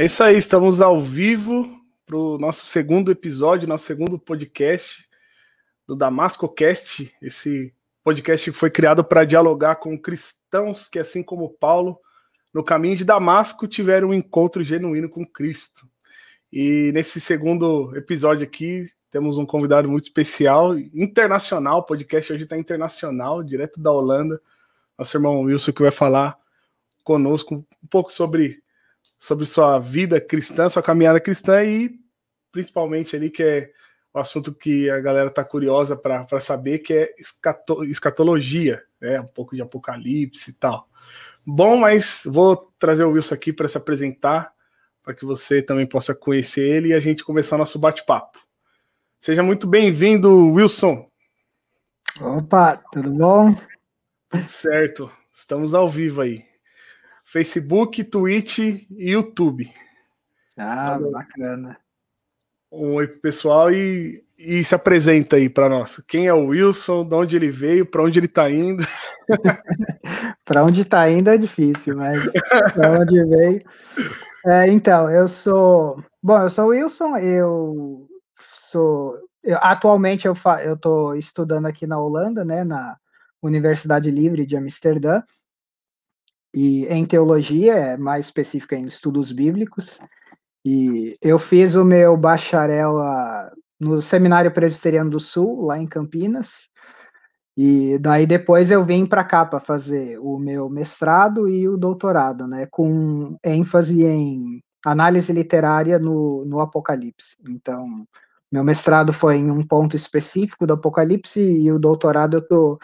É isso aí, estamos ao vivo para o nosso segundo episódio, nosso segundo podcast do Damasco Cast, esse podcast que foi criado para dialogar com cristãos que, assim como Paulo, no caminho de Damasco, tiveram um encontro genuíno com Cristo. E nesse segundo episódio aqui, temos um convidado muito especial, internacional, o podcast hoje está internacional, direto da Holanda, nosso irmão Wilson, que vai falar conosco um pouco sobre sobre sua vida cristã, sua caminhada cristã e principalmente ali que é o assunto que a galera está curiosa para saber, que é escato, escatologia, né? um pouco de apocalipse e tal. Bom, mas vou trazer o Wilson aqui para se apresentar, para que você também possa conhecer ele e a gente começar nosso bate-papo. Seja muito bem-vindo, Wilson. Opa, tudo bom? Tudo certo, estamos ao vivo aí. Facebook, Twitch e YouTube. Ah, Valeu. bacana. Um oi pro pessoal e, e se apresenta aí para nós. Quem é o Wilson? De onde ele veio? Para onde ele está indo? para onde está indo é difícil, mas para onde veio. É, então, eu sou. Bom, eu sou o Wilson, eu sou. Eu, atualmente eu, fa, eu tô estudando aqui na Holanda, né, na Universidade Livre de Amsterdã e em teologia, é mais específica em estudos bíblicos. E eu fiz o meu bacharel a, no Seminário Presbiteriano do Sul, lá em Campinas. E daí depois eu vim para cá para fazer o meu mestrado e o doutorado, né, com ênfase em análise literária no, no Apocalipse. Então, meu mestrado foi em um ponto específico do Apocalipse e o doutorado eu estou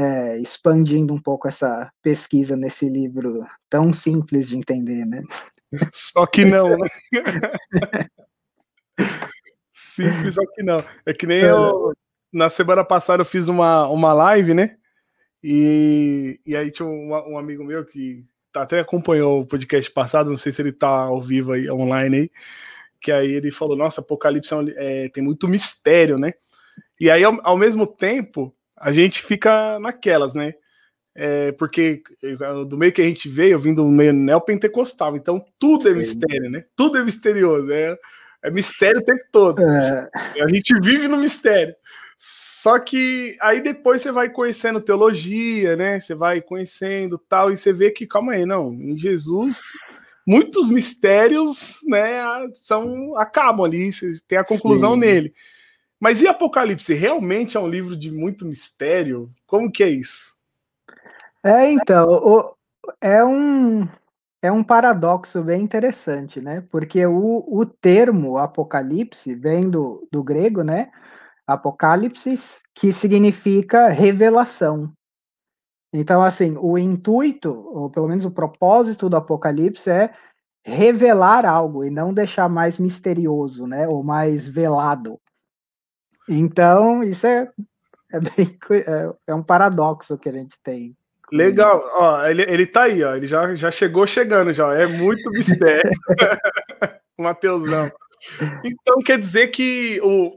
é, expandindo um pouco essa pesquisa nesse livro tão simples de entender, né? Só que não, né? simples, só que não. É que nem eu, na semana passada eu fiz uma, uma live, né? E, e aí tinha um, um amigo meu que até acompanhou o podcast passado, não sei se ele tá ao vivo aí, online aí, que aí ele falou, nossa, Apocalipse é, é tem muito mistério, né? E aí, ao, ao mesmo tempo, a gente fica naquelas, né? É, porque do meio que a gente veio, eu vim do meio neopentecostal, então tudo é mistério, né? Tudo é misterioso, é, é mistério o tempo todo. É. A gente vive no mistério. Só que aí depois você vai conhecendo teologia, né? Você vai conhecendo tal, e você vê que, calma aí, não, em Jesus, muitos mistérios, né, são, acabam ali, você tem a conclusão Sim. nele. Mas e Apocalipse? Realmente é um livro de muito mistério? Como que é isso? É, então, o, é um é um paradoxo bem interessante, né? Porque o, o termo Apocalipse vem do, do grego, né? Apocalipsis, que significa revelação. Então, assim, o intuito, ou pelo menos o propósito do Apocalipse é revelar algo e não deixar mais misterioso, né? Ou mais velado. Então, isso é, é, bem, é, é um paradoxo que a gente tem. Legal, ó, ele, ele tá aí, ó. Ele já, já chegou chegando, já. É muito mistério. Mateusão. Então quer dizer que o,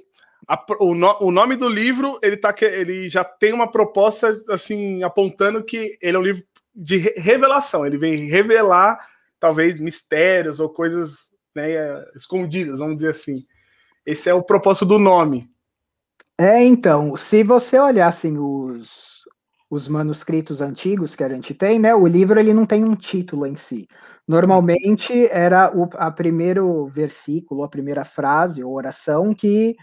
a, o, no, o nome do livro ele, tá, ele já tem uma proposta assim apontando que ele é um livro de revelação. Ele vem revelar talvez mistérios ou coisas né, escondidas, vamos dizer assim. Esse é o propósito do nome. É, então, se você olhar assim os, os manuscritos antigos que a gente tem, né, o livro ele não tem um título em si. Normalmente era o a primeiro versículo, a primeira frase ou oração que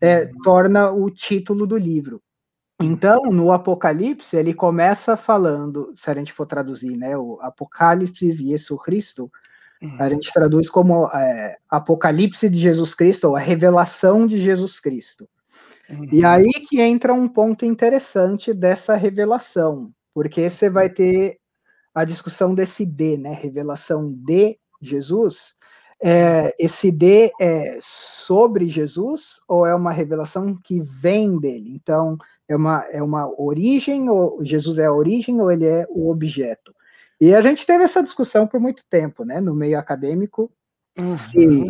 é, uhum. torna o título do livro. Então, no Apocalipse, ele começa falando, se a gente for traduzir, né, o Apocalipse de Jesus Cristo, a uhum. gente traduz como é, Apocalipse de Jesus Cristo, ou a revelação de Jesus Cristo. Uhum. E aí que entra um ponto interessante dessa revelação, porque você vai ter a discussão desse D, né? Revelação de Jesus. É, esse D é sobre Jesus ou é uma revelação que vem dele? Então, é uma, é uma origem, ou Jesus é a origem ou ele é o objeto? E a gente teve essa discussão por muito tempo, né? No meio acadêmico, uhum. se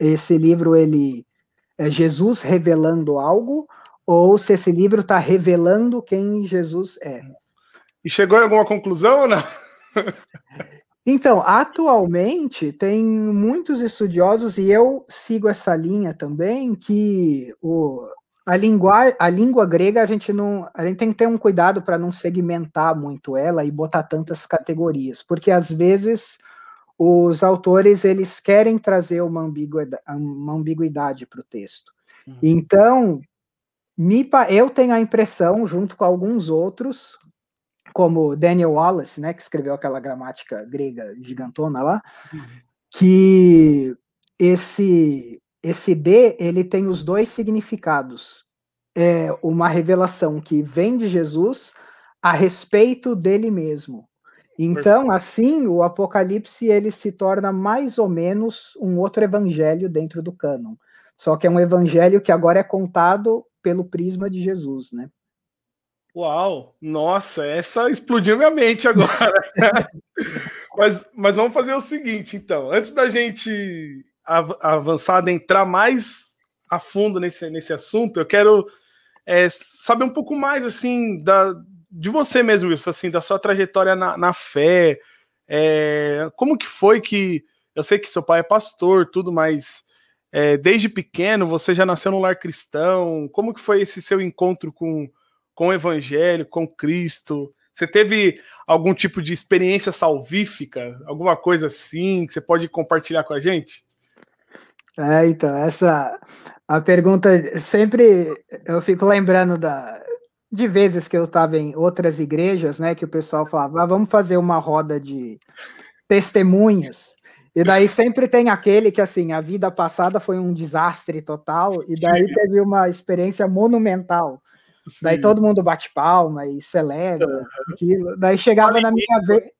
esse livro ele é Jesus revelando algo, ou se esse livro está revelando quem Jesus é. E chegou em alguma conclusão ou não? Então, atualmente tem muitos estudiosos, e eu sigo essa linha também, que o, a, língua, a língua grega a gente não. A gente tem que ter um cuidado para não segmentar muito ela e botar tantas categorias, porque às vezes os autores eles querem trazer uma ambiguidade, para o texto. Uhum. Então, me, eu tenho a impressão, junto com alguns outros, como Daniel Wallace, né, que escreveu aquela gramática grega gigantona lá, uhum. que esse esse D ele tem os dois significados. É uma revelação que vem de Jesus a respeito dele mesmo. Então, assim, o Apocalipse ele se torna mais ou menos um outro evangelho dentro do cânon. Só que é um evangelho que agora é contado pelo prisma de Jesus, né? Uau! Nossa, essa explodiu minha mente agora. mas, mas vamos fazer o seguinte, então. Antes da gente avançar, entrar mais a fundo nesse, nesse assunto, eu quero é, saber um pouco mais, assim, da, de você mesmo, Wilson, assim, da sua trajetória na, na fé. É, como que foi que. Eu sei que seu pai é pastor, tudo, mas é, desde pequeno você já nasceu no lar cristão. Como que foi esse seu encontro com com o evangelho, com Cristo? Você teve algum tipo de experiência salvífica, alguma coisa assim que você pode compartilhar com a gente? É, então, essa a pergunta sempre eu fico lembrando da de vezes que eu estava em outras igrejas, né, que o pessoal falava, ah, vamos fazer uma roda de testemunhos. E daí sempre tem aquele que assim, a vida passada foi um desastre total e daí Sim. teve uma experiência monumental. Sim. Daí todo mundo bate palma e celebra uhum. aquilo. Daí chegava na minha vez.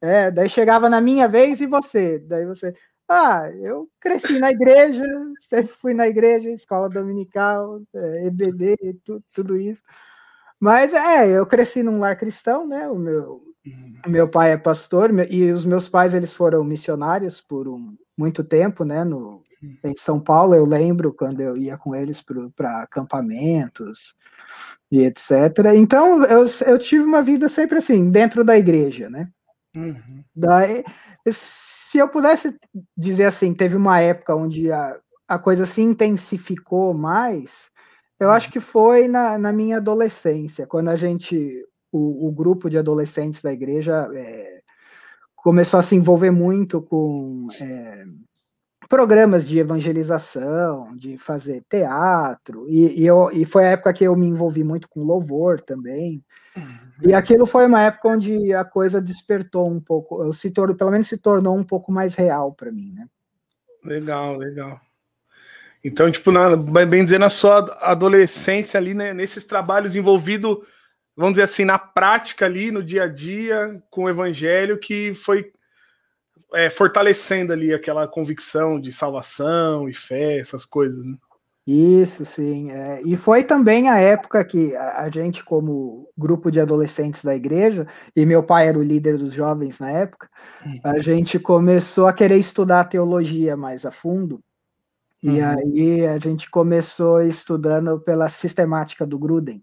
É, daí chegava na minha vez e você. Daí você. Ah, eu cresci na igreja, sempre fui na igreja, escola dominical, é, EBD, tu, tudo isso. Mas é, eu cresci num lar cristão, né? O meu, uhum. meu pai é pastor e os meus pais eles foram missionários por um, muito tempo, né? No, em São Paulo, eu lembro quando eu ia com eles para acampamentos e etc. Então, eu, eu tive uma vida sempre assim, dentro da igreja, né? Uhum. Daí, se eu pudesse dizer assim, teve uma época onde a, a coisa se intensificou mais, eu acho uhum. que foi na, na minha adolescência, quando a gente, o, o grupo de adolescentes da igreja é, começou a se envolver muito com é, programas de evangelização, de fazer teatro, e, e, eu, e foi a época que eu me envolvi muito com louvor também. Uhum. E aquilo foi uma época onde a coisa despertou um pouco, se tornou, pelo menos se tornou um pouco mais real para mim, né? Legal, legal. Então, tipo, na, bem dizer, na sua adolescência ali, né, nesses trabalhos envolvido, vamos dizer assim, na prática ali, no dia a dia, com o evangelho, que foi é, fortalecendo ali aquela convicção de salvação e fé, essas coisas. Né? Isso, sim. É. E foi também a época que a gente, como grupo de adolescentes da igreja, e meu pai era o líder dos jovens na época, uhum. a gente começou a querer estudar teologia mais a fundo. Uhum. E aí a gente começou estudando pela sistemática do Gruden.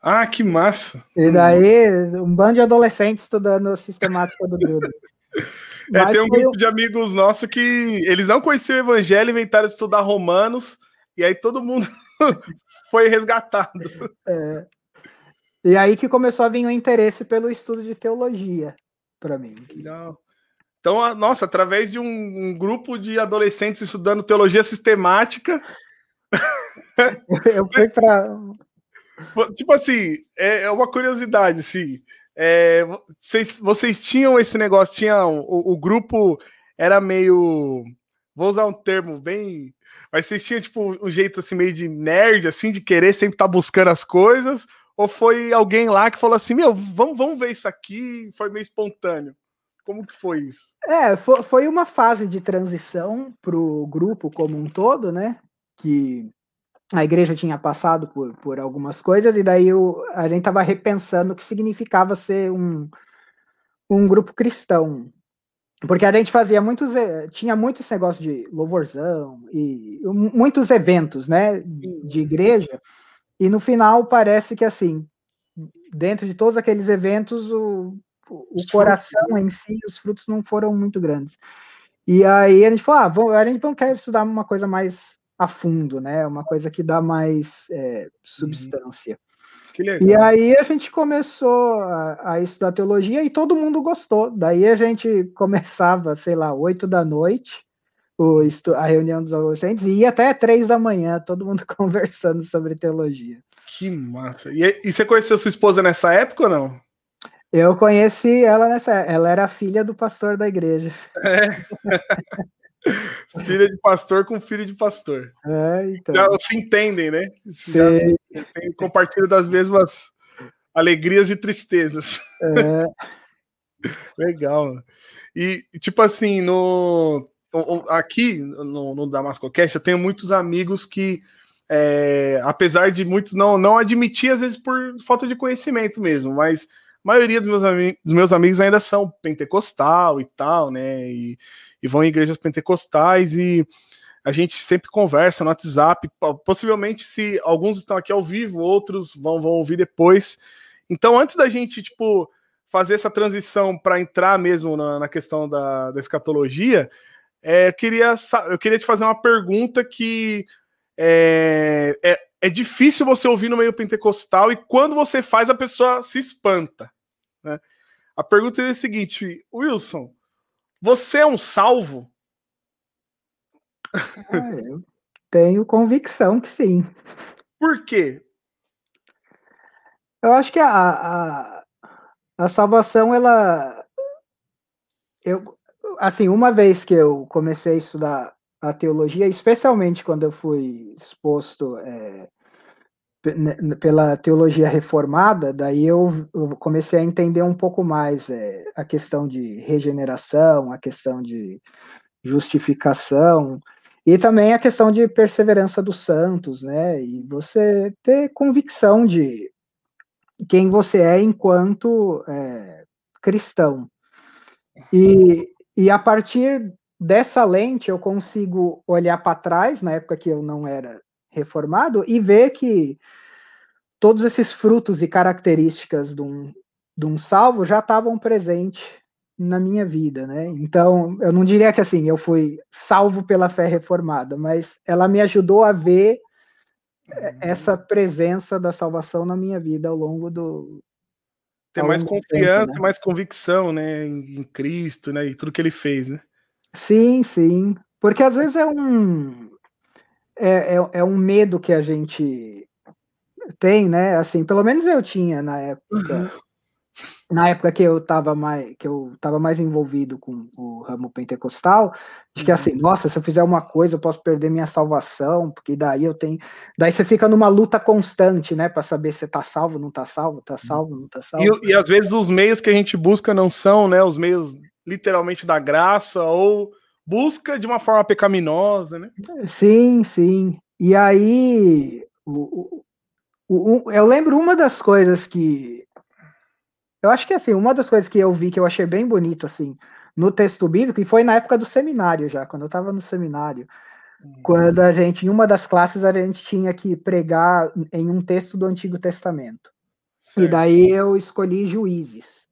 Ah, que massa! E daí, um bando de adolescentes estudando a sistemática do Gruden. É, tem um grupo de amigos nossos que eles não conheciam o evangelho, inventaram estudar romanos, e aí todo mundo foi resgatado. É. E aí que começou a vir o interesse pelo estudo de teologia para mim. Legal. Então, nossa, através de um, um, grupo de adolescentes estudando teologia sistemática. Eu fui para. Tipo assim, é, é uma curiosidade, assim. É, vocês, vocês tinham esse negócio, tinham o, o, grupo era meio, vou usar um termo bem, mas vocês tinham tipo um jeito assim meio de nerd, assim, de querer sempre estar tá buscando as coisas, ou foi alguém lá que falou assim, meu, vamos, vamos ver isso aqui, foi meio espontâneo. Como que foi isso? É, foi, foi uma fase de transição para o grupo como um todo, né? Que a igreja tinha passado por, por algumas coisas, e daí o, a gente estava repensando o que significava ser um, um grupo cristão. Porque a gente fazia muitos, tinha muito esse negócio de louvorzão e muitos eventos, né, de igreja, e no final parece que assim, dentro de todos aqueles eventos, o, o coração em si, os frutos não foram muito grandes. E aí a gente falou, ah, vamos, a gente não quer estudar uma coisa mais a fundo, né? Uma coisa que dá mais é, substância. Uhum. E aí a gente começou a, a, estudar teologia e todo mundo gostou. Daí a gente começava, sei lá, oito da noite, o, a reunião dos adolescentes, e ia até três da manhã, todo mundo conversando sobre teologia. Que massa. E, e você conheceu sua esposa nessa época ou não? Eu conheci ela nessa. Ela era filha do pastor da igreja. É. filha de pastor com filho de pastor. É, então. Já se entendem, né? Já se, tem, compartilham das mesmas alegrias e tristezas. É. Legal. E, tipo assim, no, aqui no, no Damasco Cast, eu tenho muitos amigos que, é, apesar de muitos não, não admitir, às vezes por falta de conhecimento mesmo, mas maioria dos meus, dos meus amigos ainda são pentecostal e tal, né? E, e vão em igrejas pentecostais e a gente sempre conversa no WhatsApp. Possivelmente, se alguns estão aqui ao vivo, outros vão, vão ouvir depois. Então, antes da gente, tipo, fazer essa transição para entrar mesmo na, na questão da, da escatologia, é, eu, queria, eu queria te fazer uma pergunta que é, é, é difícil você ouvir no meio pentecostal e quando você faz, a pessoa se espanta. Né? A pergunta é a seguinte, Wilson, você é um salvo? Ah, eu tenho convicção que sim. Por quê? Eu acho que a, a, a salvação, ela. Eu, assim, uma vez que eu comecei a estudar a teologia, especialmente quando eu fui exposto é, pela teologia reformada, daí eu, eu, comecei a entender um pouco mais é, a questão de regeneração, a questão de justificação e também a questão de perseverança dos santos, né? E você ter convicção de quem você é enquanto é, cristão. E, e a partir dessa lente eu consigo olhar para trás, na época que eu não era reformado, e ver que todos esses frutos e características de um, de um salvo já estavam presentes na minha vida, né? Então, eu não diria que assim, eu fui salvo pela fé reformada, mas ela me ajudou a ver uhum. essa presença da salvação na minha vida ao longo do ter mais confiança, tempo, né? mais convicção, né, em Cristo, né, e tudo que ele fez, né? Sim, sim. Porque às vezes é um. É, é, é, um medo que a gente tem, né? Assim, pelo menos eu tinha na época. Uhum. Na época que eu estava mais que eu tava mais envolvido com o ramo pentecostal, de que uhum. assim, nossa, se eu fizer uma coisa, eu posso perder minha salvação, porque daí eu tenho. Daí você fica numa luta constante, né? para saber se tá salvo, não tá salvo, tá uhum. salvo, não tá salvo. E, e às vezes os meios que a gente busca não são, né? Os meios literalmente da graça ou busca de uma forma pecaminosa, né? Sim, sim. E aí, o, o, o, eu lembro uma das coisas que eu acho que assim, uma das coisas que eu vi que eu achei bem bonito assim no texto bíblico e foi na época do seminário já, quando eu estava no seminário, hum. quando a gente em uma das classes a gente tinha que pregar em um texto do Antigo Testamento. Certo. E daí eu escolhi Juízes.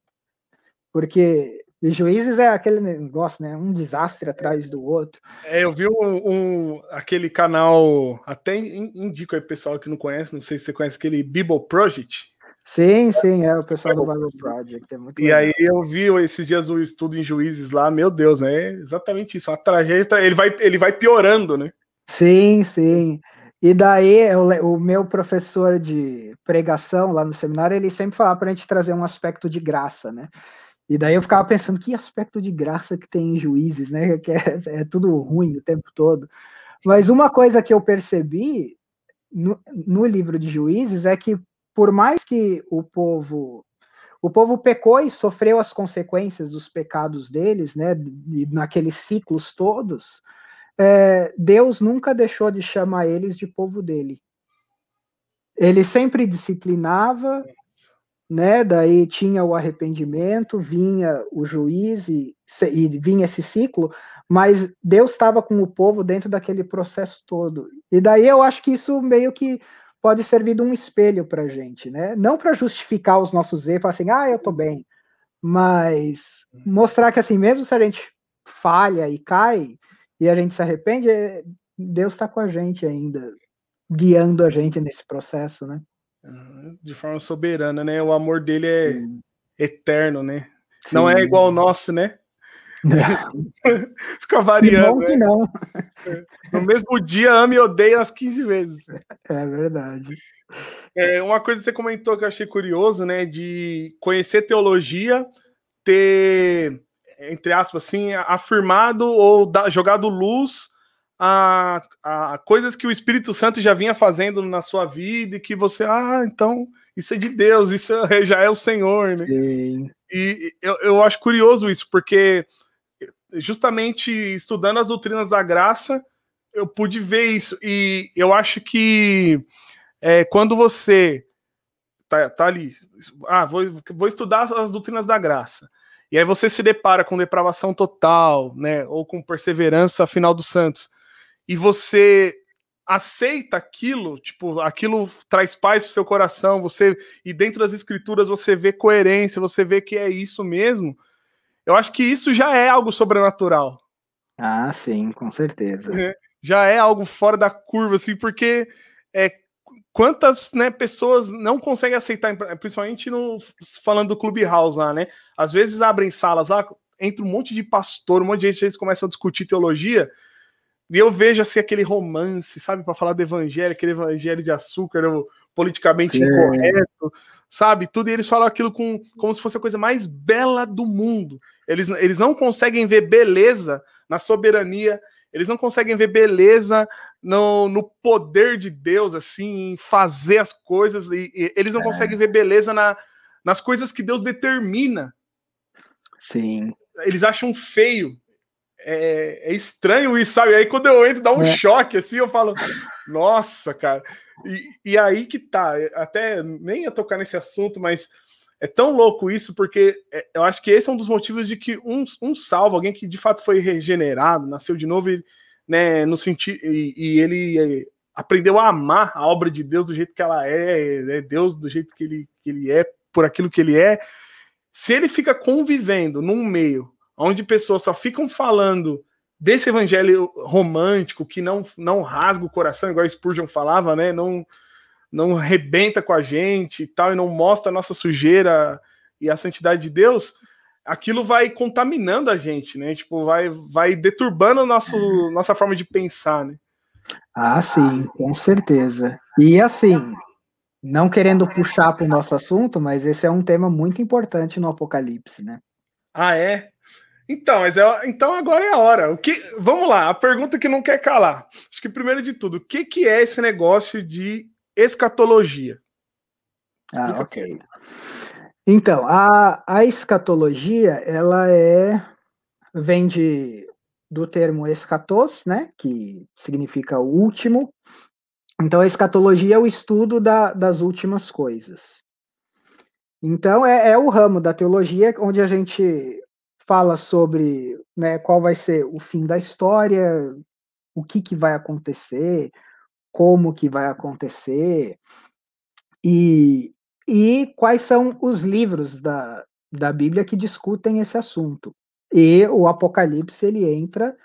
Porque e juízes é aquele negócio, né? Um desastre atrás do outro. É, eu vi um, um aquele canal, até indico aí pessoal que não conhece, não sei se você conhece aquele Bible Project. Sim, sim, é o pessoal do Bible Project. É e legal. aí eu vi esses dias o estudo em juízes lá, meu Deus, né? É exatamente isso, uma tragédia, ele vai, ele vai piorando, né? Sim, sim. E daí o, o meu professor de pregação lá no seminário, ele sempre falava para a gente trazer um aspecto de graça, né? E daí eu ficava pensando que aspecto de graça que tem em juízes, né? Que é, é tudo ruim o tempo todo. Mas uma coisa que eu percebi no, no, livro de juízes é que por mais que o povo o povo pecou e sofreu as consequências dos pecados deles, né? Naqueles ciclos todos, é, Deus nunca deixou de chamar eles de povo dele. Ele sempre disciplinava, né? Daí tinha o arrependimento, vinha o juiz e, e vinha esse ciclo, mas Deus estava com o povo dentro daquele processo todo. E daí eu acho que isso meio que pode servir de um espelho para a gente, né? Não para justificar os nossos erros, assim, ah, eu estou bem, mas mostrar que assim, mesmo se a gente falha e cai e a gente se arrepende, é, Deus está com a gente ainda, guiando a gente nesse processo, né? De forma soberana, né? O amor dele é Sim. eterno, né? Sim. Não é igual ao nosso, né? Fica variando. Que né? não. No mesmo dia, ama e odeia as 15 vezes. É verdade. É, uma coisa que você comentou que eu achei curioso, né? De conhecer teologia, ter, entre aspas, assim, afirmado ou da, jogado luz a, a coisas que o Espírito Santo já vinha fazendo na sua vida e que você, ah, então isso é de Deus, isso é, já é o Senhor, né? Sim. E eu, eu acho curioso isso, porque justamente estudando as doutrinas da graça, eu pude ver isso. E eu acho que é, quando você tá, tá ali, ah, vou, vou estudar as doutrinas da graça. E aí você se depara com depravação total, né? Ou com perseverança final dos santos. E você aceita aquilo, tipo, aquilo traz paz pro seu coração, você e dentro das escrituras você vê coerência, você vê que é isso mesmo. Eu acho que isso já é algo sobrenatural. Ah, sim, com certeza. É, já é algo fora da curva, assim, porque é, quantas né, pessoas não conseguem aceitar, principalmente no, falando do Clubhouse lá, né? Às vezes abrem salas lá, entra um monte de pastor, um monte de gente, eles começam a discutir teologia, e eu vejo assim aquele romance, sabe, para falar do evangelho, aquele evangelho de açúcar, o politicamente incorreto, sabe? Tudo e eles falam aquilo com, como se fosse a coisa mais bela do mundo. Eles, eles não conseguem ver beleza na soberania, eles não conseguem ver beleza no, no poder de Deus, assim, em fazer as coisas, e, e eles não é. conseguem ver beleza na, nas coisas que Deus determina. Sim. Eles acham feio. É, é estranho isso, sabe? Aí quando eu entro, dá um é. choque, assim, eu falo, nossa, cara. E, e aí que tá, até nem ia tocar nesse assunto, mas é tão louco isso, porque é, eu acho que esse é um dos motivos de que um, um salvo, alguém que de fato foi regenerado, nasceu de novo, e, né, no sentido, e, e ele é, aprendeu a amar a obra de Deus do jeito que ela é, é Deus do jeito que ele, que ele é, por aquilo que ele é. Se ele fica convivendo num meio onde pessoas só ficam falando desse evangelho romântico que não, não rasga o coração, igual Spurgeon falava, né? Não, não rebenta com a gente e tal, e não mostra a nossa sujeira e a santidade de Deus, aquilo vai contaminando a gente, né? Tipo, vai, vai deturbando nosso, nossa forma de pensar, né? Ah, sim, com certeza. E assim, não querendo puxar para o nosso assunto, mas esse é um tema muito importante no Apocalipse, né? Ah, é? Então, mas é, então agora é a hora. O que, vamos lá, a pergunta que não quer calar. Acho que primeiro de tudo, o que, que é esse negócio de escatologia? Ah, ok. Então, a, a escatologia, ela é vem de, do termo escatos, né, que significa o último. Então, a escatologia é o estudo da, das últimas coisas. Então, é, é o ramo da teologia onde a gente fala sobre né, qual vai ser o fim da história, o que, que vai acontecer, como que vai acontecer, e, e quais são os livros da, da Bíblia que discutem esse assunto. E o Apocalipse ele entra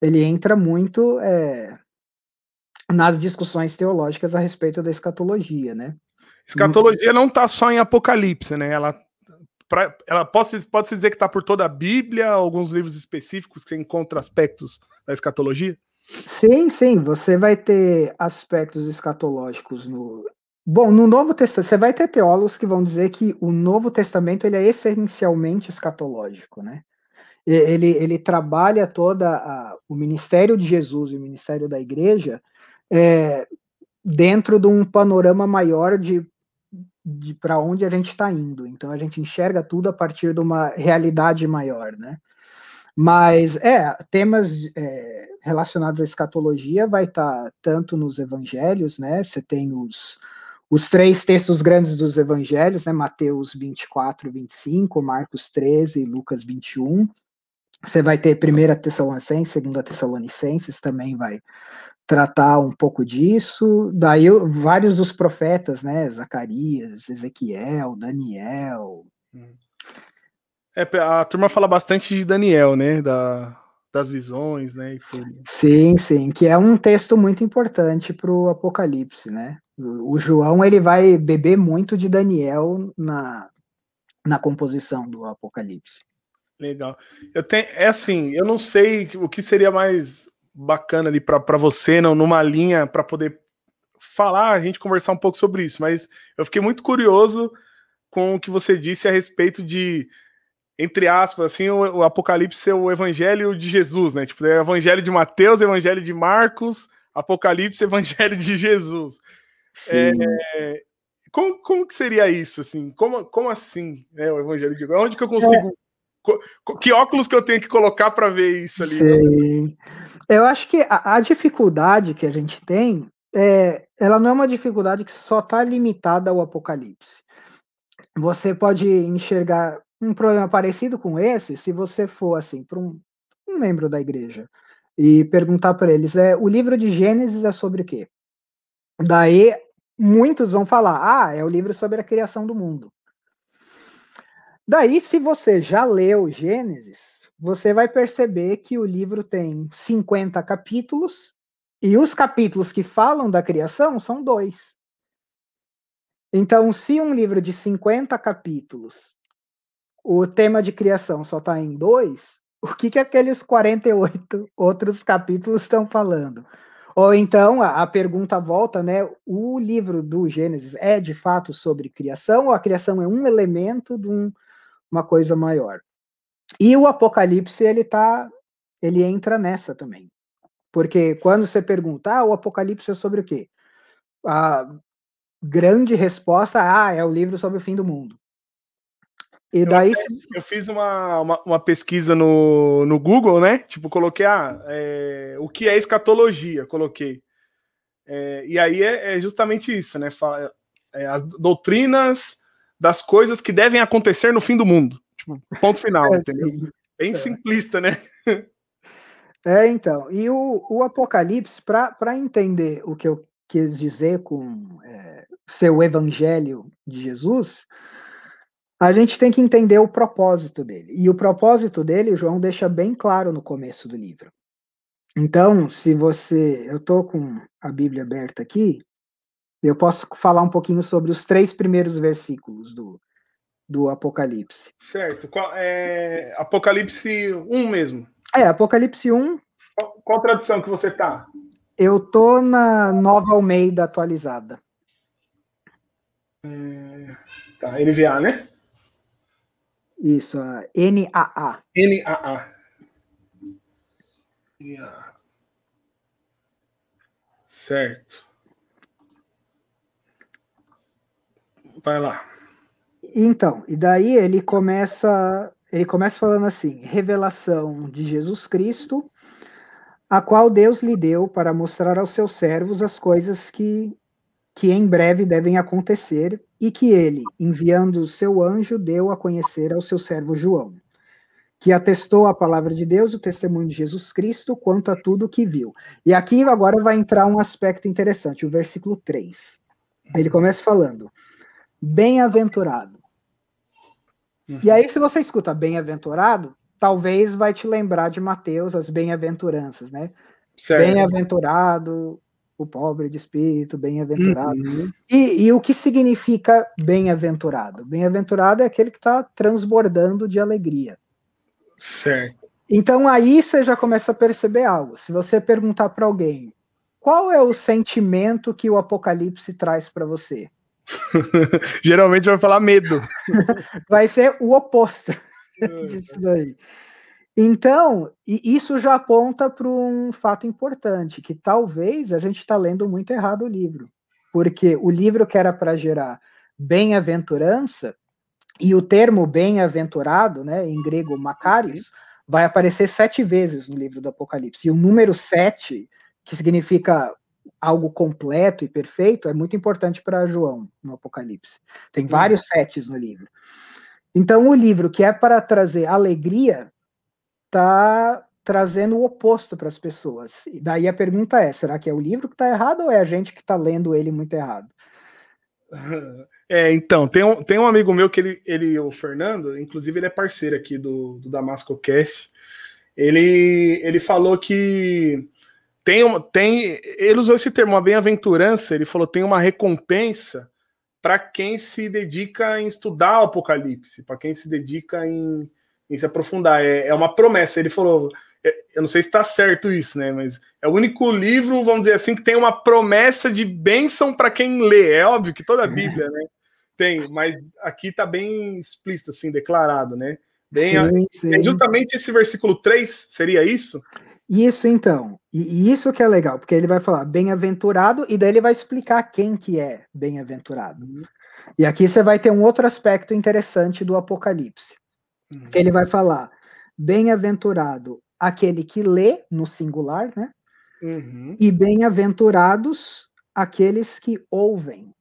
ele entra muito é, nas discussões teológicas a respeito da escatologia, né? Escatologia não está só em Apocalipse, né? Ela pra, ela pode, pode se dizer que está por toda a Bíblia, alguns livros específicos que encontra aspectos da escatologia? Sim, sim, você vai ter aspectos escatológicos no. Bom, no Novo Testamento, você vai ter teólogos que vão dizer que o Novo Testamento ele é essencialmente escatológico, né? Ele, ele trabalha toda o ministério de Jesus e o ministério da igreja é, dentro de um panorama maior de de para onde a gente está indo. Então a gente enxerga tudo a partir de uma realidade maior, né? Mas é temas é, relacionados à escatologia vai estar tá tanto nos evangelhos, né? Você tem os os três textos grandes dos evangelhos, né? Mateus 24, 25, Marcos 13 e Lucas 21. Você vai ter primeira Tessalonicenses, segunda Tessalonicenses também vai tratar um pouco disso. Daí vários dos profetas, né, Zacarias, Ezequiel, Daniel. É, a turma fala bastante de Daniel, né? Da, das visões, né? Sim, sim, que é um texto muito importante para o Apocalipse, né? O João ele vai beber muito de Daniel na, na composição do Apocalipse. Legal. Eu tenho, é assim, eu não sei o que seria mais bacana ali para você, não, numa linha para poder falar, a gente conversar um pouco sobre isso, mas eu fiquei muito curioso com o que você disse a respeito de entre aspas, assim, o, o, Apocalipse ser o evangelho de Jesus, né? Tipo, é o evangelho de Mateus, evangelho de Marcos, Apocalipse, evangelho de Jesus. É, como, como que seria isso, assim? Como, como assim, né, o evangelho de Onde que eu consigo... Que óculos que eu tenho que colocar para ver isso ali? Sim. Eu acho que a, a, dificuldade que a gente tem, é, ela não é uma dificuldade que só está limitada ao Apocalipse. Você pode enxergar um problema parecido com esse, se você for assim para um, um, membro da igreja e perguntar para eles, é o livro de Gênesis é sobre o quê? Daí muitos vão falar, ah, é o livro sobre a criação do mundo. Daí, se você já leu Gênesis, você vai perceber que o livro tem 50 capítulos e os capítulos que falam da criação são dois. Então, se um livro de 50 capítulos o tema de criação só está em dois, o que, que aqueles 48 outros capítulos estão falando? Ou então a, pergunta volta, né? O livro do Gênesis é de fato sobre criação ou a criação é um elemento de um, uma coisa maior? E o Apocalipse ele tá, ele entra nessa também, porque quando você pergunta, ah, o Apocalipse é sobre o quê? A grande resposta, ah, é o livro sobre o fim do mundo. E daí. Eu, eu fiz uma, uma, uma, pesquisa no, no Google, né? Tipo, coloquei ah, é, o que é escatologia, coloquei. É, e aí é, é, justamente isso, né? É, as doutrinas das coisas que devem acontecer no fim do mundo. Tipo, ponto final, é, entendeu? Sim. Bem é. simplista, né? É, então. E o, o Apocalipse, para entender o que eu quis dizer com é, seu evangelho de Jesus, a gente tem que entender o propósito dele. E o propósito dele, João deixa bem claro no começo do livro. Então, se você. Eu estou com a Bíblia aberta aqui, eu posso falar um pouquinho sobre os três primeiros versículos do, do Apocalipse. Certo. Qual, é, Apocalipse 1 mesmo. É, Apocalipse 1. Qual, qual tradução que você tá? Eu tô na Nova Almeida atualizada. É, tá, NVA, né? Isso, NAA. NAA. Certo. Vai lá. Então, e daí ele começa, ele começa falando assim: revelação de Jesus Cristo, a qual Deus lhe deu para mostrar aos seus servos as coisas que que em breve devem acontecer e que ele, enviando o seu anjo, deu a conhecer ao seu servo João, que atestou a palavra de Deus, o testemunho de Jesus Cristo, quanto a tudo o que viu. E aqui agora vai entrar um aspecto interessante, o versículo 3. Ele começa falando: Bem-aventurado. Uhum. E aí, se você escuta bem-aventurado, talvez vai te lembrar de Mateus, as bem-aventuranças, né? Bem-aventurado, o pobre de espírito, bem-aventurado. Uhum. E, e, o que significa bem-aventurado? Bem-aventurado é aquele que está transbordando de alegria. Certo. Então aí você já começa a perceber algo. Se você perguntar para alguém qual é o sentimento que o Apocalipse traz para você, geralmente vai falar medo. vai ser o oposto disso daí. Então, isso já aponta para um fato importante, que talvez a gente está lendo muito errado o livro. Porque o livro que era para gerar bem-aventurança, e o termo bem-aventurado, né, em grego Macarius, vai aparecer sete vezes no livro do Apocalipse. E o número sete, que significa algo completo e perfeito, é muito importante para João no Apocalipse. Tem vários setes no livro. Então, o livro que é para trazer alegria está trazendo o oposto para as pessoas. E daí a pergunta é: será que é o livro que está errado ou é a gente que está lendo ele muito errado? É, então, tem um, tem um amigo meu que ele, ele, o Fernando, inclusive ele é parceiro aqui do, do Damasco Cast. Ele, ele falou que tem, uma, tem. Ele usou esse termo, uma bem-aventurança. Ele falou tem uma recompensa para quem se dedica em estudar o Apocalipse, para quem se dedica em, em se aprofundar. É, é, uma promessa. Ele falou, é, eu não sei se está certo isso, né? Mas é o único livro, vamos dizer assim, que tem uma promessa de bênção para quem lê. É óbvio que toda a Bíblia, né? Tem, mas aqui está bem explícito, assim, declarado, né? Bem, sim, sim. É justamente esse versículo 3, seria isso? Isso então, e, e isso que é legal, porque ele vai falar bem-aventurado e daí ele vai explicar quem que é bem-aventurado. Uhum. E aqui você vai ter um outro aspecto interessante do Apocalipse. Uhum. Que ele vai falar bem-aventurado aquele que lê no singular, né? Uhum. E bem-aventurados aqueles que ouvem,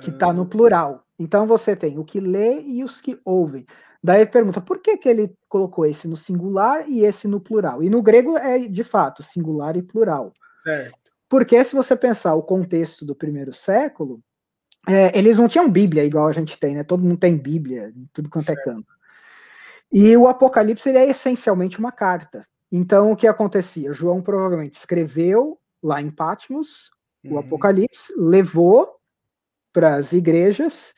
que está no ah. plural. Então você tem o que lê e os que ouvem. Daí pergunta por que, que ele colocou esse no singular e esse no plural? E no grego é de fato singular e plural. Certo. Porque se você pensar o contexto do primeiro século, é, eles não tinham Bíblia igual a gente tem, né? Todo mundo tem Bíblia, tudo quanto é certo. é canto. E o Apocalipse ele é essencialmente uma carta. Então o que acontecia? João provavelmente escreveu lá em Patmos uhum. o Apocalipse, levou para as igrejas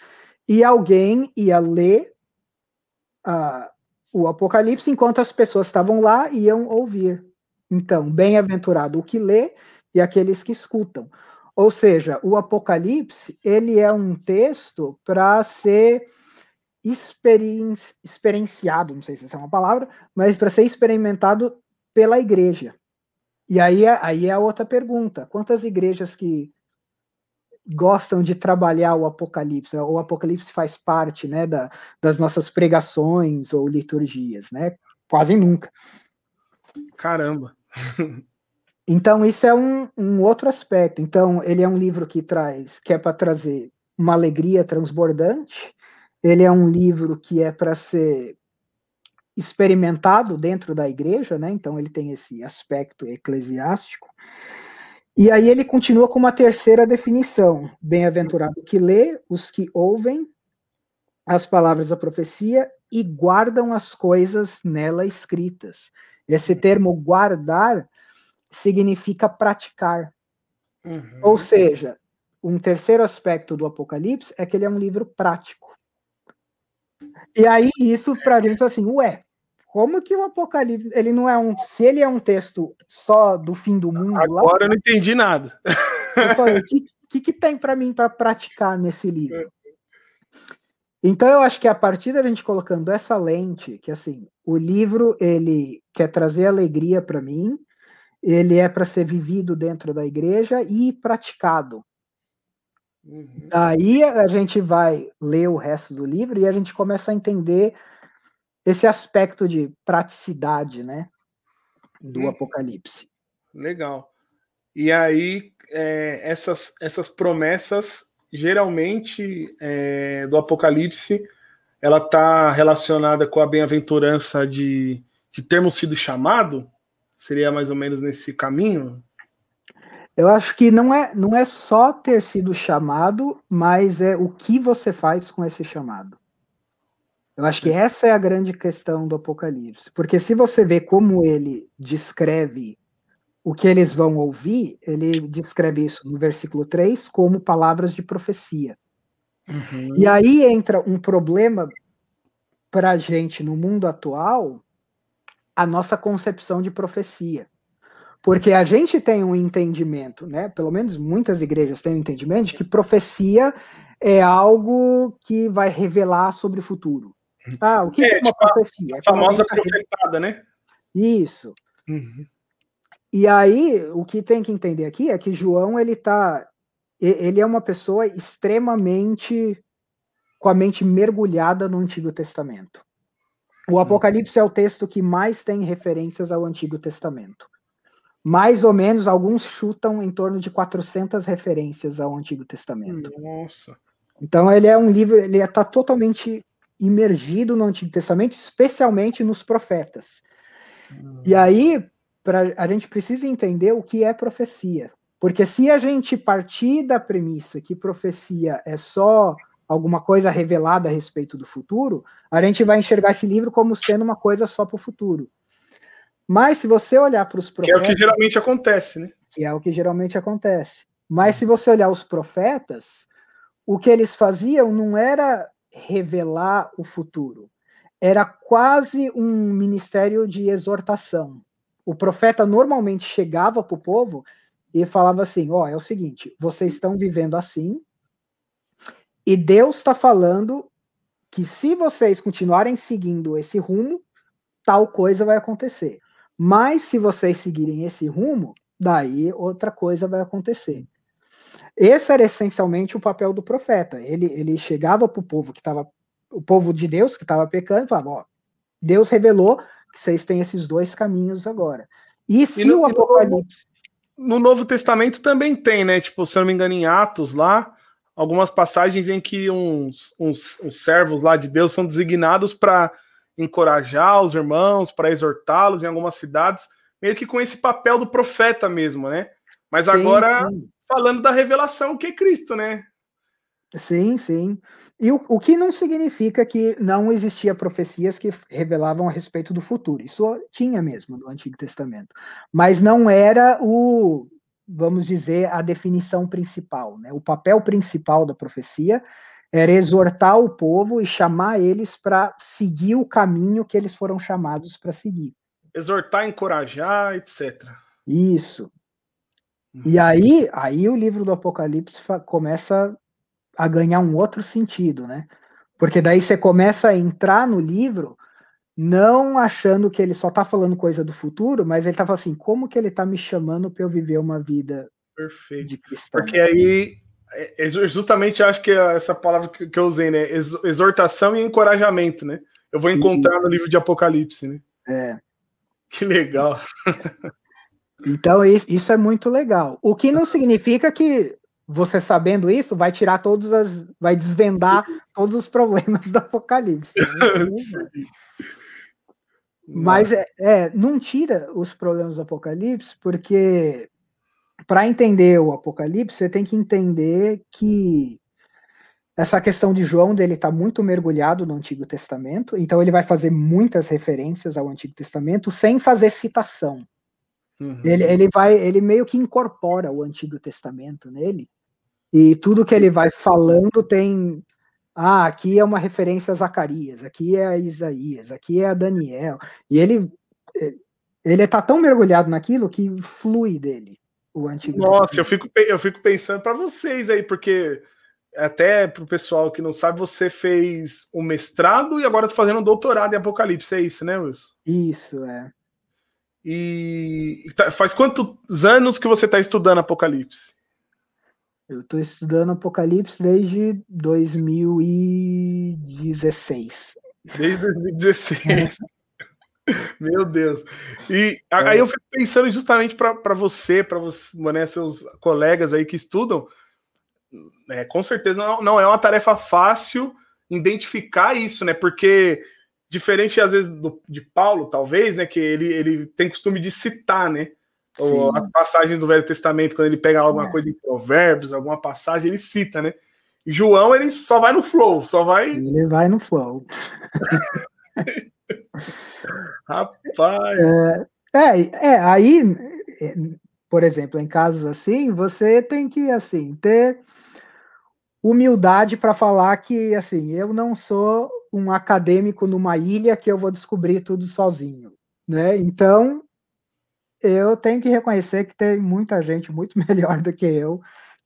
e alguém ia ler uh, o Apocalipse enquanto as pessoas estavam lá iam ouvir. Então, bem-aventurado o que lê e aqueles que escutam. Ou seja, o Apocalipse ele é um texto para ser experienci experienciado, não sei se essa é uma palavra, mas para ser experimentado pela igreja. E aí, é, aí é a outra pergunta: quantas igrejas que gostam de trabalhar o Apocalipse. O Apocalipse faz parte né, da, das nossas pregações ou liturgias, né? Quase nunca. Caramba! então, isso é um, um outro aspecto. Então, ele é um livro que traz, que é para trazer uma alegria transbordante. Ele é um livro que é para ser experimentado dentro da igreja, né? Então ele tem esse aspecto eclesiástico. E aí ele continua com uma terceira definição: bem-aventurado que lê, os que ouvem as palavras da profecia e guardam as coisas nela escritas. Esse termo guardar significa praticar. Uhum. Ou seja, um terceiro aspecto do Apocalipse é que ele é um livro prático. E aí, isso para a gente assim, ué, como que o Apocalipse, ele não é um, se ele é um texto só do fim do mundo Agora lá, eu não entendi nada. Falei, o que, que, que tem para mim para praticar nesse livro? Então eu acho que a partir da gente colocando essa lente, que assim, o livro ele quer trazer alegria para mim, ele é para ser vivido dentro da igreja e praticado. Uhum. Aí a gente vai ler o resto do livro e a gente começa a entender esse aspecto de praticidade, né, do hum. Apocalipse. Legal. E aí é, essas essas promessas geralmente é, do Apocalipse ela está relacionada com a bem-aventurança de, de termos sido chamado? Seria mais ou menos nesse caminho? Eu acho que não é, não é só ter sido chamado, mas é o que você faz com esse chamado. Eu acho que essa é a grande questão do Apocalipse. Porque se você vê como ele descreve o que eles vão ouvir, ele descreve isso no versículo 3 como palavras de profecia. Uhum. E aí entra um problema para a gente no mundo atual, a nossa concepção de profecia. Porque a gente tem um entendimento, né? Pelo menos muitas igrejas têm um entendimento de que profecia é algo que vai revelar sobre o futuro. Ah, o que é, é uma tipo profecia? A famosa profetada, né? Isso. Uhum. E aí, o que tem que entender aqui é que João, ele tá. Ele é uma pessoa extremamente com a mente mergulhada no Antigo Testamento. O uhum. Apocalipse é o texto que mais tem referências ao Antigo Testamento. Mais ou menos, alguns chutam em torno de 400 referências ao Antigo Testamento. Nossa. Então ele é um livro, ele está totalmente imergido no Antigo Testamento, especialmente nos profetas. Uhum. E aí, pra, a gente precisa entender o que é profecia. Porque se a gente partir da premissa que profecia é só alguma coisa revelada a respeito do futuro, a gente vai enxergar esse livro como sendo uma coisa só para o futuro. Mas se você olhar para os profetas. Que é o que geralmente acontece, né? Que é o que geralmente acontece. Mas se você olhar os profetas, o que eles faziam não era revelar o futuro, era quase um ministério de exortação. O profeta normalmente chegava para o povo e falava assim: Ó, oh, é o seguinte, vocês estão vivendo assim, e Deus está falando que se vocês continuarem seguindo esse rumo, tal coisa vai acontecer. Mas se vocês seguirem esse rumo, daí outra coisa vai acontecer. Esse era essencialmente o papel do profeta. Ele, ele chegava para o povo que estava, o povo de Deus que estava pecando, e falava: ó, Deus revelou que vocês têm esses dois caminhos agora. E se e no, o Apocalipse. No, no Novo Testamento também tem, né? Tipo, se eu não me engano, em Atos lá, algumas passagens em que uns, uns, uns servos lá de Deus são designados para encorajar os irmãos, para exortá-los em algumas cidades, meio que com esse papel do profeta mesmo, né? Mas sim, agora sim. Falando da revelação que é Cristo, né? Sim, sim. E o, o que não significa que não existia profecias que revelavam a respeito do futuro. Isso tinha mesmo no Antigo Testamento. Mas não era o, vamos dizer, a definição principal. Né? O papel principal da profecia era exortar o povo e chamar eles para seguir o caminho que eles foram chamados para seguir. Exortar, encorajar, etc. Isso. E uhum. aí, aí o livro do Apocalipse começa a ganhar um outro sentido, né? Porque daí você começa a entrar no livro não achando que ele só tá falando coisa do futuro, mas ele tá falando assim, como que ele tá me chamando para eu viver uma vida Perfeito. de cristão? Porque aí é, é justamente acho que é essa palavra que eu usei, né? Exortação e encorajamento, né? Eu vou encontrar Isso. no livro de Apocalipse, né? É. Que legal. Então, isso é muito legal. O que não significa que você sabendo isso vai tirar todas as. vai desvendar todos os problemas do Apocalipse. Né? Mas é, é, não tira os problemas do Apocalipse, porque para entender o Apocalipse, você tem que entender que essa questão de João dele está muito mergulhado no Antigo Testamento, então ele vai fazer muitas referências ao Antigo Testamento sem fazer citação. Uhum. Ele, ele vai, ele meio que incorpora o Antigo Testamento nele, e tudo que ele vai falando tem. Ah, aqui é uma referência a Zacarias, aqui é a Isaías, aqui é a Daniel. E ele ele está tão mergulhado naquilo que flui dele o Antigo Nossa, eu fico, eu fico pensando para vocês aí, porque até para o pessoal que não sabe, você fez um mestrado e agora está fazendo um doutorado em Apocalipse, é isso, né, Wilson? Isso, é. E tá, faz quantos anos que você está estudando Apocalipse? Eu estou estudando Apocalipse desde 2016. Desde 2016. Meu Deus. E é. aí eu fico pensando justamente para você, para você, né, seus colegas aí que estudam, é, com certeza não, não, é uma tarefa fácil identificar isso, né? Porque diferente às vezes do, de Paulo, talvez, né, que ele, ele tem costume de citar, né? Ou as passagens do Velho Testamento, quando ele pega alguma é. coisa em Provérbios, alguma passagem, ele cita, né? João, ele só vai no flow, só vai. Ele vai no flow. Rapaz. É, é, é, aí, por exemplo, em casos assim, você tem que assim ter humildade para falar que assim, eu não sou um acadêmico numa ilha que eu vou descobrir tudo sozinho, né? Então, eu tenho que reconhecer que tem muita gente muito melhor do que eu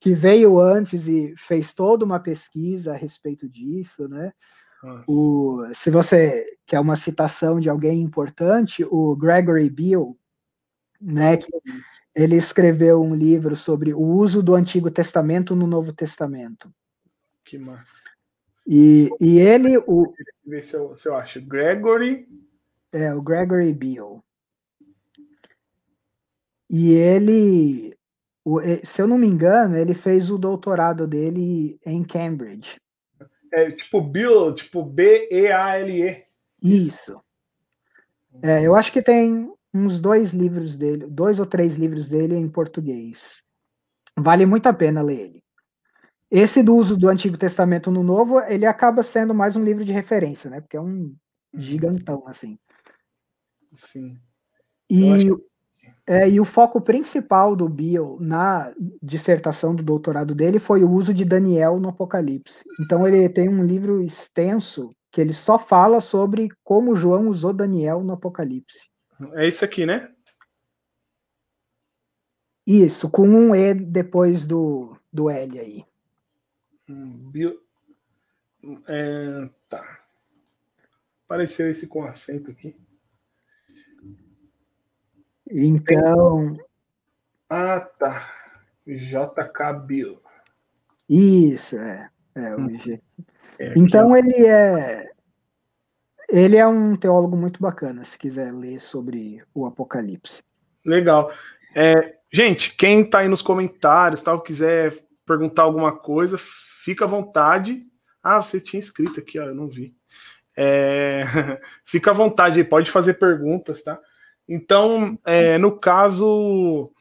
que veio antes e fez toda uma pesquisa a respeito disso, né? O, se você quer uma citação de alguém importante, o Gregory Beale, né, que ele escreveu um livro sobre o uso do Antigo Testamento no Novo Testamento. Que massa. E, e ele. O, ver se eu, se eu acho. Gregory. É, o Gregory Beale. E ele, se eu não me engano, ele fez o doutorado dele em Cambridge. É tipo Bill, tipo B-E-A-L-E. Isso. É, eu acho que tem uns dois livros dele, dois ou três livros dele em português. Vale muito a pena ler ele. Esse do uso do Antigo Testamento no Novo, ele acaba sendo mais um livro de referência, né? Porque é um uhum. gigantão, assim. Sim. E, é, e o foco principal do Bill na dissertação do doutorado dele foi o uso de Daniel no Apocalipse. Então ele tem um livro extenso que ele só fala sobre como João usou Daniel no Apocalipse. É isso aqui, né? Isso, com um E depois do, do L aí. Bio... É, tá. Apareceu esse com acento aqui. Então. Ah, tá. JK Bill. Isso, é. é, hum. é então ele é. Ele é um teólogo muito bacana, se quiser ler sobre o Apocalipse. Legal. É, gente, quem está aí nos comentários, tal, quiser perguntar alguma coisa, fica à vontade. Ah, você tinha escrito aqui, ó, eu não vi. É, fica à vontade, pode fazer perguntas, tá? Então, é, no caso,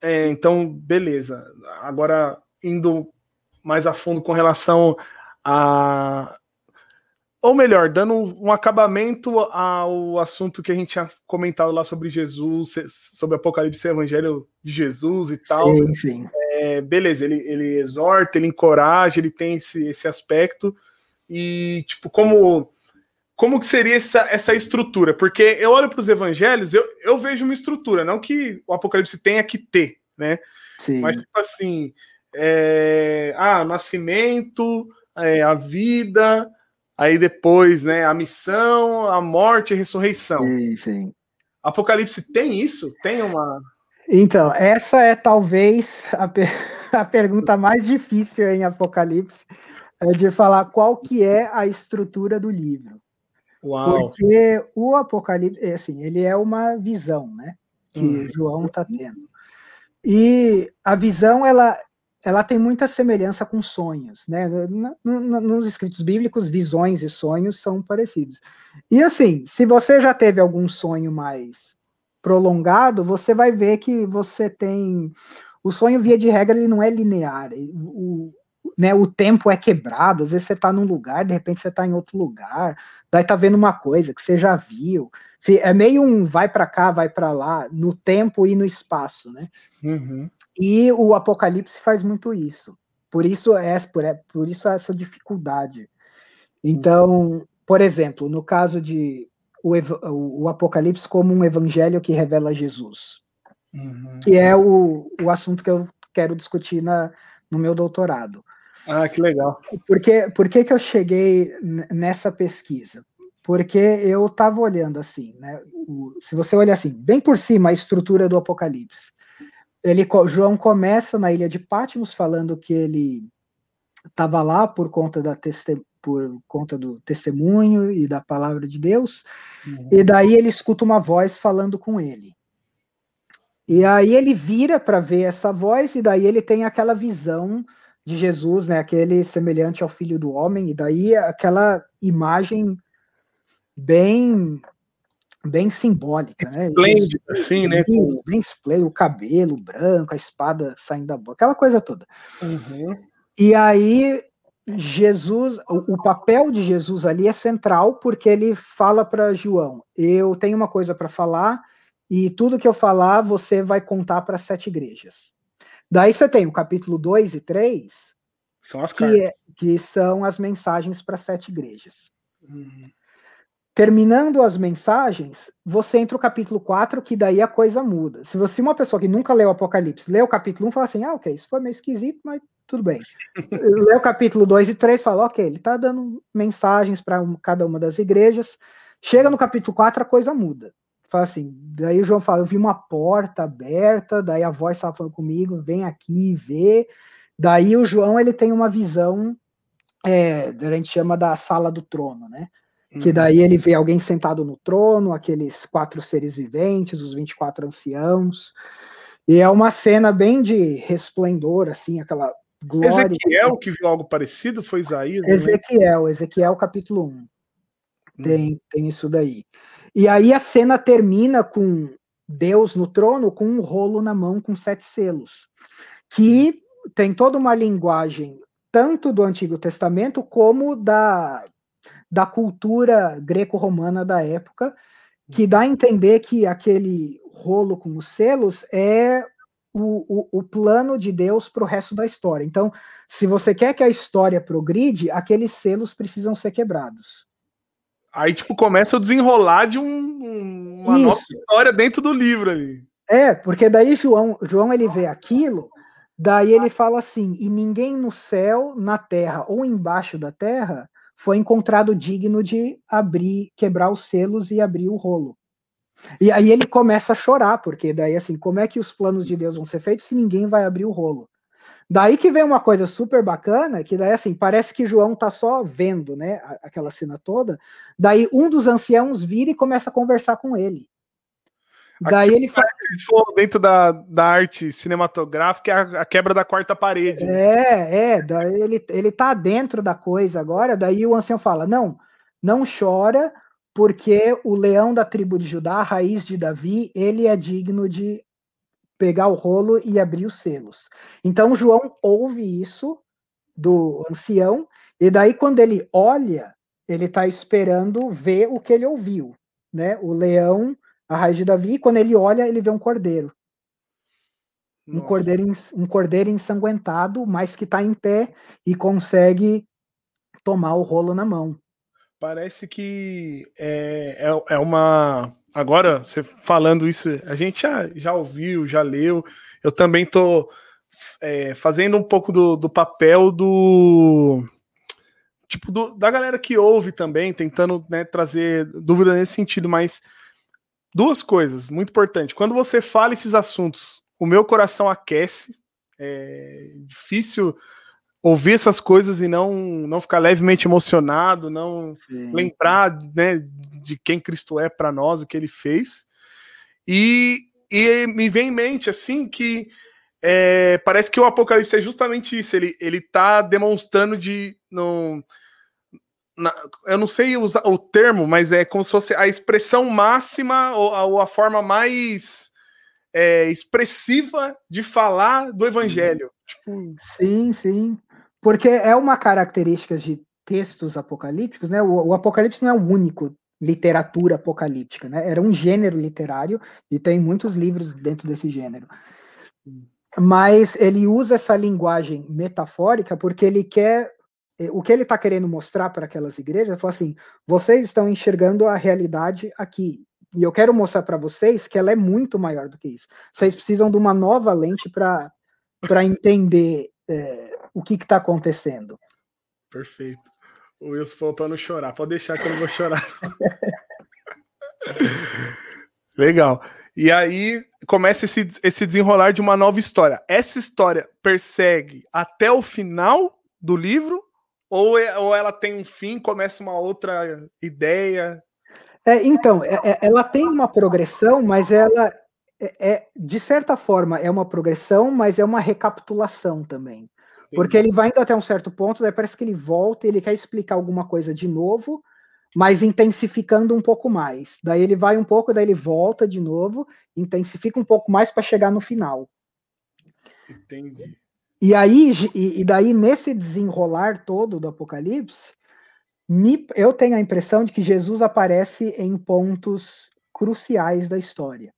é, então, beleza. Agora, indo mais a fundo com relação a. Ou melhor, dando um acabamento ao assunto que a gente tinha comentado lá sobre Jesus, sobre Apocalipse e Evangelho de Jesus e tal. Sim, sim. É, beleza, ele, ele exorta, ele encoraja, ele tem esse, esse aspecto. E, tipo, como como que seria essa, essa estrutura? Porque eu olho para os evangelhos, eu, eu vejo uma estrutura, não que o Apocalipse tenha que ter, né? Sim. Mas, tipo assim, é, ah, nascimento, é, a vida, aí depois, né, a missão, a morte e a ressurreição. Sim, sim. Apocalipse tem isso? Tem uma. Então, essa é talvez a, per... a pergunta mais difícil em Apocalipse, é de falar qual que é a estrutura do livro. Uau. Porque o Apocalipse, é assim, ele é uma visão, né? Que uhum. João está tendo. E a visão, ela, ela tem muita semelhança com sonhos, né? Nos escritos bíblicos, visões e sonhos são parecidos. E assim, se você já teve algum sonho mais prolongado, você vai ver que você tem. O sonho, via de regra, ele não é linear. O, né, o tempo é quebrado, às vezes você está num lugar, de repente você está em outro lugar, daí tá vendo uma coisa que você já viu. É meio um vai para cá, vai para lá, no tempo e no espaço, né? Uhum. E o Apocalipse faz muito isso. Por isso é por, é, por isso essa dificuldade. Então, por exemplo, no caso de o, o Apocalipse como um evangelho que revela Jesus, uhum. que é o, o assunto que eu quero discutir na, no meu doutorado. Ah, que legal. Por que, por que, que eu cheguei nessa pesquisa? Porque eu estava olhando assim, né? O, se você olhar assim, bem por cima a estrutura do Apocalipse, ele, João começa na ilha de Patmos falando que ele estava lá por conta da por conta do testemunho e da palavra de Deus, uhum. e daí ele escuta uma voz falando com ele. E aí ele vira para ver essa voz, e daí ele tem aquela visão de Jesus, né? Aquele semelhante ao filho do homem, e daí aquela imagem bem bem simbólica, né? Esplêndida, assim, né? Bem esplêndido, o cabelo branco, a espada saindo da boca, aquela coisa toda. Uhum. E aí Jesus, o, o, papel de Jesus ali é central porque ele fala para João: eu tenho uma coisa para falar e tudo que eu falar você vai contar para sete igrejas. Daí você tem o capítulo 2 e 3, são as que, é, que são as mensagens para sete igrejas. Uhum. Terminando as mensagens, você entra o capítulo 4, que daí a coisa muda. Se você uma pessoa que nunca leu o Apocalipse, lê o capítulo 1 fala assim: ah, ok, isso foi meio esquisito, mas tudo bem. lê o capítulo 2 e 3 fala: ok, ele está dando mensagens para cada uma das igrejas. Chega no capítulo 4, a coisa muda fala assim, daí o João fala, eu vi uma porta aberta, daí a voz estava falando comigo, vem aqui ver. Daí o João ele tem uma visão, é, a gente chama da sala do trono, né? Que uhum. daí ele vê alguém sentado no trono, aqueles quatro seres viventes, os 24 anciãos. E é uma cena bem de resplendor, assim, aquela glória. Ezequiel que viu algo parecido foi Isaías? Né? Ezequiel, Ezequiel capítulo 1. Tem, hum. tem isso daí. E aí a cena termina com Deus no trono com um rolo na mão com sete selos. que tem toda uma linguagem tanto do Antigo Testamento como da, da cultura greco-romana da época, que dá a entender que aquele rolo com os selos é o, o, o plano de Deus para o resto da história. Então, se você quer que a história progride, aqueles selos precisam ser quebrados. Aí, tipo, começa o desenrolar de um, uma Isso. nova história dentro do livro ali. É, porque daí João, João ele vê aquilo, daí ele fala assim: e ninguém no céu, na terra ou embaixo da terra foi encontrado digno de abrir, quebrar os selos e abrir o rolo. E aí ele começa a chorar, porque daí assim, como é que os planos de Deus vão ser feitos se ninguém vai abrir o rolo? Daí que vem uma coisa super bacana, que daí assim, parece que João tá só vendo, né, aquela cena toda. Daí um dos anciãos vira e começa a conversar com ele. Daí ele fala. Se dentro da, da arte cinematográfica, é a, a, quebra da quarta parede. É, é. Daí ele, ele tá dentro da coisa agora. Daí o ancião fala: Não, não chora, porque o leão da tribo de Judá, a raiz de Davi, ele é digno de pegar o rolo e abrir os selos. Então João ouve isso do ancião, e daí quando ele olha, ele está esperando ver o que ele ouviu, né? O leão a raiz de Davi, e quando ele olha, ele vê um cordeiro. Um cordeiro, um cordeiro ensanguentado, mas que está em pé e consegue tomar o rolo na mão. Parece que é, é, é uma. Agora, você falando isso, a gente já, já ouviu, já leu. Eu também estou é, fazendo um pouco do, do papel do. Tipo, do, da galera que ouve também, tentando né, trazer dúvida nesse sentido, mas duas coisas muito importantes. Quando você fala esses assuntos, o meu coração aquece. É difícil ouvir essas coisas e não não ficar levemente emocionado, não Sim. lembrar né, de quem Cristo é para nós, o que ele fez. E, e me vem em mente assim que é, parece que o Apocalipse é justamente isso. Ele ele está demonstrando de não na, eu não sei usar o termo, mas é como se fosse a expressão máxima ou, ou a forma mais é, expressiva de falar do evangelho. Tipo... Sim, sim. Porque é uma característica de textos apocalípticos, né? O, o Apocalipse não é o único literatura apocalíptica, né? Era um gênero literário e tem muitos livros dentro desse gênero. Mas ele usa essa linguagem metafórica porque ele quer é, o que ele está querendo mostrar para aquelas igrejas é assim: vocês estão enxergando a realidade aqui. E eu quero mostrar para vocês que ela é muito maior do que isso. Vocês precisam de uma nova lente para entender é, o que está acontecendo. Perfeito. O Wilson falou para não chorar. Pode deixar que eu não vou chorar. Legal. E aí começa esse, esse desenrolar de uma nova história. Essa história persegue até o final do livro ou, é, ou ela tem um fim, começa uma outra ideia? É, então, é, é, ela tem uma progressão, mas ela é, é, de certa forma é uma progressão, mas é uma recapitulação também. Porque ele vai indo até um certo ponto, daí parece que ele volta, ele quer explicar alguma coisa de novo, mas intensificando um pouco mais. Daí ele vai um pouco, daí ele volta de novo, intensifica um pouco mais para chegar no final. Entendi. E aí, e, e daí, nesse desenrolar todo do Apocalipse, me, eu tenho a impressão de que Jesus aparece em pontos cruciais da história.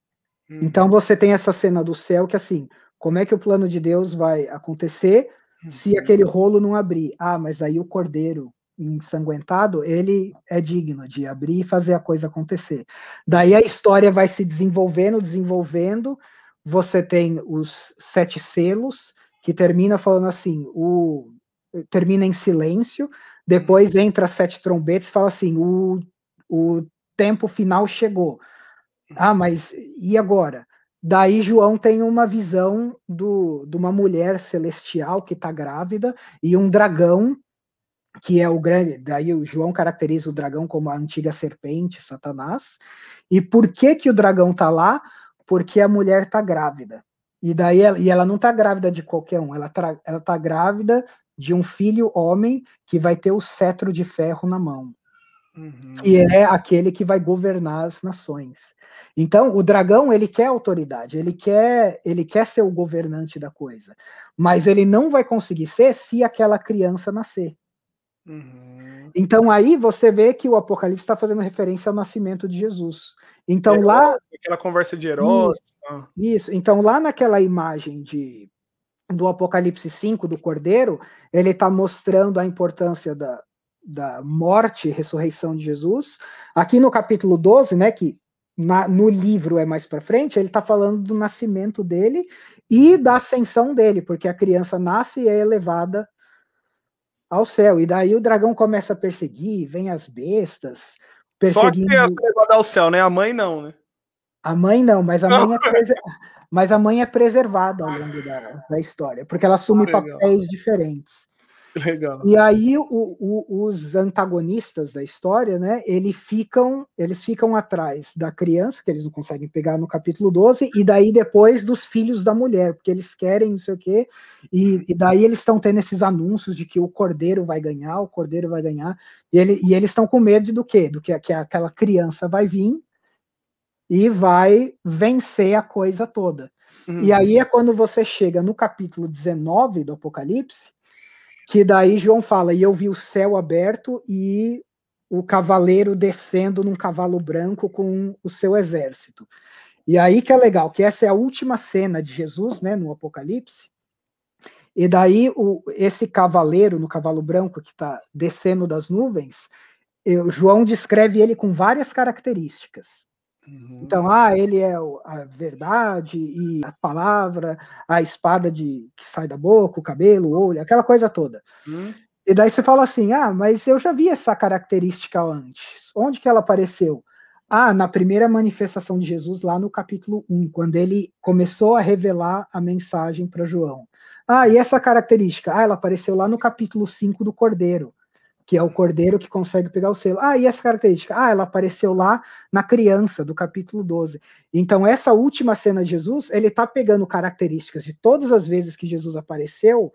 Hum. Então você tem essa cena do céu que assim, como é que o plano de Deus vai acontecer se aquele rolo não abrir? Ah, mas aí o cordeiro ensanguentado, ele é digno de abrir e fazer a coisa acontecer. Daí a história vai se desenvolvendo, desenvolvendo. Você tem os sete selos, que termina falando assim, o termina em silêncio, depois entra sete trombetas e fala assim, o, o tempo final chegou. Ah, mas e agora? Daí João tem uma visão do, de uma mulher celestial que está grávida e um dragão que é o grande. Daí o João caracteriza o dragão como a antiga serpente, Satanás. E por que que o dragão está lá? Porque a mulher está grávida. E daí ela, e ela não está grávida de qualquer um, ela está ela tá grávida de um filho homem que vai ter o cetro de ferro na mão. Uhum. que é aquele que vai governar as nações. Então, o dragão, ele quer autoridade, ele quer, ele quer ser o governante da coisa, mas ele não vai conseguir ser se aquela criança nascer. Uhum. Então aí você vê que o Apocalipse está fazendo referência ao nascimento de Jesus. Então Herói, lá aquela conversa de heróis. Isso, ah. isso, Então lá naquela imagem de do Apocalipse 5 do Cordeiro, ele está mostrando a importância da, da morte e ressurreição de Jesus. Aqui no capítulo 12, né, que na, no livro é mais para frente, ele está falando do nascimento dele e da ascensão dele, porque a criança nasce e é elevada ao céu. E daí o dragão começa a perseguir, vem as bestas. Perseguindo... Só a criança é levada ao céu, né? A mãe não, né? A mãe não, mas a não. mãe é preser... mas a mãe é preservada ao longo da, da história, porque ela assume papéis diferentes. Legal. E aí o, o, os antagonistas da história, né, eles ficam, eles ficam atrás da criança, que eles não conseguem pegar no capítulo 12, e daí depois dos filhos da mulher, porque eles querem não sei o quê, e, e daí eles estão tendo esses anúncios de que o cordeiro vai ganhar, o cordeiro vai ganhar, e, ele, e eles estão com medo do quê? Do que, que aquela criança vai vir e vai vencer a coisa toda. Uhum. E aí é quando você chega no capítulo 19 do Apocalipse, que daí João fala, e eu vi o céu aberto e o cavaleiro descendo num cavalo branco com o seu exército. E aí que é legal, que essa é a última cena de Jesus, né, no Apocalipse. E daí o, esse cavaleiro no cavalo branco que está descendo das nuvens, eu, João descreve ele com várias características. Uhum. Então, ah, ele é a verdade e a palavra, a espada de que sai da boca, o cabelo, o olho, aquela coisa toda. Uhum. E daí você fala assim: ah, mas eu já vi essa característica antes. Onde que ela apareceu? Ah, na primeira manifestação de Jesus, lá no capítulo 1, quando ele começou a revelar a mensagem para João. Ah, e essa característica? Ah, ela apareceu lá no capítulo 5 do Cordeiro que é o cordeiro que consegue pegar o selo. Ah, e essa característica? Ah, ela apareceu lá na criança, do capítulo 12. Então, essa última cena de Jesus, ele está pegando características de todas as vezes que Jesus apareceu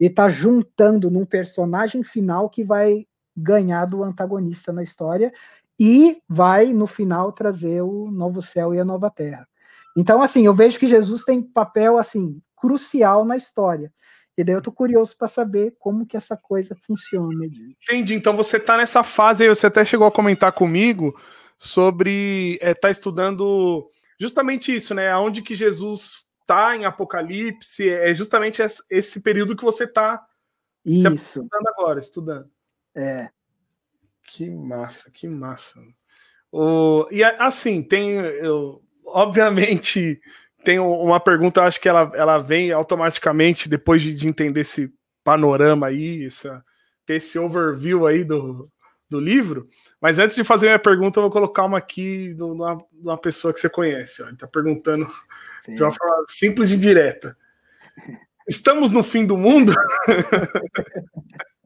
e está juntando num personagem final que vai ganhar do antagonista na história e vai, no final, trazer o novo céu e a nova terra. Então, assim, eu vejo que Jesus tem papel, assim, crucial na história. E daí eu tô curioso para saber como que essa coisa funciona. Entendi. Então você tá nessa fase aí, você até chegou a comentar comigo sobre é, tá estudando justamente isso, né? Aonde que Jesus tá em Apocalipse, é justamente esse período que você tá isso. estudando agora, estudando. É. Que massa, que massa. O, e assim, tem eu, obviamente tem uma pergunta, acho que ela, ela vem automaticamente depois de, de entender esse panorama aí, essa, ter esse overview aí do, do livro. Mas antes de fazer minha pergunta, eu vou colocar uma aqui de uma, uma pessoa que você conhece. Ó. Ele está perguntando Sim. de uma forma simples e direta. Estamos no fim do mundo?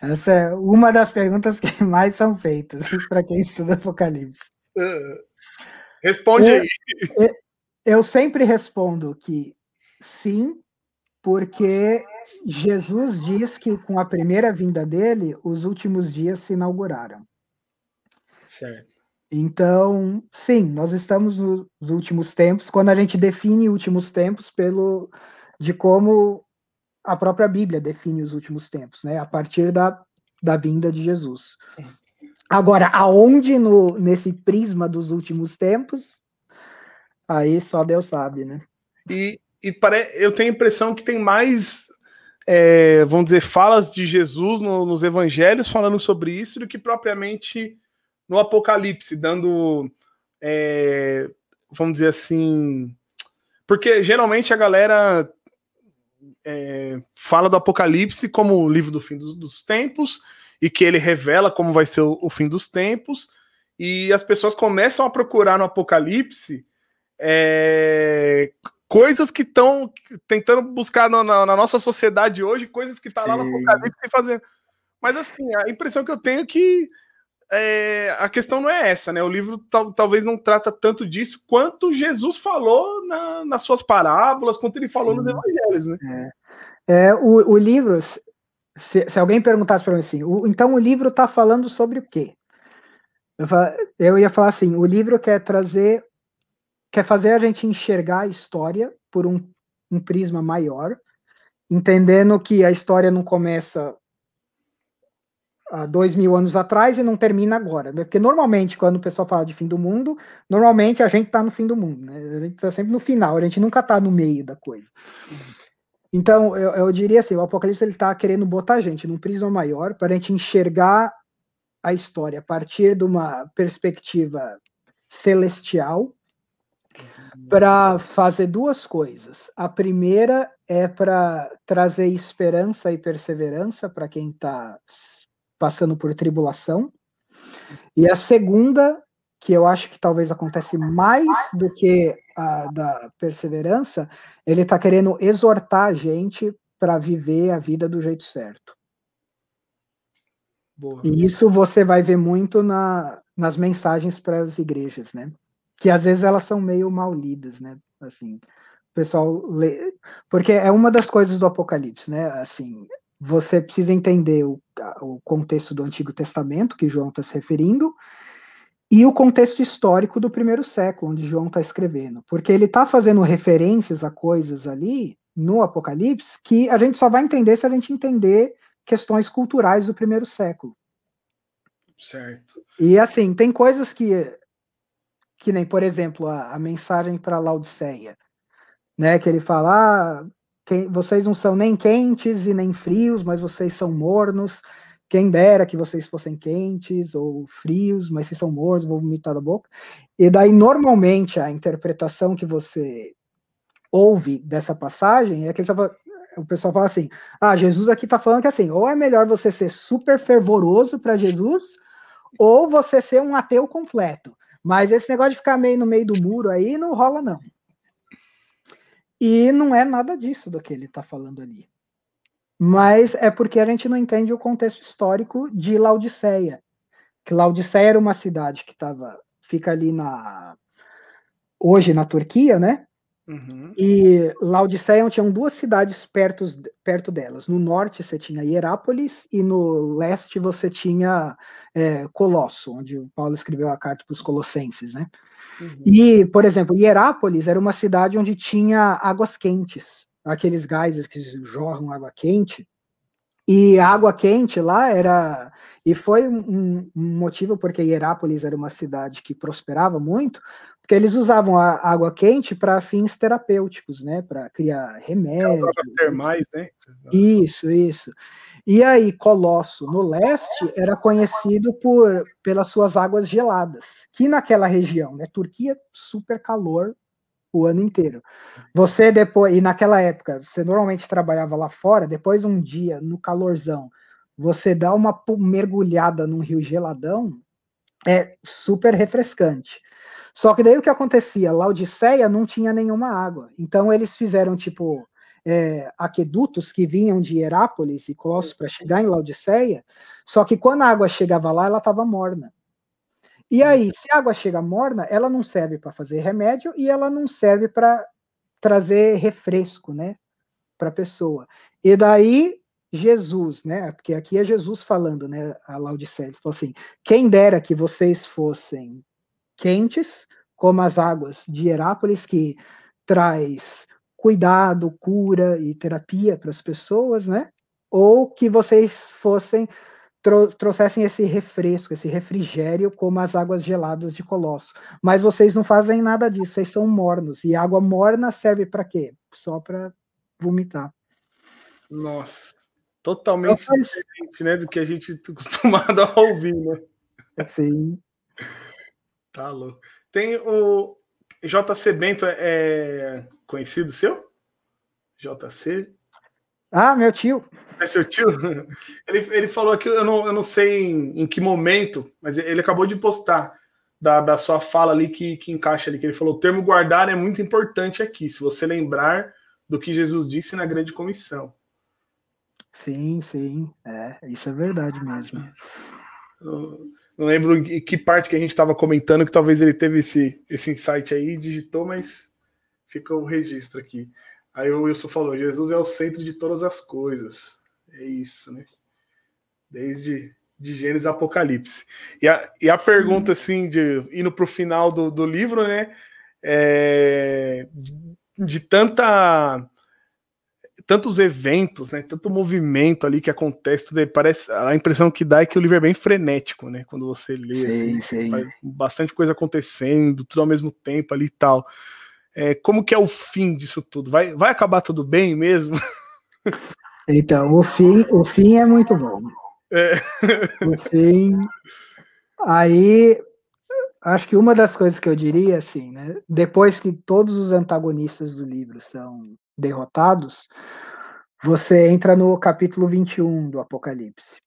Essa é uma das perguntas que mais são feitas para quem estuda Apocalipse. Uh, responde aí. Eu sempre respondo que sim, porque Jesus diz que com a primeira vinda dele, os últimos dias se inauguraram. Certo. Então, sim, nós estamos nos últimos tempos, quando a gente define últimos tempos pelo de como a própria Bíblia define os últimos tempos, né? A partir da, da vinda de Jesus. Agora, aonde no, nesse prisma dos últimos tempos, Aí só Deus sabe, né? E, e pare... eu tenho a impressão que tem mais, é, vamos dizer, falas de Jesus no, nos evangelhos falando sobre isso do que propriamente no Apocalipse, dando, é, vamos dizer assim. Porque geralmente a galera é, fala do Apocalipse como o livro do fim dos, dos, tempos e que ele revela como vai ser o, o fim dos tempos. E as pessoas começam a procurar no Apocalipse é, coisas que estão tentando buscar no, na, na, nossa sociedade hoje, coisas que tá lá no Apocalipse fazer. Mas assim, a impressão que eu tenho é que é, a questão não é essa, né? O livro tal, talvez não trata tanto disso quanto Jesus falou na, nas suas parábolas, quanto ele falou Sim. nos evangelhos, né? É, é o, o livro, se, se, alguém perguntasse para mim assim, o, então o livro está falando sobre o quê? Eu, eu ia falar assim, o livro quer trazer, quer fazer a gente enxergar a história por um, um prisma maior, entendendo que a história não começa há dois mil anos atrás e não termina agora. Né? Porque normalmente, quando o pessoal fala de fim do mundo, normalmente a gente está no fim do mundo. Né? A gente está sempre no final, a gente nunca está no meio da coisa. Então, eu, eu diria assim, o Apocalipse ele está querendo botar a gente num prisma maior para a gente enxergar a história a partir de uma perspectiva celestial para fazer duas coisas. A primeira é para trazer esperança e perseverança para quem está passando por tribulação. E a segunda, que eu acho que talvez acontece mais do que a da perseverança, ele está querendo exortar a gente para viver a vida do jeito certo. Boa. E isso você vai ver muito na, nas mensagens para as igrejas, né? Que às vezes elas são meio mal lidas, né? Assim, o pessoal lê, porque é uma das coisas do Apocalipse, né? Assim, você precisa entender o, o contexto do Antigo Testamento, que João está se referindo, e o contexto histórico do primeiro século, onde João está escrevendo. Porque ele está fazendo referências a coisas ali no Apocalipse que a gente só vai entender se a gente entender questões culturais do primeiro século. Certo. E assim, tem coisas que, que nem, por exemplo, a, a mensagem para Laodiceia, né? Que ele fala: ah, quem, vocês não são nem quentes e nem frios, mas vocês são mornos. Quem dera que vocês fossem quentes ou frios, mas vocês são mornos, vou vomitar da boca. E daí, normalmente, a interpretação que você ouve dessa passagem é que o pessoal fala assim: ah, Jesus aqui está falando que assim, ou é melhor você ser super fervoroso para Jesus, ou você ser um ateu completo. Mas esse negócio de ficar meio no meio do muro aí não rola, não. E não é nada disso do que ele está falando ali. Mas é porque a gente não entende o contexto histórico de Laodiceia. Que Laodiceia era uma cidade que estava fica ali na hoje na Turquia, né? Uhum. E Laodiceia tinham duas cidades perto, perto delas. No norte você tinha Hierápolis e no leste você tinha é, Colosso, onde o Paulo escreveu a carta para os Colossenses, né? Uhum. E, por exemplo, Hierápolis era uma cidade onde tinha águas quentes, aqueles geysers que jorram água quente. E a água quente lá era. E foi um, um, motivo porque Hierápolis era uma cidade que prosperava muito, porque eles usavam a água quente para fins terapêuticos, né? Para criar remédios. termais, né? Isso, isso. E aí, Colosso, no leste, era conhecido por pelas suas águas geladas, que naquela região, né? Turquia, super calor o ano inteiro. Você depois, e naquela época, você normalmente trabalhava lá fora, depois um dia, no calorzão, você dá uma mergulhada num rio geladão, é super refrescante. Só que daí o que acontecia? Laodiceia não tinha nenhuma água. Então eles fizeram, tipo, é, aquedutos que vinham de Herápolis e Colossos para chegar em Laodiceia, só que quando a água chegava lá, ela estava morna. E aí, se a água chega morna, ela não serve para fazer remédio e ela não serve para trazer refresco, né, para a pessoa. E daí Jesus, né, porque aqui é Jesus falando, né, a Laodiceia, ele falou assim: quem dera que vocês fossem quentes, como as águas de Herápolis, que traz cuidado, cura e terapia para as pessoas, né? Ou que vocês fossem trouxessem esse refresco, esse refrigério como as águas geladas de Colosso. Mas vocês não fazem nada disso, vocês são mornos. E água morna serve para quê? Só para vomitar. Nossa, totalmente então, diferente, né, do que a gente está acostumado a ouvir, né? Sim. Tá louco. Tem o JC Bento é, é conhecido seu? JC? Ah, meu tio. É seu tio? Ele, ele falou que eu não, eu não sei em, em que momento, mas ele acabou de postar da, da sua fala ali que, que encaixa ali, que ele falou: o termo guardar é muito importante aqui, se você lembrar do que Jesus disse na grande comissão. Sim, sim, é, isso é verdade mesmo. Não lembro em que parte que a gente estava comentando que talvez ele teve esse, esse insight aí, digitou, mas fica o registro aqui. Aí o Wilson falou: Jesus é o centro de todas as coisas. É isso, né? Desde de Gênesis Apocalipse. E a, e a pergunta, assim, de indo para o final do, do livro, né? É, de, de tanta tantos eventos, né? Tanto movimento ali que acontece, tudo, parece a impressão que dá é que o livro é bem frenético, né? Quando você lê, sim, assim, sim. bastante coisa acontecendo, tudo ao mesmo tempo ali e tal. É, como que é o fim disso tudo? Vai, vai acabar tudo bem mesmo? Então, o fim, o fim é muito bom. É. O fim. Aí, acho que uma das coisas que eu diria, assim, né? Depois que todos os antagonistas do livro são derrotados, você entra no capítulo 21 do Apocalipse,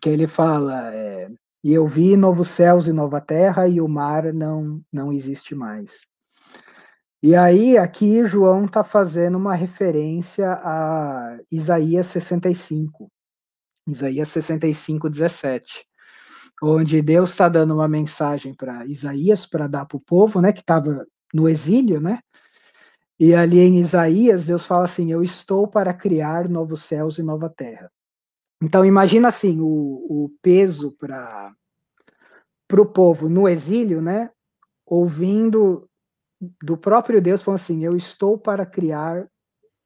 que ele fala: é, E eu vi novos céus e nova terra, e o mar não, não existe mais. E aí, aqui, João está fazendo uma referência a Isaías 65, Isaías 65, 17, onde Deus está dando uma mensagem para Isaías para dar para o povo, né, que estava no exílio, né? E ali em Isaías, Deus fala assim: Eu estou para criar novos céus e nova terra. Então, imagina assim: o, o peso para o povo no exílio, né? Ouvindo do próprio Deus falando assim: Eu estou para criar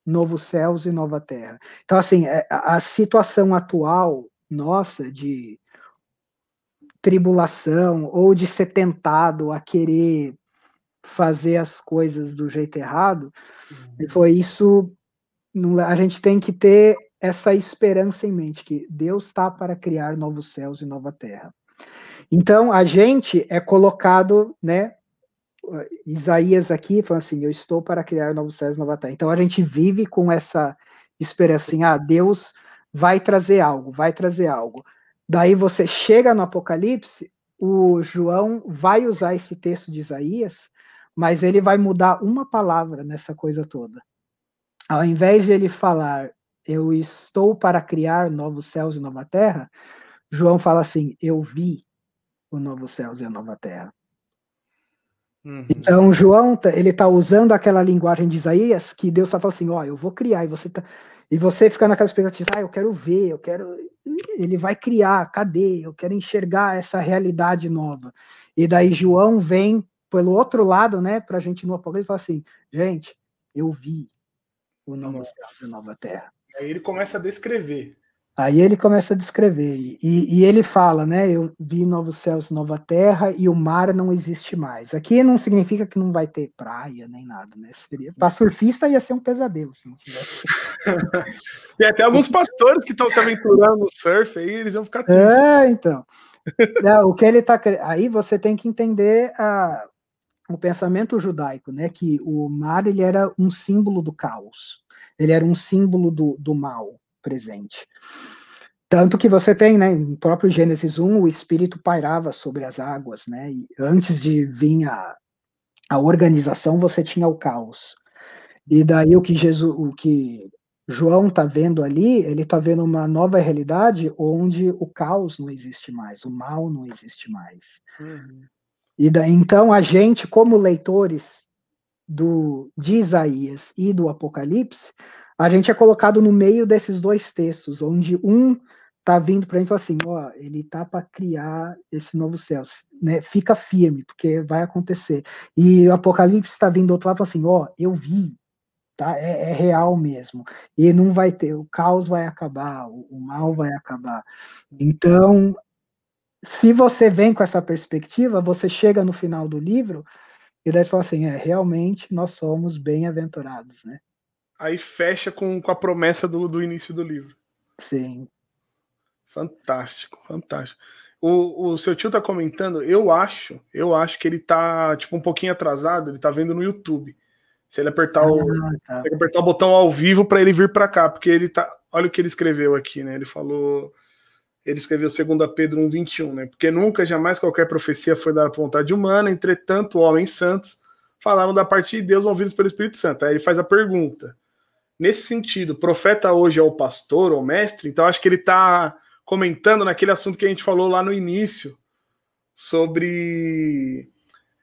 novos céus e nova terra. Então, assim, é, a situação atual nossa de tribulação ou de ser tentado a querer fazer as coisas do jeito errado, uhum. foi isso. A gente tem que ter essa esperança em mente que Deus está para criar novos céus e nova terra. Então a gente é colocado, né? Isaías aqui falando assim: Eu estou para criar novos céus e nova terra. Então a gente vive com essa esperança assim: ah, Deus vai trazer algo, vai trazer algo. Daí você chega no Apocalipse, o João vai usar esse texto de Isaías mas ele vai mudar uma palavra nessa coisa toda. Ao invés de ele falar, eu estou para criar novos céus e nova terra, João fala assim, eu vi o novo céus e a nova terra. Uhum. Então, João, tá, ele está usando aquela linguagem de Isaías que Deus está falando assim, ó, eu vou criar, e você tá, e você fica naquela expectativa, ah, eu quero ver, eu quero, ele vai criar, cadê? Eu quero enxergar essa realidade nova. E daí João vem pelo outro lado, né, para a gente no Apocalipse falar assim, gente, eu vi o novo céu e a nova terra. Aí ele começa a descrever. Aí ele começa a descrever, e, e ele fala, né, eu vi novos céus e nova terra, e o mar não existe mais. Aqui não significa que não vai ter praia, nem nada, né, seria, para surfista ia ser um pesadelo, se não tivesse. Tem até alguns pastores que estão se aventurando no surf, aí eles vão ficar tristes. É, então. É, o que ele tá aí você tem que entender a, o pensamento judaico, né, que o mar ele era um símbolo do caos, ele era um símbolo do, do mal presente. Tanto que você tem, né, no próprio Gênesis 1, o espírito pairava sobre as águas, né, e antes de vir a, a organização, você tinha o caos. E daí o que Jesus, o que João está vendo ali, ele está vendo uma nova realidade onde o caos não existe mais, o mal não existe mais. Uhum. E então a gente, como leitores do de Isaías e do Apocalipse, a gente é colocado no meio desses dois textos, onde um tá vindo para a gente e fala assim, ó, ele tá para criar esse novo céu, né? Fica firme, porque vai acontecer. E o Apocalipse está vindo do outro lado e fala assim, ó, eu vi, tá? É, é, real mesmo. E não vai ter, o caos vai acabar, o, o mal vai acabar. Então, se você vem com essa perspectiva, você chega no final do livro e daí você fala assim, é, realmente nós somos bem-aventurados, né? Aí fecha com, com a promessa do, do início do livro. Sim. Fantástico, fantástico. O, o seu tio tá comentando, eu acho, eu acho que ele tá, tipo, um pouquinho atrasado, ele tá vendo no YouTube. Se ele apertar, ah, o, tá. apertar o botão ao vivo para ele vir para cá, porque ele tá. Olha o que ele escreveu aqui, né? Ele falou ele escreveu 2 Pedro 1,21, né? Porque nunca, jamais qualquer profecia foi dada por vontade humana, entretanto, homens santos falaram da parte de Deus ouvidos pelo Espírito Santo. Aí ele faz a pergunta. Nesse sentido, profeta hoje é o pastor ou mestre? Então acho que ele está comentando naquele assunto que a gente falou lá no início sobre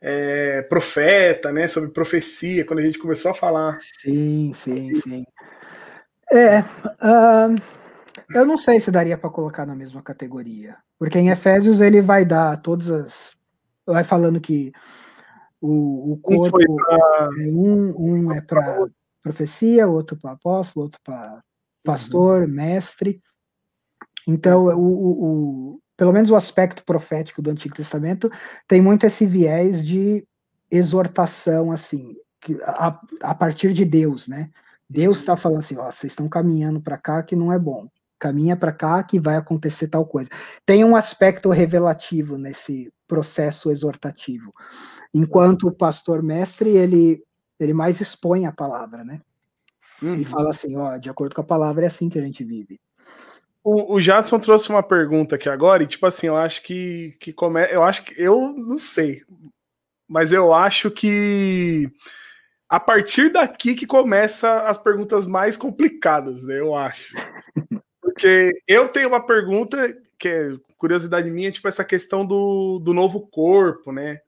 é, profeta, né? Sobre profecia, quando a gente começou a falar. Sim, sim, sim. É. Uh Eu não sei se daria para colocar na mesma categoria, porque em Efésios ele vai dar todas as. Vai falando que o, o corpo pra... é um, um é para profecia, outro para apóstolo, outro para pastor, uhum. mestre. Então, o, o, o, pelo menos o aspecto profético do Antigo Testamento tem muito esse viés de exortação, assim, a, a partir de Deus, né? Deus está falando assim, ó, vocês estão caminhando para cá que não é bom. Caminha para cá que vai acontecer tal coisa. Tem um aspecto revelativo nesse processo exortativo. Enquanto o pastor mestre, ele ele mais expõe a palavra, né? Uhum. E fala assim, ó, de acordo com a palavra é assim que a gente vive. O, o Jadson trouxe uma pergunta aqui agora, e tipo assim, eu acho que, que come... eu acho que eu não sei, mas eu acho que a partir daqui que começa as perguntas mais complicadas, né? Eu acho. Porque eu tenho uma pergunta que é curiosidade minha, tipo essa questão do, do novo corpo, né?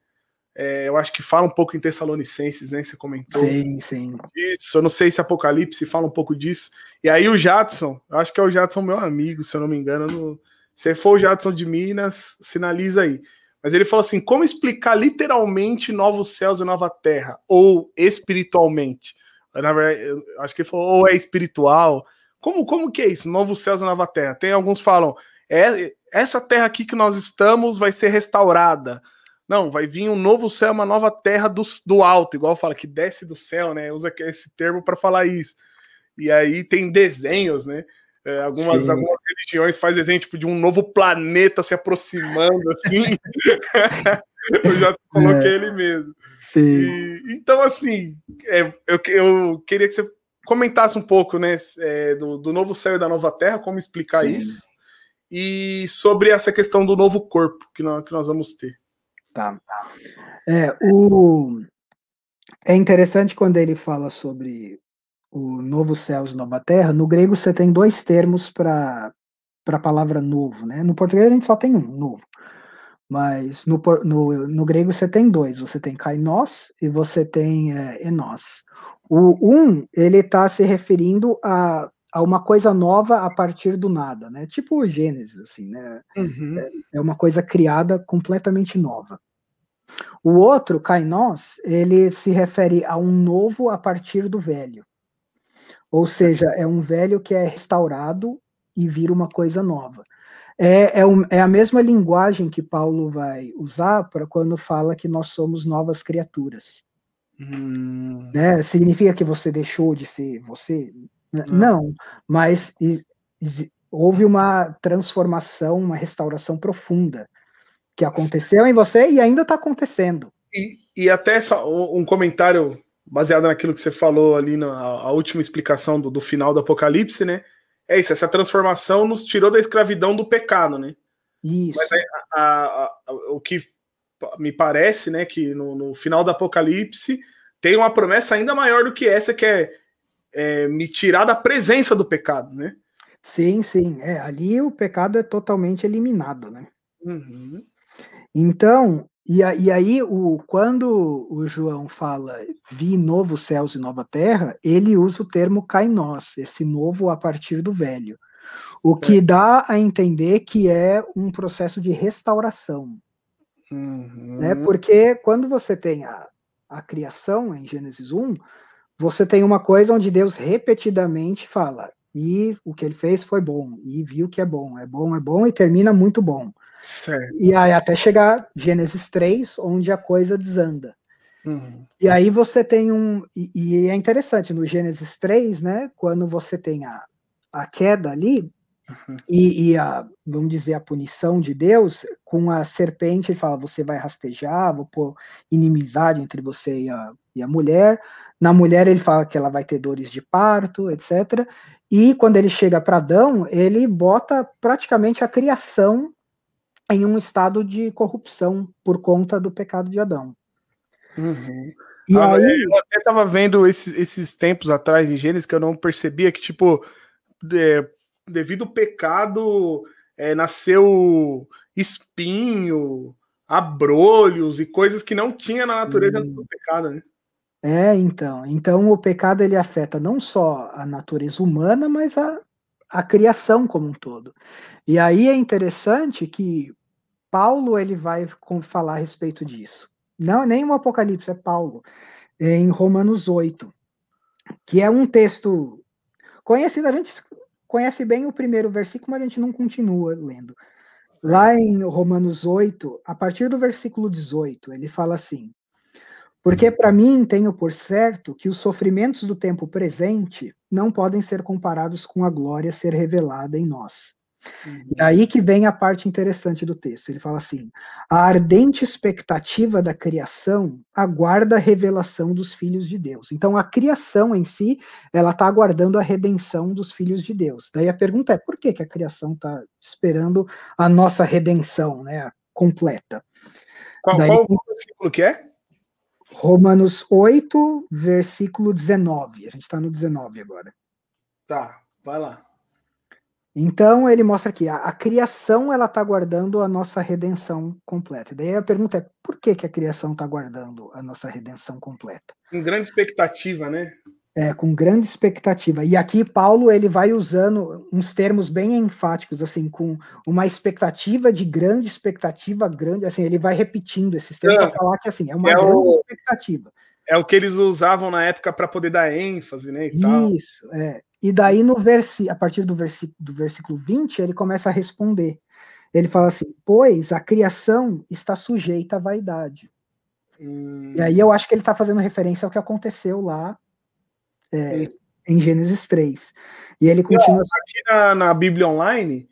É, eu acho que fala um pouco em Tessalonicenses, né? Você comentou. Sim, sim. Isso, eu não sei se Apocalipse fala um pouco disso. E aí o Jadson, eu acho que é o Jadson meu amigo, se eu não me engano. No... Se for o Jadson de Minas, sinaliza aí. Mas ele falou assim: como explicar literalmente novos céus e nova terra? Ou espiritualmente? Na verdade, eu acho que ele falou, ou é espiritual. Como, como que é isso? Novos céus e nova terra. Tem alguns falam, é, essa terra aqui que nós estamos vai ser restaurada. Não, vai vir um novo céu, uma nova terra do, do alto, igual fala que desce do céu, né? Usa esse termo para falar isso. E aí tem desenhos, né? É, algumas, algumas religiões fazem desenho tipo, de um novo planeta se aproximando, assim. eu já coloquei é. ele mesmo. E, então, assim, é, eu, eu queria que você comentasse um pouco né, é, do, do, novo céu e da nova terra, como explicar Sim. isso, e sobre essa questão do novo corpo que nós, que nós vamos ter. Tá. É, o... é interessante quando ele fala sobre o novo céus e nova terra, no grego você tem dois termos para a palavra novo, né? No português a gente só tem um, novo. Mas no, no, no grego você tem dois, você tem kainos e você tem é, enos. O um, ele está se referindo a, a uma coisa nova a partir do nada, né? Tipo o Gênesis, assim, né? Uhum. É, é uma coisa criada completamente nova. O outro, kainos, ele se refere a um novo a partir do velho. Ou seja, é um velho que é restaurado e vira uma coisa nova. É, é, um, é a mesma linguagem que Paulo vai usar para quando fala que nós somos novas criaturas. Hum. Né? Significa que você deixou de ser você? Hum. Não, mas e, e, houve uma transformação, uma restauração profunda que aconteceu em você e ainda está acontecendo. E, e até só um comentário baseado naquilo que você falou ali na a última explicação do, do final do Apocalipse, né? É isso, essa transformação nos tirou da escravidão do pecado, né? Isso. Mas a, a, a, o que me parece, né, que no, no, final do Apocalipse tem uma promessa ainda maior do que essa, que é, é me tirar da presença do pecado, né? Sim, sim. É, ali o pecado é totalmente eliminado, né? Uhum. Então, e, e aí, o, quando o João fala vi novos céus e nova terra, ele usa o termo kainós, esse novo a partir do velho. O que dá a entender que é um processo de restauração. Uhum. Né? Porque quando você tem a, a criação em Gênesis 1, você tem uma coisa onde Deus repetidamente fala, e o que ele fez foi bom, e viu que é bom, é bom, é bom, e termina muito bom. Certo. E aí até chegar Gênesis 3, onde a coisa desanda. Uhum. E aí você tem um. E, e, é interessante, no Gênesis 3, né? Quando você tem a, a queda ali, uhum. e, e, a, vamos dizer, a punição de Deus, com a serpente, ele fala: você vai rastejar, vou pôr inimizade entre você e a, e a mulher. Na mulher, ele fala que ela vai ter dores de parto, etc. E quando ele chega para Adão, ele bota praticamente a criação em um estado de corrupção por conta do pecado de Adão. Uhum. E ah, aí... Eu até estava vendo esses, esses tempos atrás em Gênesis que eu não percebia que, tipo, de, devido ao pecado, é, nasceu espinho, abrolhos e coisas que não tinha na natureza Sim. do pecado, né? É, então. Então o pecado ele afeta não só a natureza humana, mas a, a criação como um todo. E aí é interessante que Paulo ele vai falar a respeito disso. Não, nem o Apocalipse, é Paulo, em Romanos 8, que é um texto conhecido, a gente conhece bem o primeiro versículo, mas a gente não continua lendo. Lá em Romanos 8, a partir do versículo 18, ele fala assim: Porque para mim tenho por certo que os sofrimentos do tempo presente não podem ser comparados com a glória ser revelada em nós. Uhum. E aí que vem a parte interessante do texto. Ele fala assim: a ardente expectativa da criação aguarda a revelação dos filhos de Deus. Então a criação em si, ela está aguardando a redenção dos filhos de Deus. Daí a pergunta é: por que, que a criação está esperando a nossa redenção, né, completa? Qual, Daí, qual o versículo que é? Romanos 8, versículo 19. A gente está no 19 agora. Tá, vai lá. Então ele mostra que a, a criação ela está guardando a nossa redenção completa. E daí a pergunta é por que, que a criação está guardando a nossa redenção completa? Com grande expectativa, né? É, com grande expectativa. E aqui Paulo ele vai usando uns termos bem enfáticos, assim, com uma expectativa de grande expectativa, grande, assim, ele vai repetindo esses termos para falar que assim é uma é grande o, expectativa. É o que eles usavam na época para poder dar ênfase, né? Isso, é. E daí, no versi, a partir do, versi, do versículo 20, ele começa a responder. Ele fala assim: Pois a criação está sujeita à vaidade. Hum. E aí eu acho que ele está fazendo referência ao que aconteceu lá é, em Gênesis 3. E ele continua. Aqui na, na Bíblia Online,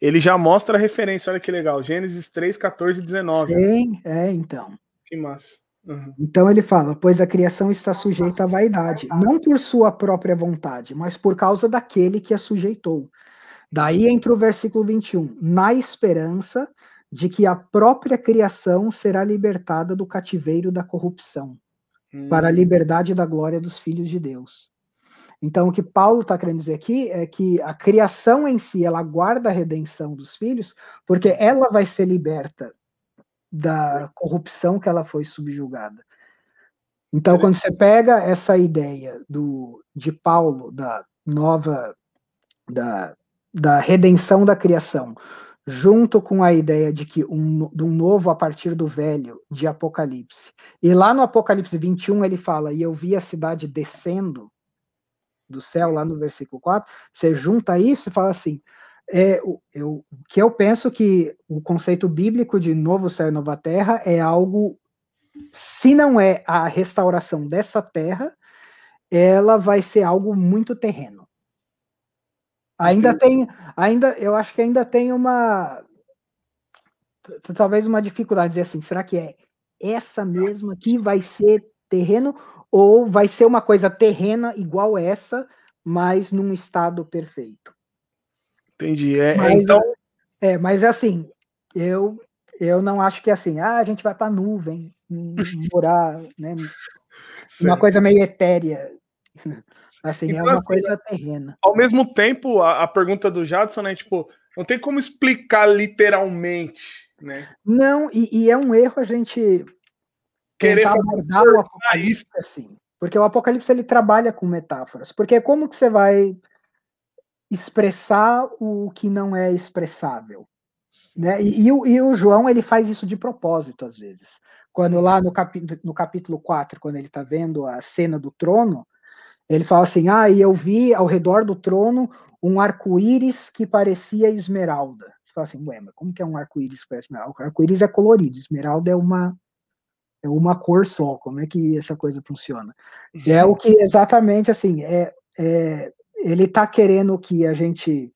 ele já mostra a referência, olha que legal. Gênesis 3, 14 e 19. Sim, é, então. Que massa. Uhum. Então ele fala: pois a criação está sujeita à vaidade, não por sua própria vontade, mas por causa daquele que a sujeitou. Daí entra o versículo 21, na esperança de que a própria criação será libertada do cativeiro da corrupção, uhum. para a hum. liberdade da glória dos filhos de Deus. Então, o que Paulo está querendo dizer aqui é que a criação em si, ela guarda a redenção dos filhos, porque ela vai ser liberta da corrupção que ela foi subjugada. Então, quando você pega essa ideia do, de Paulo, da nova, da, da redenção da criação, junto com a ideia de que um, de um novo a partir do velho, de Apocalipse. E lá no Apocalipse 21 ele fala: E eu vi a cidade descendo do céu, lá no versículo 4. Você junta isso e fala assim: é, eu, que eu penso que o conceito bíblico de novo céu e nova terra é algo, se não é a restauração dessa terra, ela vai ser algo muito terreno. Ainda tem, ainda, eu acho que ainda tem uma, talvez uma dificuldade dizer assim, será que é essa mesma que vai ser terreno ou vai ser uma coisa terrena igual essa, mas num estado perfeito? Entendi. É, é, mas, então... é, mas é assim, eu, eu não acho que é assim, ah, a gente vai para nuvem, morar, né? Uma coisa meio etérea. Assim, então, é uma assim, coisa terrena. Ao mesmo tempo, a, a, pergunta do Jadson, né? Tipo, não tem como explicar literalmente, né? Não, e, e é um erro a gente querer abordar o apocalipse isso. assim. Porque o apocalipse ele trabalha com metáforas. Porque como que você vai expressar o que não é expressável. Né? E, e, o, e, o, João ele faz isso de propósito às vezes. Quando lá no, capi, no capítulo 4, quando ele está vendo a cena do trono, ele fala assim: Ah, e eu vi ao redor do trono um arco-íris que parecia esmeralda. Você fala assim, ué, mas como que é um arco-íris que parece esmeralda? O arco-íris é colorido, esmeralda é uma é uma cor só. Como é que essa coisa funciona? É o que exatamente assim é, é ele está querendo que a gente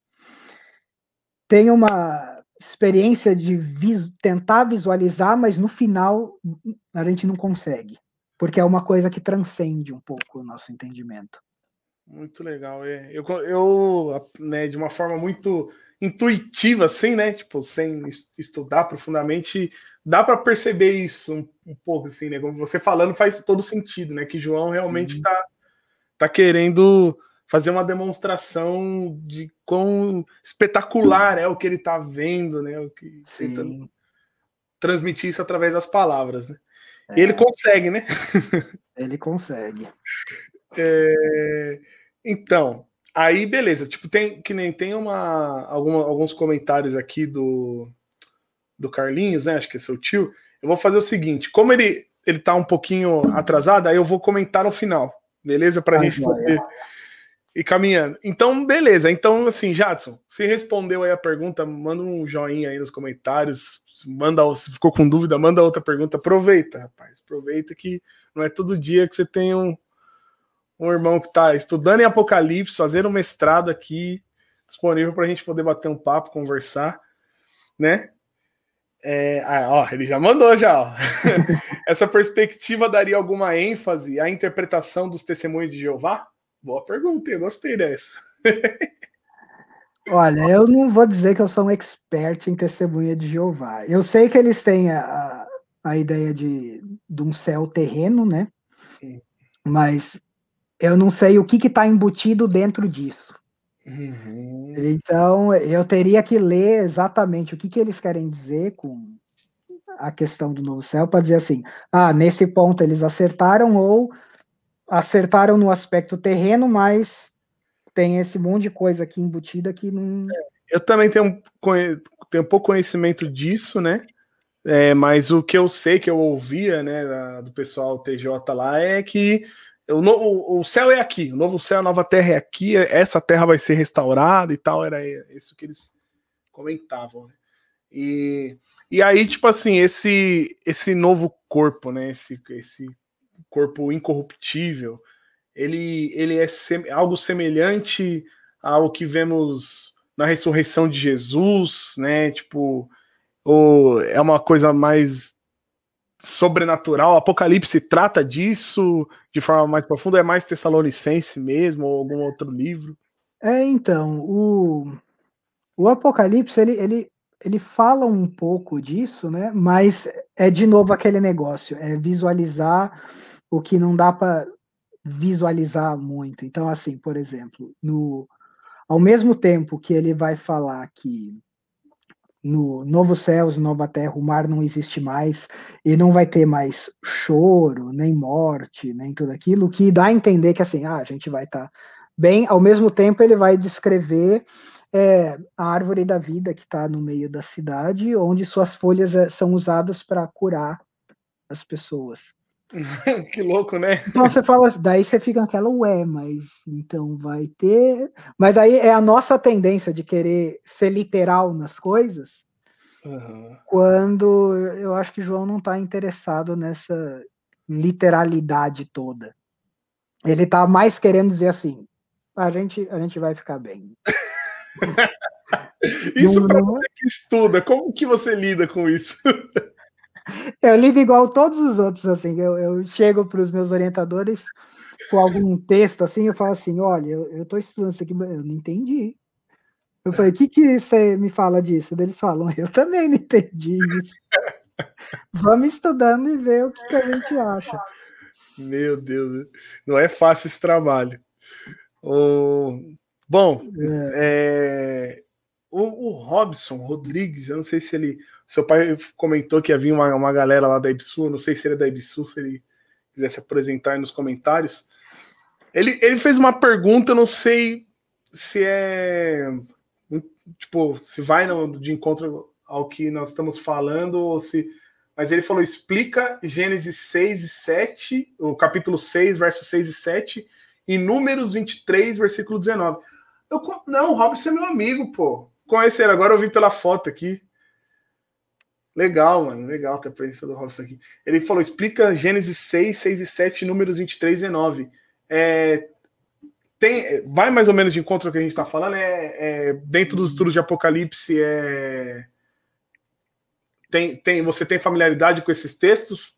tenha uma experiência de vis tentar visualizar, mas no final a gente não consegue, porque é uma coisa que transcende um pouco o nosso entendimento. Muito legal. É. Eu, eu né, de uma forma muito intuitiva, assim, né? Tipo, sem estudar profundamente, dá para perceber isso um, um, pouco, assim, né? Como você falando faz todo sentido, né? Que João realmente está tá querendo fazer uma demonstração de quão espetacular é o que ele está vendo, né? O que tentando transmitir isso através das palavras, né? É. ele consegue, né? ele consegue. É, então, aí, beleza. Tipo, tem que nem tem uma, alguma, alguns comentários aqui do, do Carlinhos, né? Acho que é seu tio. Eu vou fazer o seguinte: como ele, ele tá um pouquinho atrasado, aí eu vou comentar no final, beleza? Pra Ai, gente poder ir caminhando. Então, beleza. Então, assim, Jadson, se respondeu aí a pergunta, manda um joinha aí nos comentários. Manda, se ficou com dúvida, manda outra pergunta. Aproveita, rapaz. Aproveita que não é todo dia que você tem um, um irmão que está estudando em Apocalipse, fazendo um mestrado aqui, disponível para a gente poder bater um papo, conversar, né? É, ah, ó, ele já mandou já. Ó. Essa perspectiva daria alguma ênfase à interpretação dos testemunhos de Jeová? Boa pergunta, eu gostei dessa. Olha, eu não vou dizer que eu sou um expert em testemunha de Jeová. Eu sei que eles têm a, a ideia de, de um céu terreno, né? Sim. Mas eu não sei o que está embutido dentro disso. Uhum. Então, eu teria que ler exatamente o que, que eles querem dizer com a questão do novo céu para dizer assim: ah, nesse ponto eles acertaram ou acertaram no aspecto terreno, mas tem esse monte de coisa aqui embutida que não. Eu também tenho, tenho pouco conhecimento disso, né? É, mas o que eu sei que eu ouvia, né, do pessoal TJ lá é que o, o, céu é aqui, o novo céu, a nova terra é aqui, essa terra vai ser restaurada e tal, era isso que eles comentavam. Né? E, e aí, tipo assim, esse esse novo corpo, né, esse, esse corpo incorruptível, ele, ele é sem, algo semelhante ao que vemos na ressurreição de Jesus, né, tipo, ou é uma coisa mais sobrenatural. Apocalipse trata disso de forma mais profunda? É mais Tessalonicense mesmo, ou algum outro livro? É, então, o, o Apocalipse, ele, ele, ele fala um pouco disso, né? Mas é de novo aquele negócio, é visualizar o que não dá para visualizar muito. Então, assim, por exemplo, no ao mesmo tempo que ele vai falar que no Novo Céus, Nova Terra, o mar não existe mais e não vai ter mais choro, nem morte, nem tudo aquilo, que dá a entender que assim, ah, a gente vai estar tá bem. Ao mesmo tempo, ele vai descrever é, a árvore da vida que está no meio da cidade, onde suas folhas é, são usadas para curar as pessoas. que louco, né? Então você fala, daí você fica aquela, ué, mas então vai ter. Mas aí é a nossa tendência de querer ser literal nas coisas, uhum. quando eu acho que João não está interessado nessa literalidade toda. Ele está mais querendo dizer assim: a gente, a gente vai ficar bem. isso para você que estuda, como que você lida com isso? Eu lido igual todos os outros, assim. Eu, eu chego para os meus orientadores com algum texto, assim, eu falo assim: olha, eu estou estudando isso aqui, eu não entendi. Eu falei: o que, que você me fala disso? Eles falam: eu também não entendi isso. Vamos estudando e ver o que, que a gente acha. Meu Deus, não é fácil esse trabalho. O... Bom, é. É... O, o Robson Rodrigues, eu não sei se ele seu pai comentou que havia uma, uma galera lá da Ibsu, não sei se ele é da Ibsu, se ele quiser se apresentar aí nos comentários. Ele, ele fez uma pergunta, não sei se é. Tipo, se vai no, de encontro ao que nós estamos falando, ou se. Mas ele falou: explica Gênesis 6 e 7, o capítulo 6, versos 6 e 7, e Números 23, versículo 19. Eu, não, o Robson é meu amigo, pô. Conheci ele, agora eu vi pela foto aqui. Legal, mano. Legal ter a presença do Robson aqui. Ele falou: explica Gênesis 6, 6 e 7, números 23 e 9. É, tem, vai mais ou menos de encontro ao que a gente está falando. É, é, dentro dos estudos de Apocalipse, é, tem, tem, você tem familiaridade com esses textos?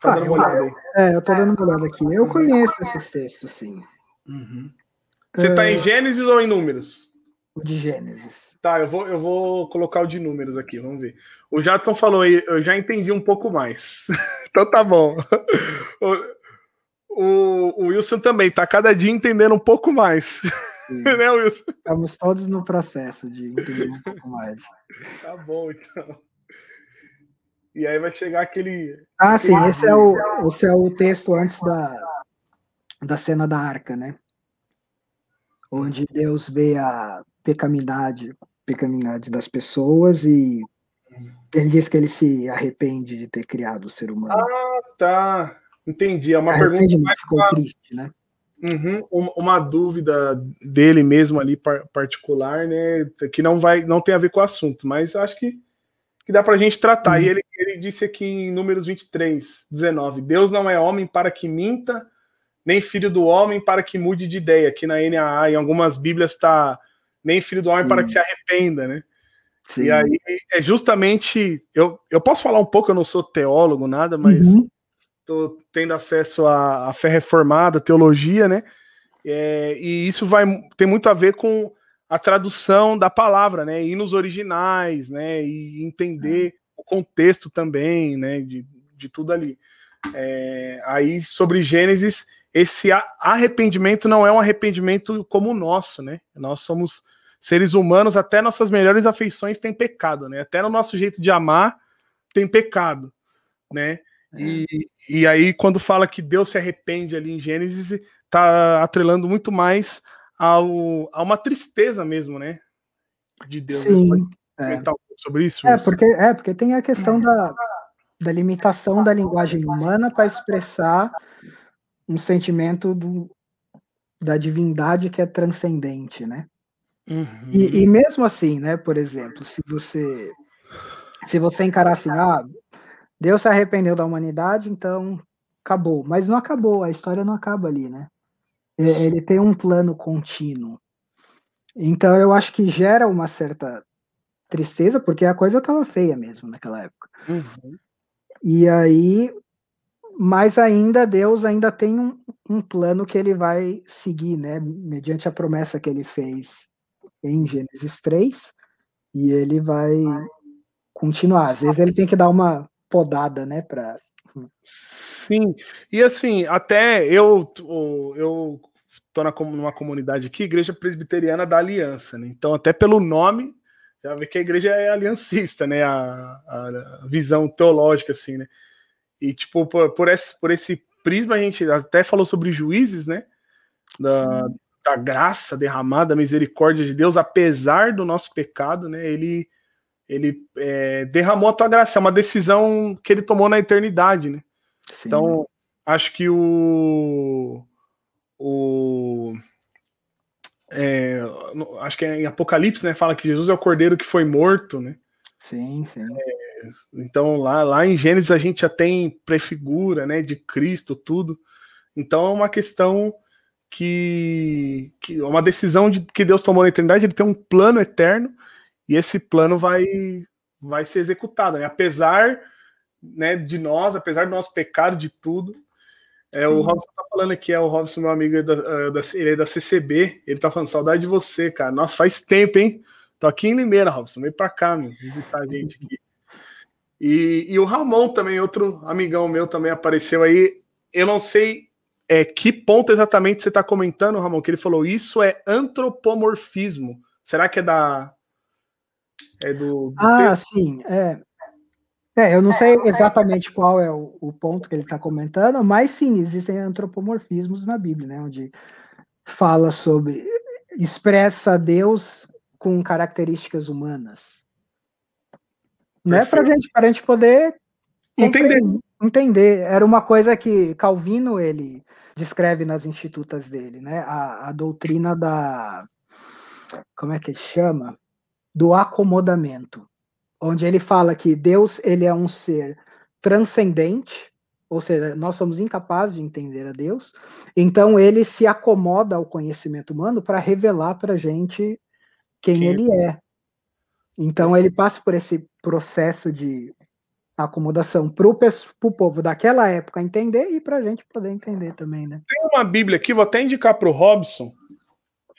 Tá ah, dando uma olhada aí. É, eu tô dando uma olhada aqui. Eu conheço esses textos, sim. Uhum. Você está em é. Gênesis ou em Números? O de Gênesis. Tá, eu vou, eu vou colocar o de números aqui, vamos ver. O Jadson falou aí, eu já entendi um pouco mais. então tá bom. O, o, o, Wilson também tá cada dia entendendo um pouco mais. né, Wilson? Estamos todos no processo de entender um pouco mais. tá bom, então. E aí vai chegar aquele. Ah, sim, esse é, o, esse é o texto antes da, da cena da arca, né? onde Deus vê a pecamidade, pecamidade das pessoas e ele diz que ele se arrepende de ter criado o ser humano. Ah, tá. Entendi. É uma Arrepende, pergunta mais ficou triste, né? Uhum, uma dúvida dele mesmo ali particular, né? Que não vai, não tem a ver com o assunto, mas acho que, que dá para a gente tratar. Uhum. E ele, ele disse aqui em Números 23, 19: Deus não é homem para que minta, nem filho do homem para que mude de ideia. Aqui na NAA, em algumas Bíblias está nem filho do homem para que se arrependa, né? Sim. E aí é justamente. Eu, eu posso falar um pouco, eu não sou teólogo, nada, mas. Uhum tô tendo acesso à, à fé reformada, teologia, né? É, e isso vai ter muito a ver com a tradução da palavra, né? Ir nos originais, né? E entender o contexto também, né? De, de tudo ali. É, aí sobre Gênesis, esse arrependimento não é um arrependimento como o nosso, né? Nós somos seres humanos, até nossas melhores afeições têm pecado, né? Até no nosso jeito de amar tem pecado, né? É. E, e aí, quando fala que Deus se arrepende ali em Gênesis, tá atrelando muito mais ao, a uma tristeza mesmo, né? De Deus. Sim. É. Sobre isso? É porque, é, porque tem a questão da, da limitação da linguagem humana para expressar um sentimento do, da divindade que é transcendente, né? Uhum. E, e, mesmo assim, né, por exemplo, se você se você encarar assim, ah, Deus se arrependeu da humanidade, então acabou. Mas não acabou, a história não acaba ali, né? Ele tem um plano contínuo. Então eu acho que gera uma certa tristeza, porque a coisa estava feia mesmo naquela época. Uhum. E aí, mas ainda Deus ainda tem um, um, plano que ele vai seguir, né? Mediante a promessa que ele fez em Gênesis 3, e ele vai continuar. Às vezes ele tem que dar uma podada, né, para Sim, e assim, até eu eu tô na, numa comunidade aqui, Igreja Presbiteriana da Aliança, né? Então, até pelo nome, já vê que a igreja é aliancista, né? A, a visão teológica, assim, né? E, tipo, por, por, esse, por esse prisma, a gente até falou sobre juízes, né? Da, da graça derramada, da misericórdia de Deus, apesar do nosso pecado, né? Ele ele é, derramou a tua graça. É uma decisão que ele tomou na eternidade, né? Sim. Então, acho que o. o é, acho que é em Apocalipse, né? Fala que Jesus é o cordeiro que foi morto, né? Sim, sim. É, então, lá, lá em Gênesis a gente já tem prefigura, né? De Cristo, tudo. Então, é uma questão que, que uma decisão de, que Deus tomou na eternidade, ele tem um plano eterno e esse plano vai, vai ser executado, né? Apesar né, de nós, apesar do nosso pecado, de tudo. É, o Robson tá falando aqui, é o Robson, meu amigo, é da, é da, ele é da CCB, ele tá falando, saudade de você, cara. Nossa, faz tempo, hein? Tô aqui em Limeira, Robson, vem pra cá, meu, visitar a gente aqui. E, e o Ramon também, outro amigão meu, também apareceu aí. Eu não sei é, que ponto exatamente você está comentando, Ramon, que ele falou isso é antropomorfismo. Será que é da, é do, do ah, texto? sim. É. é, eu não sei exatamente qual é o, o ponto que ele está comentando, mas sim, existem antropomorfismos na Bíblia, né? Onde fala sobre. expressa Deus com características humanas. Né? Para gente, a gente poder entender. entender. Era uma coisa que Calvino ele descreve nas institutas dele, né? A, a doutrina da. Como é que chama? do acomodamento, onde ele fala que Deus ele é um ser transcendente, ou seja, nós somos incapazes de entender a Deus, então ele se acomoda ao conhecimento humano para revelar para a gente quem ele é. Então ele passa por esse processo de acomodação para o povo daquela época entender e para a gente poder entender também, né? Tem uma Bíblia aqui, vou até indicar para o Robson,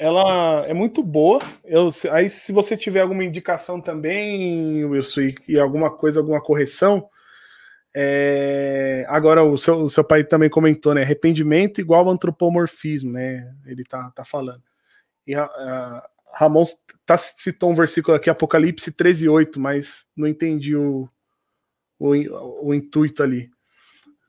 ela é muito boa. Eu, aí, se você tiver alguma indicação também, Wilson, e, e alguma coisa, alguma correção, é, agora o seu, o seu pai também comentou, né? Arrependimento igual antropomorfismo, né? Ele tá, tá falando. E a, a Ramon tá, citou um versículo aqui, Apocalipse 13, 8, mas não entendi o, o, o intuito ali.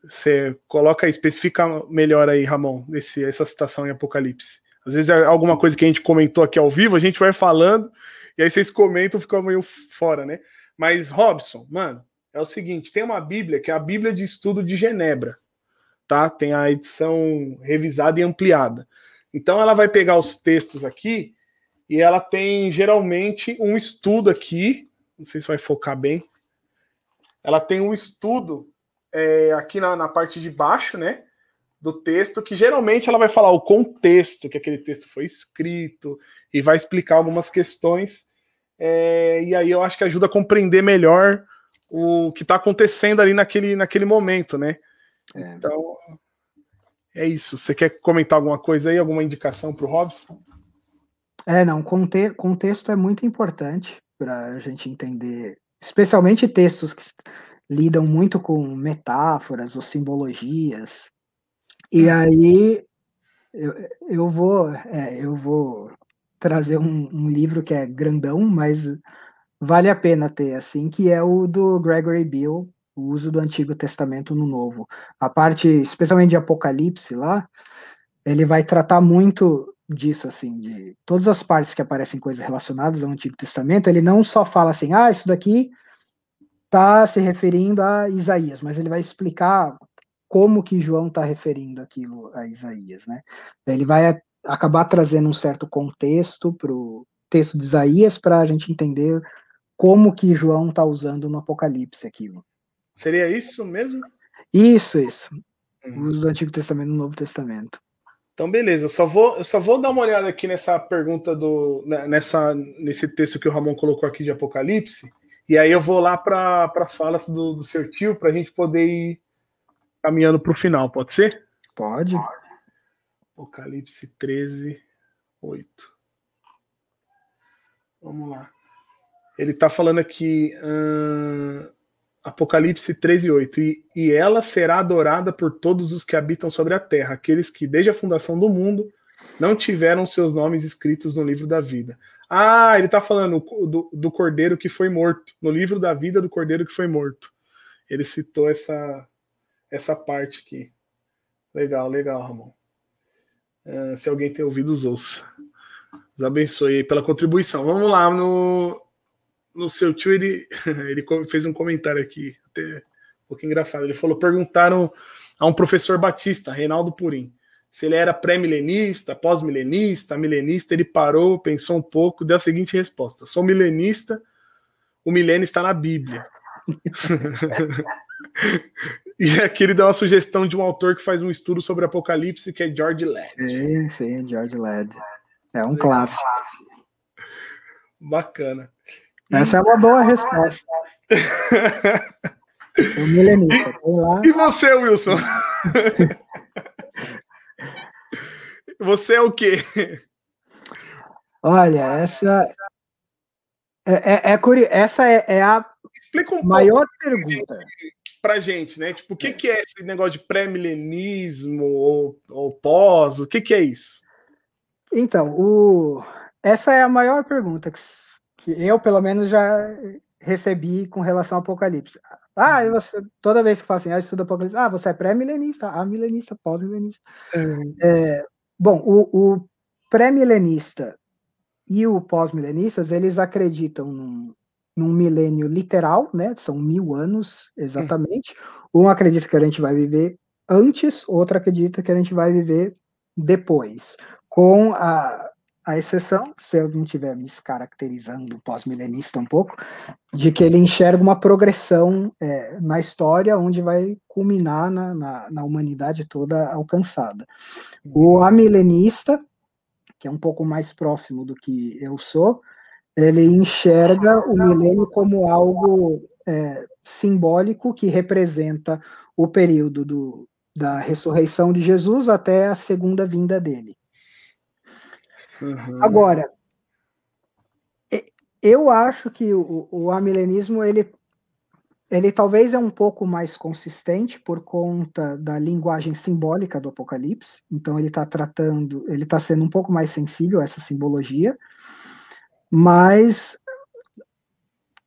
Você coloca aí, especifica melhor aí, Ramon, esse, essa citação em Apocalipse. Às vezes é alguma coisa que a gente comentou aqui ao vivo, a gente vai falando, e aí vocês comentam, fica meio fora, né? Mas, Robson, mano, é o seguinte: tem uma Bíblia que é a Bíblia de Estudo de Genebra, tá? Tem a edição revisada e ampliada. Então ela vai pegar os textos aqui e ela tem geralmente um estudo aqui. Não sei se vai focar bem. Ela tem um estudo é, aqui na, na parte de baixo, né? do texto, que geralmente ela vai falar o contexto que aquele texto foi escrito e vai explicar algumas questões. É, e aí eu acho que ajuda a compreender melhor o que está acontecendo ali naquele, naquele momento, né? É. Então, é isso. Você quer comentar alguma coisa aí, alguma indicação para o Robson? É, não, conte contexto é muito importante para a gente entender, especialmente textos que lidam muito com metáforas ou simbologias, e aí eu, eu vou é, eu vou trazer um, um, livro que é grandão, mas vale a pena ter assim, que é o do Gregory Bill, o uso do Antigo Testamento no Novo. A parte, especialmente de Apocalipse lá, ele vai tratar muito disso assim, de todas as partes que aparecem coisas relacionadas ao Antigo Testamento, ele não só fala assim, ah, isso daqui está se referindo a Isaías, mas ele vai explicar como que João está referindo aquilo a Isaías, né? Ele vai acabar trazendo um certo contexto para o texto de Isaías para a gente entender como que João está usando no Apocalipse aquilo. Seria isso mesmo? Isso, isso. Uhum. O uso do Antigo Testamento no Novo Testamento. Então, beleza. Eu só vou, eu só vou dar uma olhada aqui nessa pergunta do, né, nessa, nesse texto que o Ramon colocou aqui de Apocalipse. E aí eu vou lá para as falas do, do seu tio para a gente poder ir caminhando para o final, pode ser? Pode. Apocalipse 13, 8. Vamos lá. Ele está falando aqui, uh, Apocalipse 13, 8. E, e ela será adorada por todos os que habitam sobre a terra, aqueles que, desde a fundação do mundo, não tiveram seus nomes escritos no livro da vida. Ah, ele está falando do, do cordeiro que foi morto, no livro da vida do cordeiro que foi morto. Ele citou essa, essa parte aqui. Legal, legal, Ramon. Uh, se alguém tem ouvido, os ouça. Deus abençoe pela contribuição. Vamos lá, no, no seu tio, ele, ele fez um comentário aqui, até um pouco engraçado. Ele falou: perguntaram a um professor batista, Reinaldo Purim, se ele era pré-milenista, pós-milenista, milenista. Ele parou, pensou um pouco, deu a seguinte resposta: sou milenista, o milênio está na Bíblia. E aqui ele dá uma sugestão de um autor que faz um estudo sobre Apocalipse, que é George Led. Sim, sim, George Led. É um clássico. Bacana. Essa é uma boa resposta. o milenista, lá. E você, Wilson? você é o quê? Olha, essa é, é, é essa é, é a um maior pergunta pra gente, né? Tipo, o que, é. que é esse negócio de pré-milenismo ou, ou, pós? O que, que é isso? Então, o... essa é a maior pergunta que, que eu, pelo menos, já recebi com relação ao Apocalipse. Ah, uhum. você, toda vez que fala assim, ah, estudo Apocalipse, ah, você é pré-milenista, ah, milenista, pós-milenista. Uhum. É, bom, o, o pré-milenista e o pós-milenistas, eles acreditam num, num milênio literal, né? São mil anos exatamente. Um acredita que a gente vai viver antes, outro acredita que a gente vai viver depois. Com a, a exceção, se eu não estiver me descaracterizando pós-milenista um pouco, de que ele enxerga uma progressão é, na história onde vai culminar na, na, na, humanidade toda alcançada. O amilenista, que é um pouco mais próximo do que eu sou, ele enxerga o milênio como algo é, simbólico que representa o período do, da ressurreição de Jesus até a segunda vinda dele. Uhum. Agora, eu acho que o, o amilenismo ele, ele talvez é um pouco mais consistente por conta da linguagem simbólica do Apocalipse. Então ele está tratando, ele está sendo um pouco mais sensível a essa simbologia mas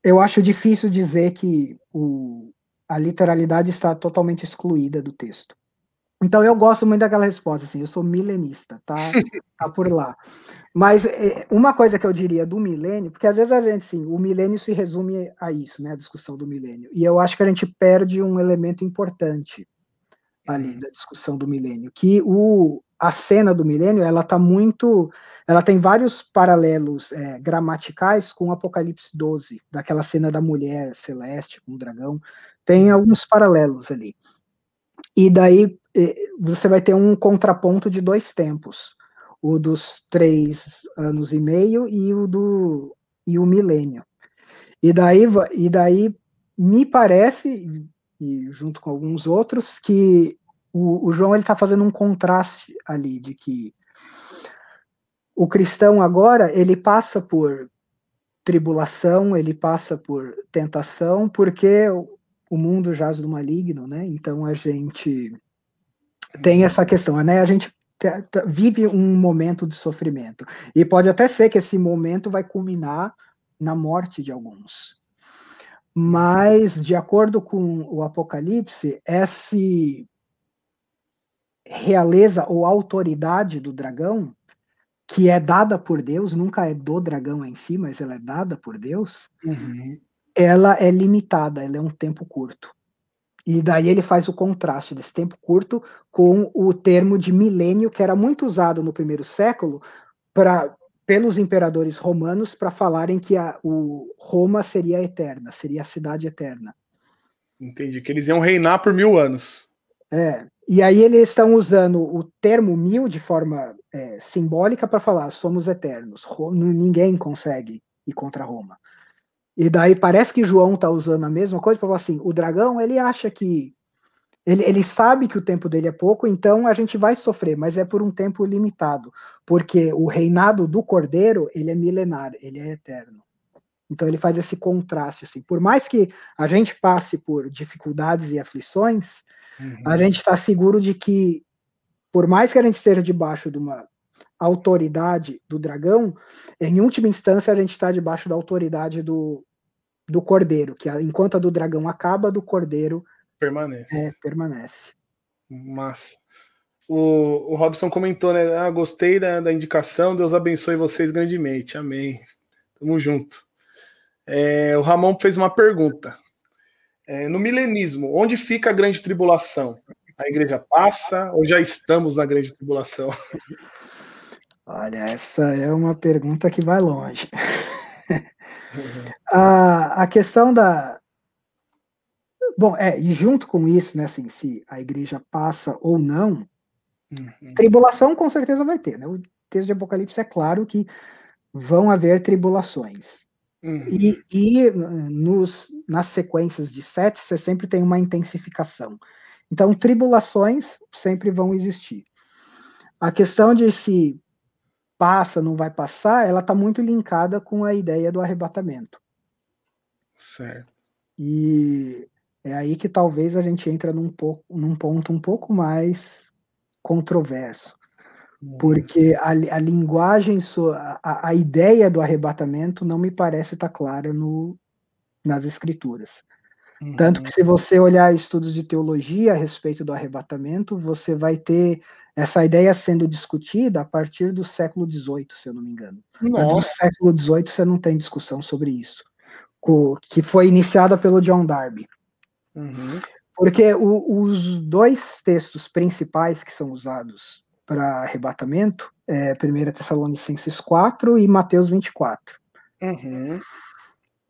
eu acho difícil dizer que o, a literalidade está totalmente excluída do texto. Então eu gosto muito daquela resposta, assim, eu sou milenista, tá, tá por lá. Mas é, uma coisa que eu diria do milênio, porque às vezes a gente, sim, o milênio se resume a isso, né, a discussão do milênio. E eu acho que a gente perde um elemento importante ali uhum. da discussão do milênio, que o, a cena do milênio, ela tá muito, ela tem vários paralelos é, gramaticais com Apocalipse 12, daquela cena da mulher celeste com o dragão, tem uhum. alguns paralelos ali. E daí você vai ter um contraponto de dois tempos o dos três anos e meio e o do e o milênio. E daí, e daí me parece, e junto com alguns outros, que o, o João ele está fazendo um contraste ali de que o cristão agora ele passa por tribulação, ele passa por tentação, porque o mundo jaz do maligno, né? Então a gente tem essa questão, né? A gente vive um momento de sofrimento. E pode até ser que esse momento vai culminar na morte de alguns. Mas, de acordo com o Apocalipse, essa realeza ou autoridade do dragão, que é dada por Deus, nunca é do dragão em si, mas ela é dada por Deus, uhum. Ela é limitada, ela é um tempo curto. E daí ele faz o contraste desse tempo curto com o termo de milênio, que era muito usado no primeiro século para pelos imperadores romanos para falarem que a, o Roma seria eterna, seria a cidade eterna. Entendi, que eles iam reinar por mil anos. É, e aí eles estão usando o termo mil de forma é, simbólica para falar somos eternos, ninguém consegue ir contra Roma. E daí parece que João está usando a mesma coisa para falar assim: o dragão ele acha que ele, ele sabe que o tempo dele é pouco, então a gente vai sofrer, mas é por um tempo limitado, porque o reinado do cordeiro ele é milenar, ele é eterno. Então ele faz esse contraste assim. Por mais que a gente passe por dificuldades e aflições, uhum. a gente está seguro de que, por mais que a gente esteja debaixo de uma autoridade do dragão, em última instância a gente está debaixo da autoridade do, do cordeiro, que enquanto a do dragão acaba, do cordeiro permanece. É, permanece. Massa. O, o Robson comentou, né? Ah, gostei da, da indicação, Deus abençoe vocês grandemente. Amém. Tamo junto. É, o Ramon fez uma pergunta. É, no milenismo, onde fica a grande tribulação? A igreja passa ou já estamos na grande tribulação? Olha, essa é uma pergunta que vai longe. A, a questão da. Bom, é, e junto com isso, né, assim, se a igreja passa ou não, uhum. tribulação com certeza vai ter, né? O texto de Apocalipse é claro que vão haver tribulações. Uhum. E, e nos, nas sequências de sete, você sempre tem uma intensificação. Então, tribulações sempre vão existir. A questão de se passa, não vai passar, ela está muito linkada com a ideia do arrebatamento. Certo. E é aí que talvez a gente entra num, pouco, num ponto um pouco mais controverso. Uhum. Porque a, a linguagem, a, a ideia do arrebatamento não me parece estar tá clara no, nas escrituras. Uhum. Tanto que, se você olhar estudos de teologia a respeito do arrebatamento, você vai ter essa ideia sendo discutida a partir do século XVIII, se eu não me engano. Nossa. Antes do século XVIII você não tem discussão sobre isso, que foi iniciada pelo John Darby. Uhum. Porque o, os dois textos principais que são usados para arrebatamento é 1 Tessalonicenses 4 e Mateus 24. Uhum.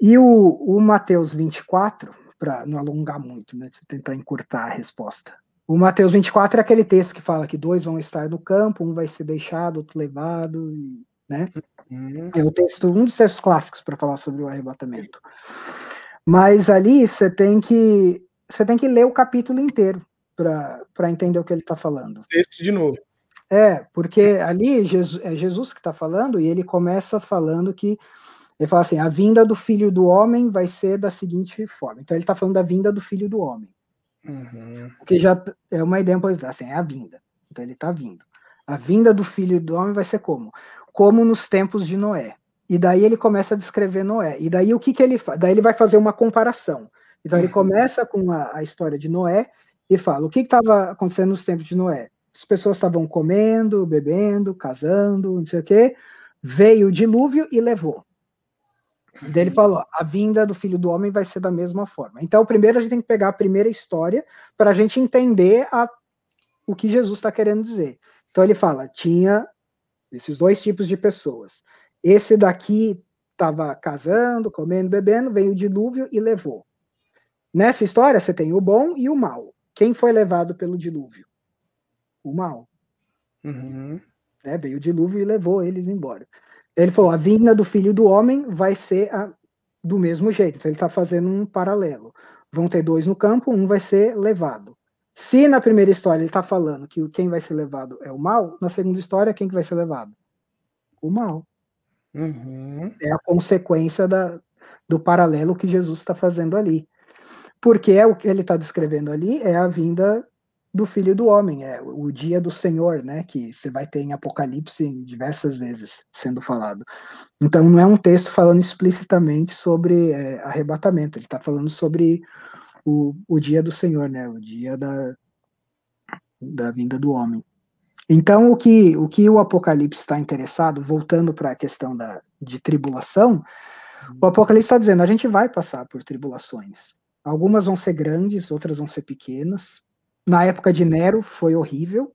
E o, o Mateus 24, para não alongar muito, né, tentar encurtar a resposta. O Mateus 24 é aquele texto que fala que dois vão estar no campo, um vai ser deixado, outro levado, né? Uhum. É o texto, um dos textos clássicos para falar sobre o arrebatamento. Mas ali você tem que você tem que ler o capítulo inteiro para entender o que ele está falando. Texto de novo. É, porque ali Jesus, é Jesus que está falando e ele começa falando que ele fala assim: a vinda do filho do homem vai ser da seguinte forma. Então ele está falando da vinda do filho do homem. Uhum. Que já é uma ideia, assim, é a vinda. Então ele está vindo. A vinda do filho do homem vai ser como? Como nos tempos de Noé. E daí ele começa a descrever Noé. E daí o que, que ele faz? Daí ele vai fazer uma comparação. Então ele uhum. começa com a, a história de Noé e fala: o que estava acontecendo nos tempos de Noé? As pessoas estavam comendo, bebendo, casando, não sei o quê. Veio o dilúvio e levou. Daí ele falou: a vinda do filho do homem vai ser da mesma forma. Então, primeiro a gente tem que pegar a primeira história para a gente entender a, o que Jesus está querendo dizer. Então, ele fala: tinha esses dois tipos de pessoas. Esse daqui estava casando, comendo, bebendo, veio o dilúvio e levou. Nessa história, você tem o bom e o mal. Quem foi levado pelo dilúvio? O mal. Uhum. Né, veio o dilúvio e levou eles embora. Ele falou: a vinda do filho do homem vai ser a, do mesmo jeito. Ele está fazendo um paralelo. Vão ter dois no campo, um vai ser levado. Se na primeira história ele está falando que quem vai ser levado é o mal, na segunda história, quem que vai ser levado? O mal. Uhum. É a consequência da, do paralelo que Jesus está fazendo ali. Porque é o que ele está descrevendo ali é a vinda do Filho do Homem, é o dia do Senhor, né? Que você vai ter em Apocalipse diversas vezes sendo falado. Então não é um texto falando explicitamente sobre é, arrebatamento, ele está falando sobre o, o dia do Senhor, né? O dia da, da vinda do homem. Então o que o, que o Apocalipse está interessado, voltando para a questão da, de tribulação, o Apocalipse está dizendo a gente vai passar por tribulações. Algumas vão ser grandes, outras vão ser pequenas na época de Nero foi horrível,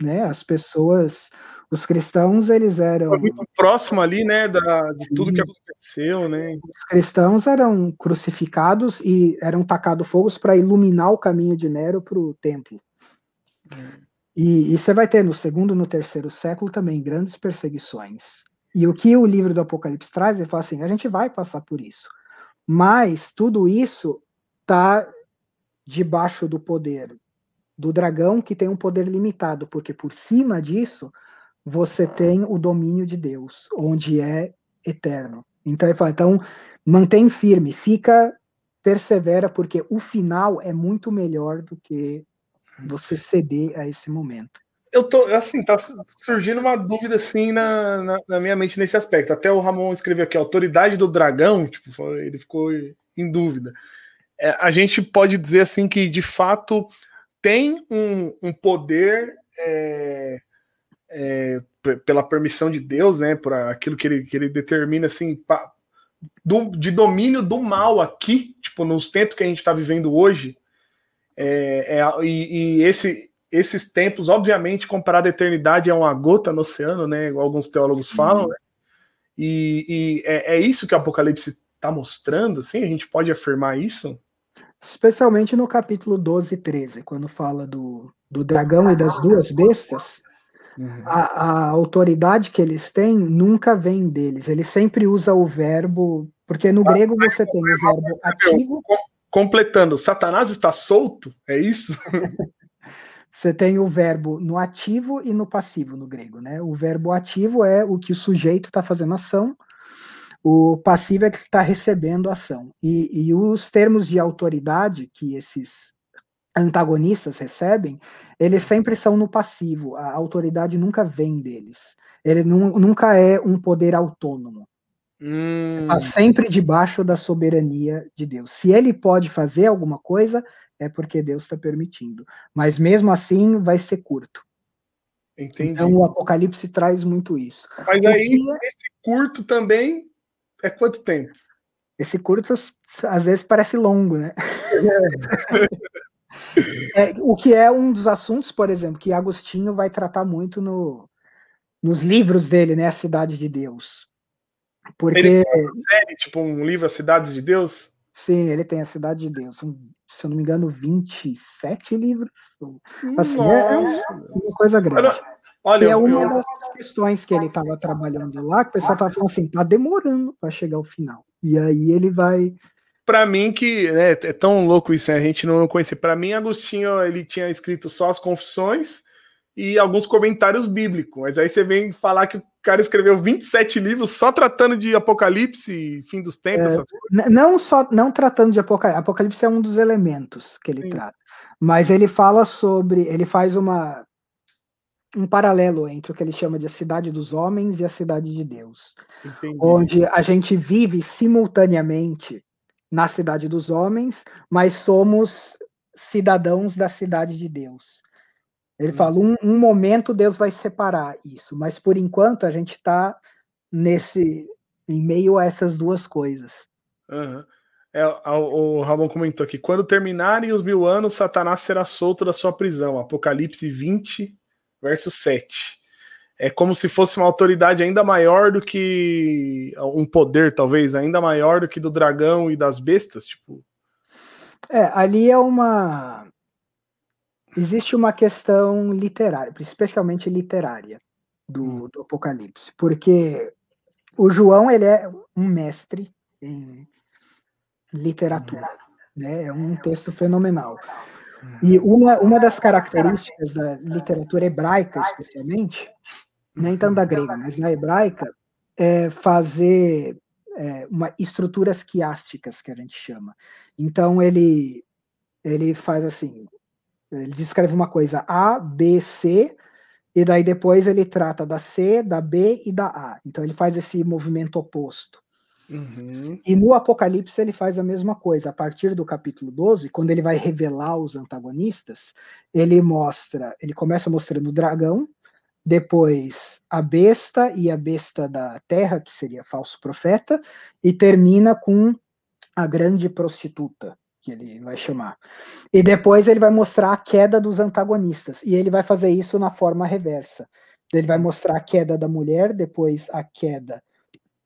né? As pessoas, os cristãos, eles eram foi muito próximo ali, né, da, de tudo que aconteceu, né? Os cristãos eram crucificados e eram tacados fogos para iluminar o caminho de Nero para o templo. Hum. E, e você vai ter no segundo no terceiro século também grandes perseguições. E o que o livro do Apocalipse traz, ele fala assim: a gente vai passar por isso. Mas tudo isso está debaixo do poder do dragão que tem um poder limitado, porque por cima disso você tem o domínio de Deus, onde é eterno. Então ele fala, então mantém firme, fica persevera, porque o final é muito melhor do que você ceder a esse momento. Eu tô, assim, tá surgindo uma dúvida assim na, na, na minha mente nesse aspecto. Até o Ramon escreveu aqui, autoridade do dragão, tipo, ele ficou em dúvida. É, a gente pode dizer assim que de fato tem um, um poder é, é, pela permissão de Deus, né, por aquilo que ele, que ele determina assim, pa, do, de domínio do mal aqui, tipo, nos tempos que a gente está vivendo hoje, é, é, e, e, esse, esses tempos, obviamente, comparado à eternidade, é uma gota no oceano, né, igual alguns teólogos falam, né, e, e é, é isso que o Apocalipse está mostrando, assim, a gente pode afirmar isso? Especialmente no capítulo 12 e 13, quando fala do, do dragão e das duas bestas, uhum. a, a, autoridade que eles têm nunca vem deles. Ele sempre usa o verbo, porque no grego você tem o verbo ativo. Completando, Satanás está solto? É isso? você tem o verbo no ativo e no passivo no grego, né? O verbo ativo é o que o sujeito está fazendo ação, o passivo é que está recebendo a ação. E, e, os termos de autoridade que esses antagonistas recebem, eles sempre são no passivo. A autoridade nunca vem deles. Ele nu nunca é um poder autônomo. Está hum. sempre debaixo da soberania de Deus. Se ele pode fazer alguma coisa, é porque Deus está permitindo. Mas mesmo assim, vai ser curto. Entendi. Então o Apocalipse traz muito isso. Mas aí, esse curto também é quanto tempo? Esse curto às vezes parece longo, né? É. é, o que é um dos assuntos, por exemplo, que Agostinho vai tratar muito no, nos livros dele, né? A Cidade de Deus. Porque. Ele tem uma série, tipo um livro, A Cidade de Deus? Sim, ele tem A Cidade de Deus. Se eu não me engano, 27 livros. Assim, Nossa. é uma coisa grande. Olha, Olha, é uma eu... das questões que ele estava trabalhando lá, que o pessoal estava falando assim, tá demorando para chegar ao final. E aí ele vai. Para mim que né, é tão louco isso, né? a gente não conhecia. Para mim, Agostinho ele tinha escrito só as confissões e alguns comentários bíblicos. Mas aí você vem falar que o cara escreveu 27 livros só tratando de Apocalipse, fim dos tempos. É, não só não tratando de Apocalipse. Apocalipse é um dos elementos que ele Sim. trata. Mas ele fala sobre, ele faz uma um paralelo entre o que ele chama de a cidade dos homens e a cidade de Deus, Entendi. onde a gente vive simultaneamente na cidade dos homens, mas somos cidadãos da cidade de Deus. Ele hum. fala, um, um, momento Deus vai separar isso, mas por enquanto a gente está nesse em meio a essas duas coisas. Uhum. É, o, o Ramon comentou aqui: quando terminarem os mil anos, Satanás será solto da sua prisão. Apocalipse 20, verso 7. É como se fosse uma autoridade ainda maior do que um poder, talvez, ainda maior do que do dragão e das bestas, tipo. É, ali é uma. Existe uma questão literária, especialmente literária, do, hum. do Apocalipse, porque o João ele é um mestre em literatura, né? É um texto fenomenal. E uma, uma das características da literatura hebraica, especialmente, nem tanto da grega, mas na hebraica, é fazer é, uma estruturas quiásticas que a gente chama. Então ele ele faz assim, ele descreve uma coisa A, B, C, e daí depois ele trata da C, da B e da A. Então ele faz esse movimento oposto. Uhum. E no Apocalipse ele faz a mesma coisa. A partir do capítulo 12, quando ele vai revelar os antagonistas, ele mostra, ele começa mostrando o dragão, depois a besta e a besta da terra, que seria falso profeta, e termina com a grande prostituta, que ele vai chamar. E depois ele vai mostrar a queda dos antagonistas, e ele vai fazer isso na forma reversa. Ele vai mostrar a queda da mulher, depois a queda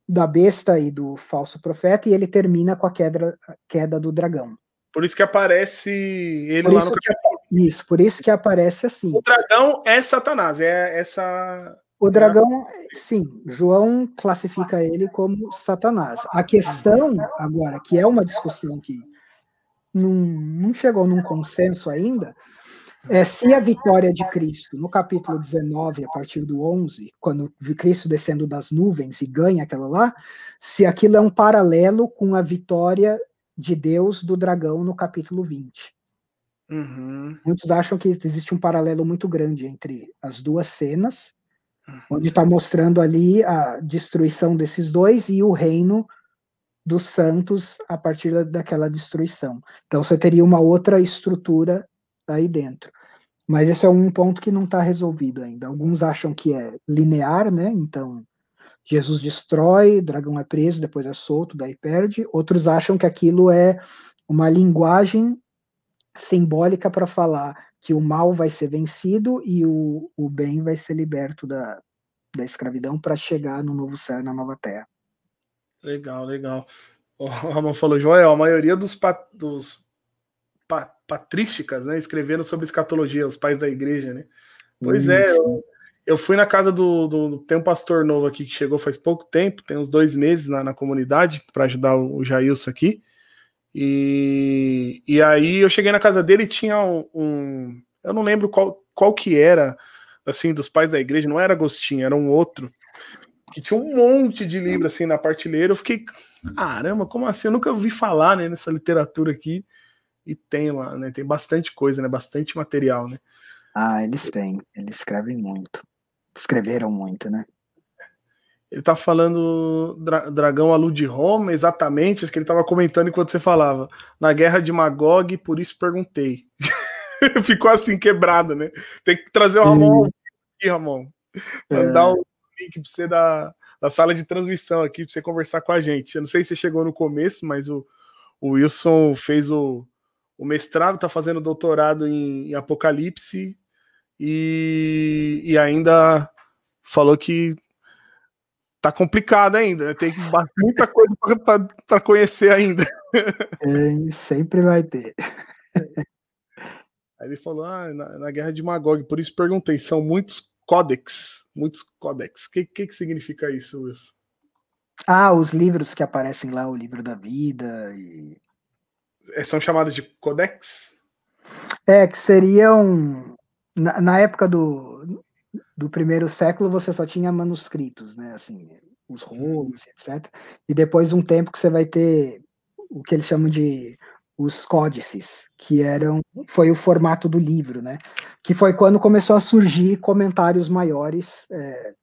da besta e do falso profeta, e ele termina com a queda, a queda do dragão. Por isso que aparece ele por lá no capítulo. Isso, por isso que aparece assim. O dragão é Satanás, é essa. O dragão, sim, João classifica ele como Satanás. A questão, agora, que é uma discussão que não, não chegou num consenso ainda, é, se a vitória de Cristo, no capítulo 19, a partir do 11, quando Cristo descendo das nuvens e ganha aquela lá, se aquilo é um paralelo com a vitória de Deus do dragão no capítulo 20. Uhum. Muitos acham que existe um paralelo muito grande entre as duas cenas, uhum. onde está mostrando ali a destruição desses dois e o reino dos santos a partir daquela destruição. Então você teria uma outra estrutura aí dentro. Mas esse é um ponto que não está resolvido ainda. Alguns acham que é linear, né? Então, Jesus destrói, dragão é preso, depois é solto, daí perde. Outros acham que aquilo é uma linguagem simbólica para falar que o mal vai ser vencido e o, o bem vai ser liberto da, da escravidão para chegar no novo céu e na nova terra. Legal, legal. O Ramon falou, Joel, a maioria dos, dos patrísticas, né? Escrevendo sobre escatologia, os pais da igreja, né? Pois é, eu, eu, fui na casa do, do, Tem um pastor novo aqui que chegou faz pouco tempo, tem uns dois meses na, na comunidade, para ajudar o, o Jailson aqui. E, e aí eu cheguei na casa dele e tinha um, um. eu não lembro qual, qual que era, assim, dos pais da igreja, não era Agostinho, era um outro. Que tinha um monte de livro assim na partilheira. Eu fiquei, caramba, como assim? Eu nunca ouvi falar né, nessa literatura aqui. E tem lá, né? Tem bastante coisa, né? Bastante material, né? Ah, eles têm. Eles escrevem muito. Escreveram muito, né? Ele tá falando dra Dragão alude Roma, exatamente, acho que ele tava comentando enquanto você falava. Na guerra de Magog, por isso perguntei. Ficou assim, quebrado, né? Tem que trazer o Ramon aqui, Ramon. Mandar é. o link pra você da, da sala de transmissão aqui, pra você conversar com a gente. Eu não sei se você chegou no começo, mas o, o Wilson fez o, o mestrado, está fazendo doutorado em, em Apocalipse e, e, ainda falou que tá complicado ainda, né? tem muita coisa para conhecer ainda. É, sempre vai ter. Aí ele falou, ah, na, na, guerra de Magog, por isso perguntei, são muitos códex, muitos códex. O que, que, que significa isso, Wilson? Ah, os livros que aparecem lá, o livro da vida e são chamados de codex? É, que seriam. Na, na, época do, do primeiro século, você só tinha manuscritos, né? Assim, os rolos, etc. E depois um tempo que você vai ter o que eles chamam de os códices, que eram foi o formato do livro, né? Que foi quando começou a surgir comentários maiores é,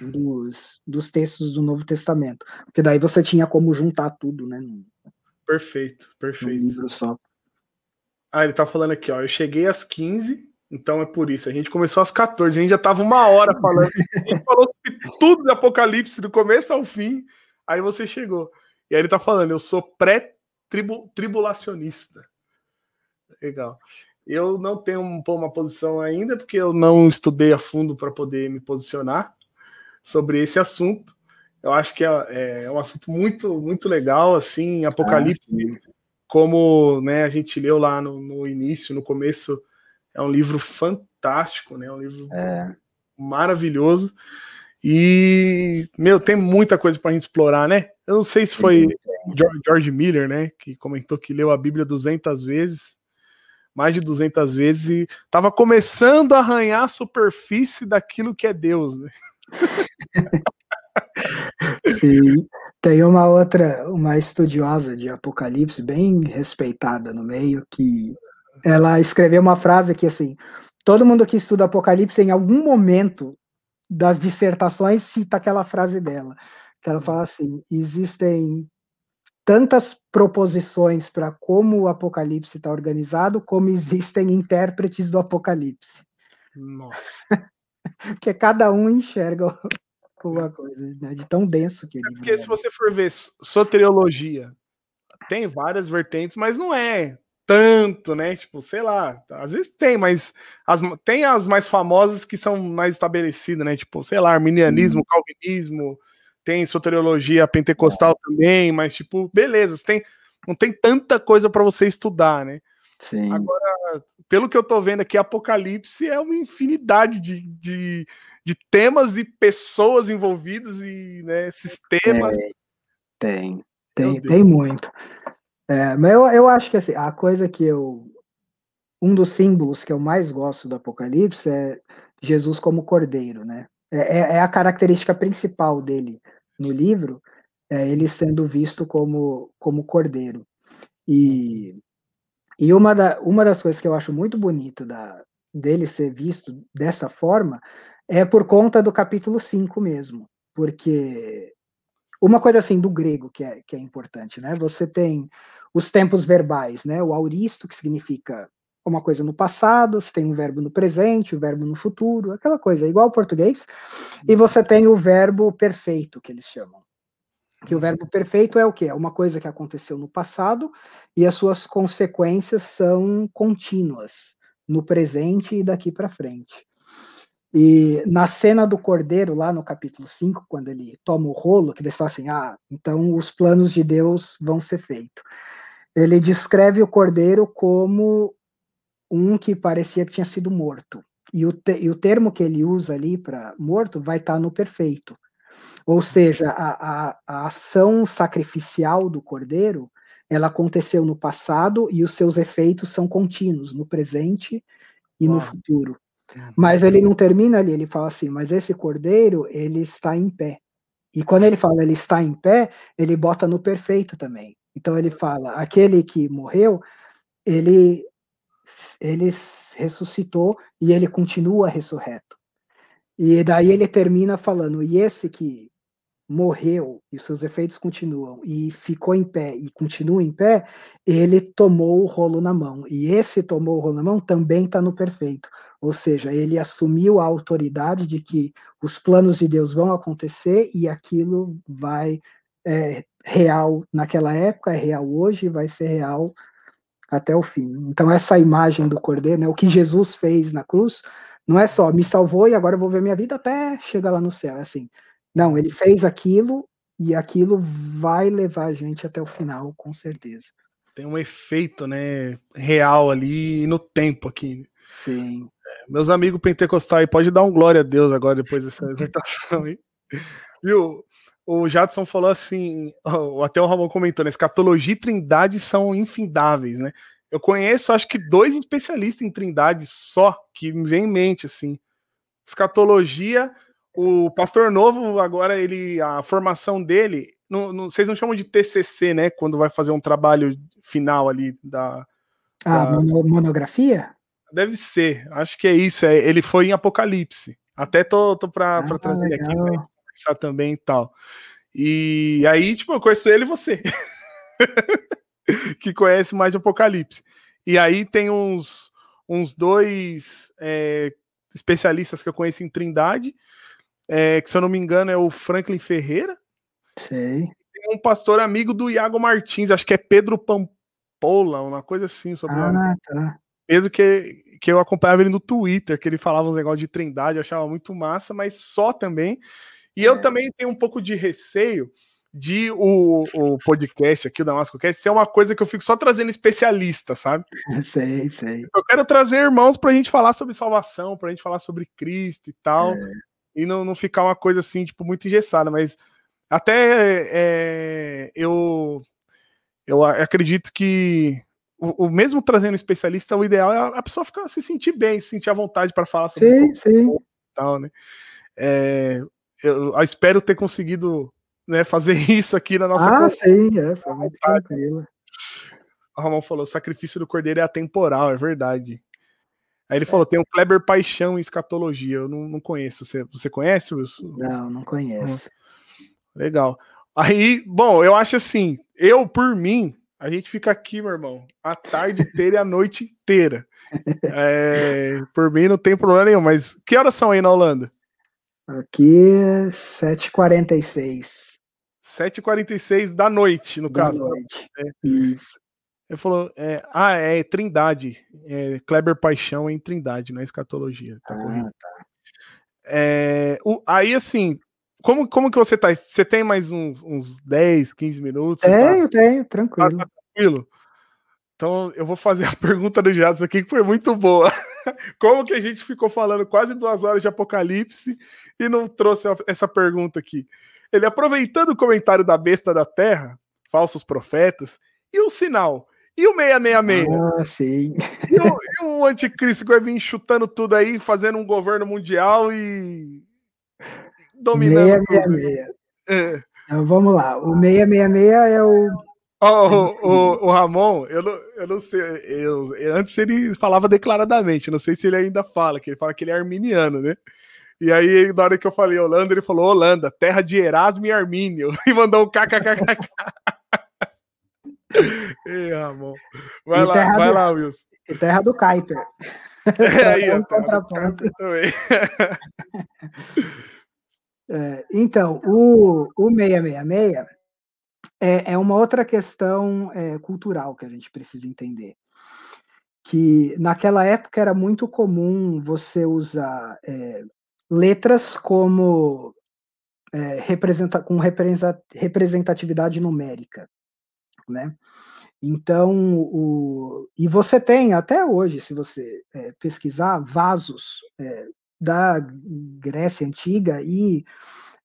dos, dos textos do Novo Testamento, porque daí você tinha como juntar tudo, né? Perfeito, perfeito. Um livro só. Ah, ele tá falando aqui, ó. Eu cheguei às 15, então é por isso. A gente começou às 14, a gente já tava uma hora falando. A gente falou tudo do Apocalipse, do começo ao fim. Aí você chegou. E aí ele tá falando, eu sou pré-tribulacionista. Legal. Eu não tenho uma posição ainda, porque eu não estudei a fundo para poder me posicionar sobre esse assunto. Eu acho que é, é um assunto muito, muito legal, assim, Apocalipse, ah, como né, a gente leu lá no, no, início, no começo, é um livro fantástico, né? Um livro é. maravilhoso. E, meu, tem muita coisa para a gente explorar, né? Eu não sei se foi George Miller, né, que comentou que leu a Bíblia 200 vezes, mais de 200 vezes, e estava começando a arranhar a superfície daquilo que é Deus, né? Sim. Tem uma outra, uma estudiosa de Apocalipse, bem respeitada no meio, que ela escreveu uma frase que, assim, todo mundo que estuda Apocalipse, em algum momento das dissertações, cita aquela frase dela, que ela fala assim, existem tantas proposições para como o Apocalipse está organizado, como existem intérpretes do Apocalipse. Nossa. Porque cada um enxerga uma coisa, né? de tão denso que ele é Porque é. se você for ver soteriologia, tem várias vertentes, mas não é tanto, né? Tipo, sei lá, às vezes tem, mas as, tem as mais famosas que são mais estabelecidas, né? Tipo, sei lá, arminianismo, hum. calvinismo, tem soteriologia pentecostal é. também, mas tipo, beleza, tem, não tem tanta coisa para você estudar, né? Sim. Agora, pelo que eu tô vendo aqui, Apocalipse é uma infinidade de, de, de temas e pessoas envolvidas e né, sistemas. É, tem, tem, tem muito. É, mas eu, eu acho que assim, a coisa que eu. Um dos símbolos que eu mais gosto do Apocalipse é Jesus como cordeiro, né? É, é, é a característica principal dele no livro, é ele sendo visto como, como cordeiro. E, e uma, da, uma das coisas que eu acho muito bonito da, dele ser visto dessa forma é por conta do capítulo 5 mesmo. Porque uma coisa assim do grego que é, que é importante, né? Você tem os tempos verbais, né? O auristo, que significa uma coisa no passado, você tem um verbo no presente, o um verbo no futuro, aquela coisa, igual ao português. E você tem o verbo perfeito, que eles chamam. Que o verbo perfeito é o quê? É uma coisa que aconteceu no passado e as suas consequências são contínuas no presente e daqui para frente. E na cena do cordeiro, lá no capítulo 5, quando ele toma o rolo, que eles falam assim: ah, então os planos de Deus vão ser feitos. Ele descreve o cordeiro como um que parecia que tinha sido morto. E o, te, e o termo que ele usa ali para morto vai estar tá no perfeito. Ou seja, a, a, a ação sacrificial do cordeiro ela aconteceu no passado e os seus efeitos são contínuos no presente e Uau. no futuro. Mas ele não termina ali, ele fala assim, mas esse cordeiro, ele está em pé. E quando ele fala ele está em pé, ele bota no perfeito também. Então ele fala, aquele que morreu, ele ele ressuscitou e ele continua ressurreto. E daí ele termina falando: e esse que morreu e seus efeitos continuam e ficou em pé e continua em pé, ele tomou o rolo na mão. E esse tomou o rolo na mão também está no perfeito. Ou seja, ele assumiu a autoridade de que os planos de Deus vão acontecer e aquilo vai é real naquela época, é real hoje, vai ser real até o fim. Então, essa imagem do cordeiro, né, o que Jesus fez na cruz, não é só me salvou e agora eu vou ver minha vida até chegar lá no céu. É assim, não, ele fez aquilo e aquilo vai levar a gente até o final, com certeza. Tem um efeito, né, real ali no tempo aqui. Né? Sim. É, meus amigos pentecostais, pode dar um glória a Deus agora depois dessa exortação aí. Viu? O Jadson falou assim, até o Ramon comentou, né? Escatologia e trindade são infindáveis, né? Eu conheço, acho que dois especialistas em trindade só, que me vem em mente, assim. Escatologia, o pastor novo, agora, ele, a formação dele, não, não, vocês não chamam de TCC, né? Quando vai fazer um trabalho final ali da... Ah, da... monografia? Deve ser, acho que é isso. É, ele foi em Apocalipse. Até tô, tô pra, ah, pra trazer legal. aqui, né? conversar também e tal. E aí, tipo, eu conheço ele e você. que conhece mais de Apocalipse. E aí tem uns, uns dois é, especialistas que eu conheço em Trindade, é, que se eu não me engano é o Franklin Ferreira. Sei. Tem um pastor amigo do Iago Martins, acho que é Pedro Pampola, uma coisa assim sobre Ah, tá. Pedro que, que eu acompanhava ele no Twitter, que ele falava uns negócios de Trindade, eu achava muito massa, mas só também. E eu É. também tenho um pouco de receio de o, o podcast aqui, o Damasco Cast, ser uma coisa que eu fico só trazendo especialista, sabe? Sei, sei. Eu quero trazer irmãos pra gente falar sobre salvação, pra gente falar sobre Cristo e tal, É. e não, não ficar uma coisa assim, tipo, muito engessada, mas até é, eu, eu acredito que o, o mesmo trazendo um especialista, o ideal é a pessoa ficar se sentir bem, se sentir à vontade para falar sobre Sim, sim. e tal, né? É, eu, eu espero ter conseguido né, fazer isso aqui na nossa Ah, conversa. sim, é, foi muito tranquilo. O Ramon falou: o sacrifício do cordeiro é atemporal, é verdade. Aí ele falou: tem o Kleber Paixão em escatologia. Eu não, não conheço. Você, você conhece, Wilson? Não, não conheço. Legal. Aí, bom, eu acho assim, eu, por mim, a gente fica aqui, meu irmão, a tarde inteira e a noite inteira. É, por mim não tem problema nenhum, mas que horas são aí na Holanda? Aqui é 7h46 7h46 da noite, no da caso. noite. É. Isso. Ele falou, é, ah, é Trindade. É, Kleber Paixão em Trindade, na escatologia. Tá. Ah, É, o- aí, assim, como, como que você tá? Você tem mais uns, uns 10, 15 minutos? Tá- tenho, tenho, tá, tranquilo. tá tranquilo? Então, eu vou fazer a pergunta do Jados aqui, que foi muito boa. Como que a gente ficou falando quase duas horas de Apocalipse e não trouxe essa pergunta aqui? Ele, aproveitando o comentário da besta da terra, falsos profetas, e o sinal? E o 666? Ah, sim. E o, e o anticristo que vai vir chutando tudo aí, fazendo um governo mundial e dominando tudo. 666. É. Então vamos lá. O 666 é o. Ó, o, o, o Ramon, eu não, eu não sei, eu, eu- antes ele falava declaradamente, não sei se ele ainda fala, que ele fala que ele é arminiano, né? E aí, na hora que eu falei Holanda, ele falou Holanda, terra de Erasmo e Armínio, e mandou um kkkk. Ei, Ramon. Vai E lá, vai do- lá, Wilson. e Terra do Kuiper. É aí, um terra do contraponto. também. É, então, o, o 666 é, é uma outra questão é, cultural que a gente precisa entender. Que naquela época era muito comum você usar é, letras como é, representa, com representa- representatividade numérica, né? Então, o, e você tem até hoje, se você é, pesquisar, vasos é, da Grécia Antiga e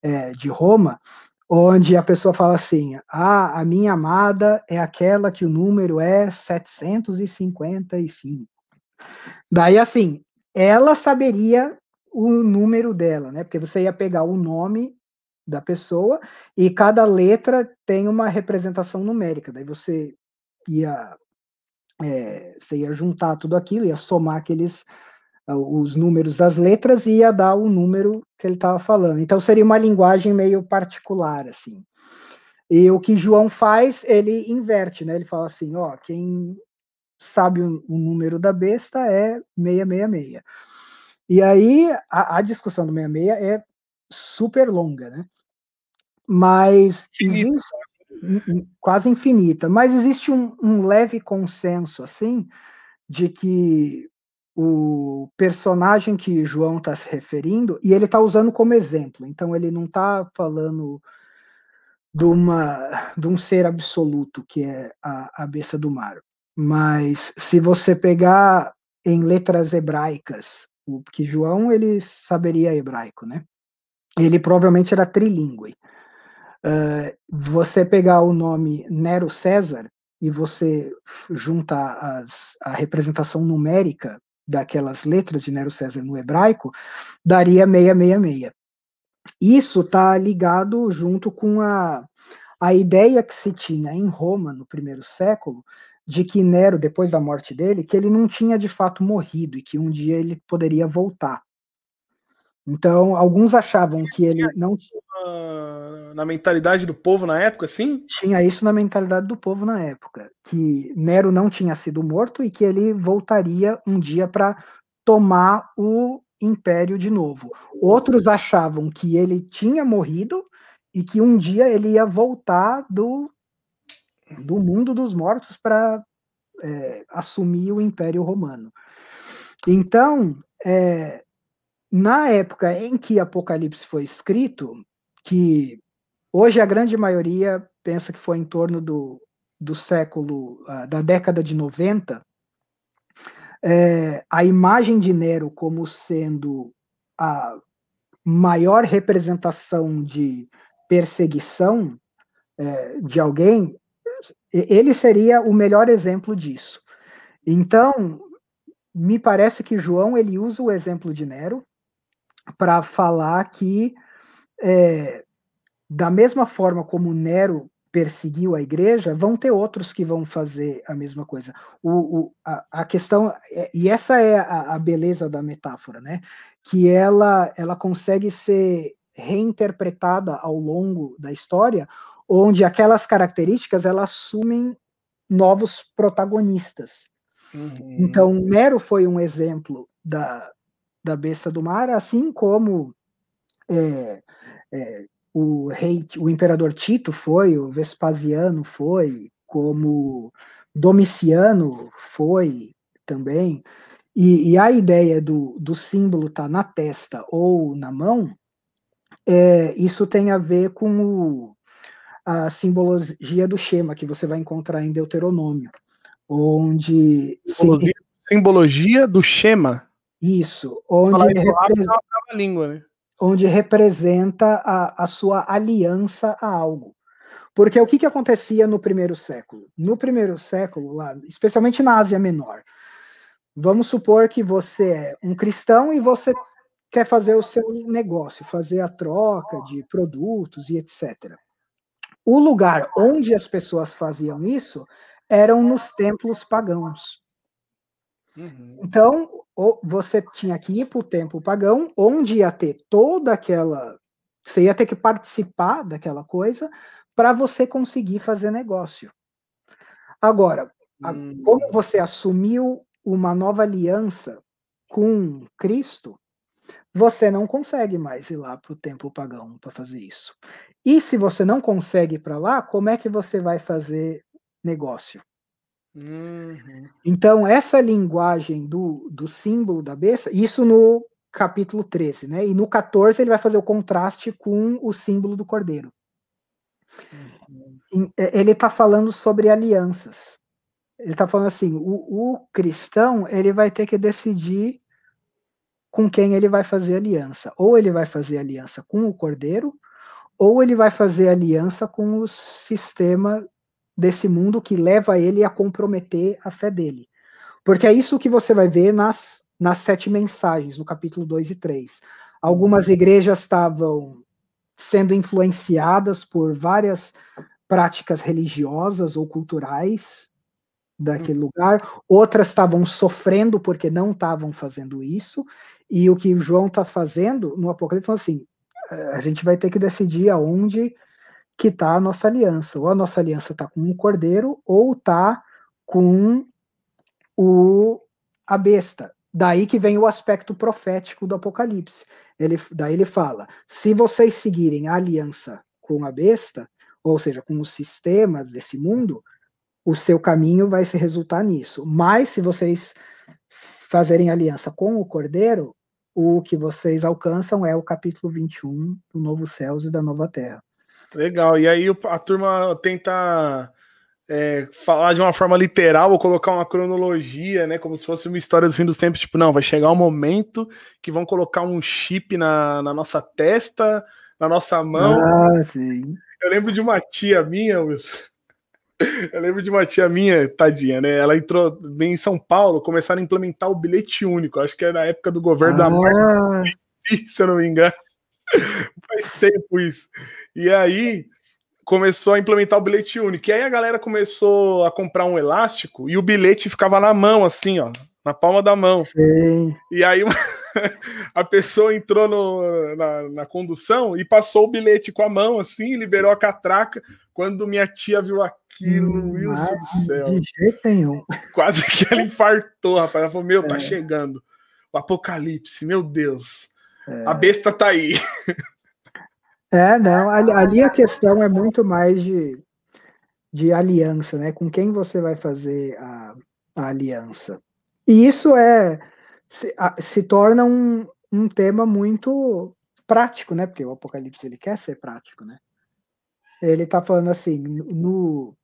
é, de Roma, onde a pessoa fala assim: ah, a minha amada é aquela que o número é 755. Daí, assim, ela saberia o número dela, né? Porque você ia pegar o nome da pessoa e cada letra tem uma representação numérica. Daí você ia, é, você ia juntar tudo aquilo, ia somar aqueles os números das letras e ia dar o número que ele estava falando. Então seria uma linguagem meio particular assim. E o que João faz, ele inverte, né? Ele fala assim, ó, quem sabe o, o número da besta é 666. E aí a, a discussão do 66 é super longa, né? Mas Infinita. existe quase infinita, mas existe um, um leve consenso assim de que o personagem que João está se referindo, e ele está usando como exemplo, então ele não está falando de, uma, de um ser absoluto, que é a, a besta do mar. Mas se você pegar em letras hebraicas, o, porque João ele saberia hebraico, né? Ele provavelmente era trilingüe. Uh, você pegar o nome Nero César e você juntar as, a representação numérica daquelas letras de Nero César no hebraico, daria 666. Isso está ligado junto com a, a ideia que se tinha em Roma no primeiro século de que Nero, depois da morte dele, que ele não tinha de fato morrido e que um dia ele poderia voltar. Então, alguns achavam que ele não Na mentalidade do povo na época, sim? tinha isso na mentalidade do povo na época. que Nero não tinha sido morto e que ele voltaria um dia para tomar o império de novo. Outros achavam que ele tinha morrido e que um dia ele ia voltar do, do mundo dos mortos para é, assumir o Império Romano. Então, é, na época em que Apocalipse foi escrito, que hoje a grande maioria pensa que foi em torno do, do século, uh, da década de 90, é, a imagem de Nero como sendo a maior representação de perseguição é, de alguém, ele seria o melhor exemplo disso. Então, me parece que João ele usa o exemplo de Nero para falar que é, da mesma forma como Nero perseguiu a igreja, vão ter outros que vão fazer a mesma coisa. O, o a, a, questão, é, e essa é a, a, beleza da metáfora, né? Que ela, ela consegue ser reinterpretada ao longo da história, onde aquelas características elas assumem novos protagonistas. Uhum. Então, Nero foi um exemplo da, da besta do mar, assim como é, é, o rei, o imperador Tito foi, o Vespasiano foi, como Domiciano foi também. E, e a ideia do, do símbolo estar tá na testa ou na mão, é, isso tem a ver com o, a simbologia do Shema, que você vai encontrar em Deuteronômio, onde... Simbologia, simbologia do Shema? Isso, onde... Representa... língua, né? onde representa a, a sua aliança a algo. Porque o que, que acontecia no primeiro século? No primeiro século, lá, especialmente na Ásia Menor, vamos supor que você é um cristão e você quer fazer o seu negócio, fazer a troca de produtos e etc. O lugar onde as pessoas faziam isso eram nos templos pagãos. Uhum. Então, você tinha que ir para o templo pagão, onde ia ter toda aquela. Você ia ter que participar daquela coisa para você conseguir fazer negócio. Agora, hum. como você assumiu uma nova aliança com Cristo, você não consegue mais ir lá para o templo pagão para fazer isso. E se você não consegue ir para lá, como é que você vai fazer negócio? Uhum. Então, essa linguagem do, do símbolo da besta, isso no capítulo 13, né? E no 14 ele vai fazer o contraste com o símbolo do cordeiro. Uhum. É, ele está falando sobre alianças. Ele está falando assim: o, o cristão ele vai ter que decidir com quem ele vai fazer aliança. Ou ele vai fazer aliança com o cordeiro, ou ele vai fazer aliança com o sistema desse mundo que leva ele a comprometer a fé dele. Porque é isso que você vai ver nas, nas sete mensagens, no capítulo 2 e 3. Algumas igrejas estavam sendo influenciadas por várias práticas religiosas ou culturais daquele hum. lugar, outras estavam sofrendo porque não estavam fazendo isso, e o que João está fazendo no Apocalipse, falou assim, a gente vai ter que decidir aonde que está a nossa aliança. Ou a nossa aliança está com o cordeiro, ou está com o, a besta. Daí que vem o aspecto profético do Apocalipse. Ele, daí ele fala: se vocês seguirem a aliança com a besta, ou seja, com os sistemas desse mundo, o seu caminho vai se resultar nisso. Mas se vocês fazerem aliança com o cordeiro, o que vocês alcançam é o capítulo 21 do Novo Céus e da Nova Terra. Legal. E aí a turma tenta é, falar de uma forma literal ou colocar uma cronologia, né? Como se fosse uma história dos vindo sempre, tipo, não, vai chegar um momento que vão colocar um chip na, na nossa testa, na nossa mão. Ah, sim. Eu lembro de uma tia minha, eu lembro de uma tia minha, tadinha, né? Ela entrou bem em São Paulo, começaram a implementar o bilhete único. Acho que era na época do governo ah. da Marta, se eu não me engano. Faz tempo isso. E aí começou a implementar o bilhete único. E aí a galera começou a comprar um elástico e o bilhete ficava na mão, assim, ó, na palma da mão. Sim. E aí a pessoa entrou no, na, na, condução e passou o bilhete com a mão, assim, liberou a catraca. Quando minha tia viu aquilo, hum, Wilson do céu. De jeito nenhum. Quase que ela infartou, rapaz. Ela falou: Meu, tá é. chegando. O apocalipse, meu Deus. É. A besta tá aí. É, não. Ali, ali, a questão é muito mais de, de aliança, né? Com quem você vai fazer a, a aliança. E isso é se, a, se torna um, um tema muito prático, né? Porque o Apocalipse ele quer ser prático, né? Ele está falando assim, no,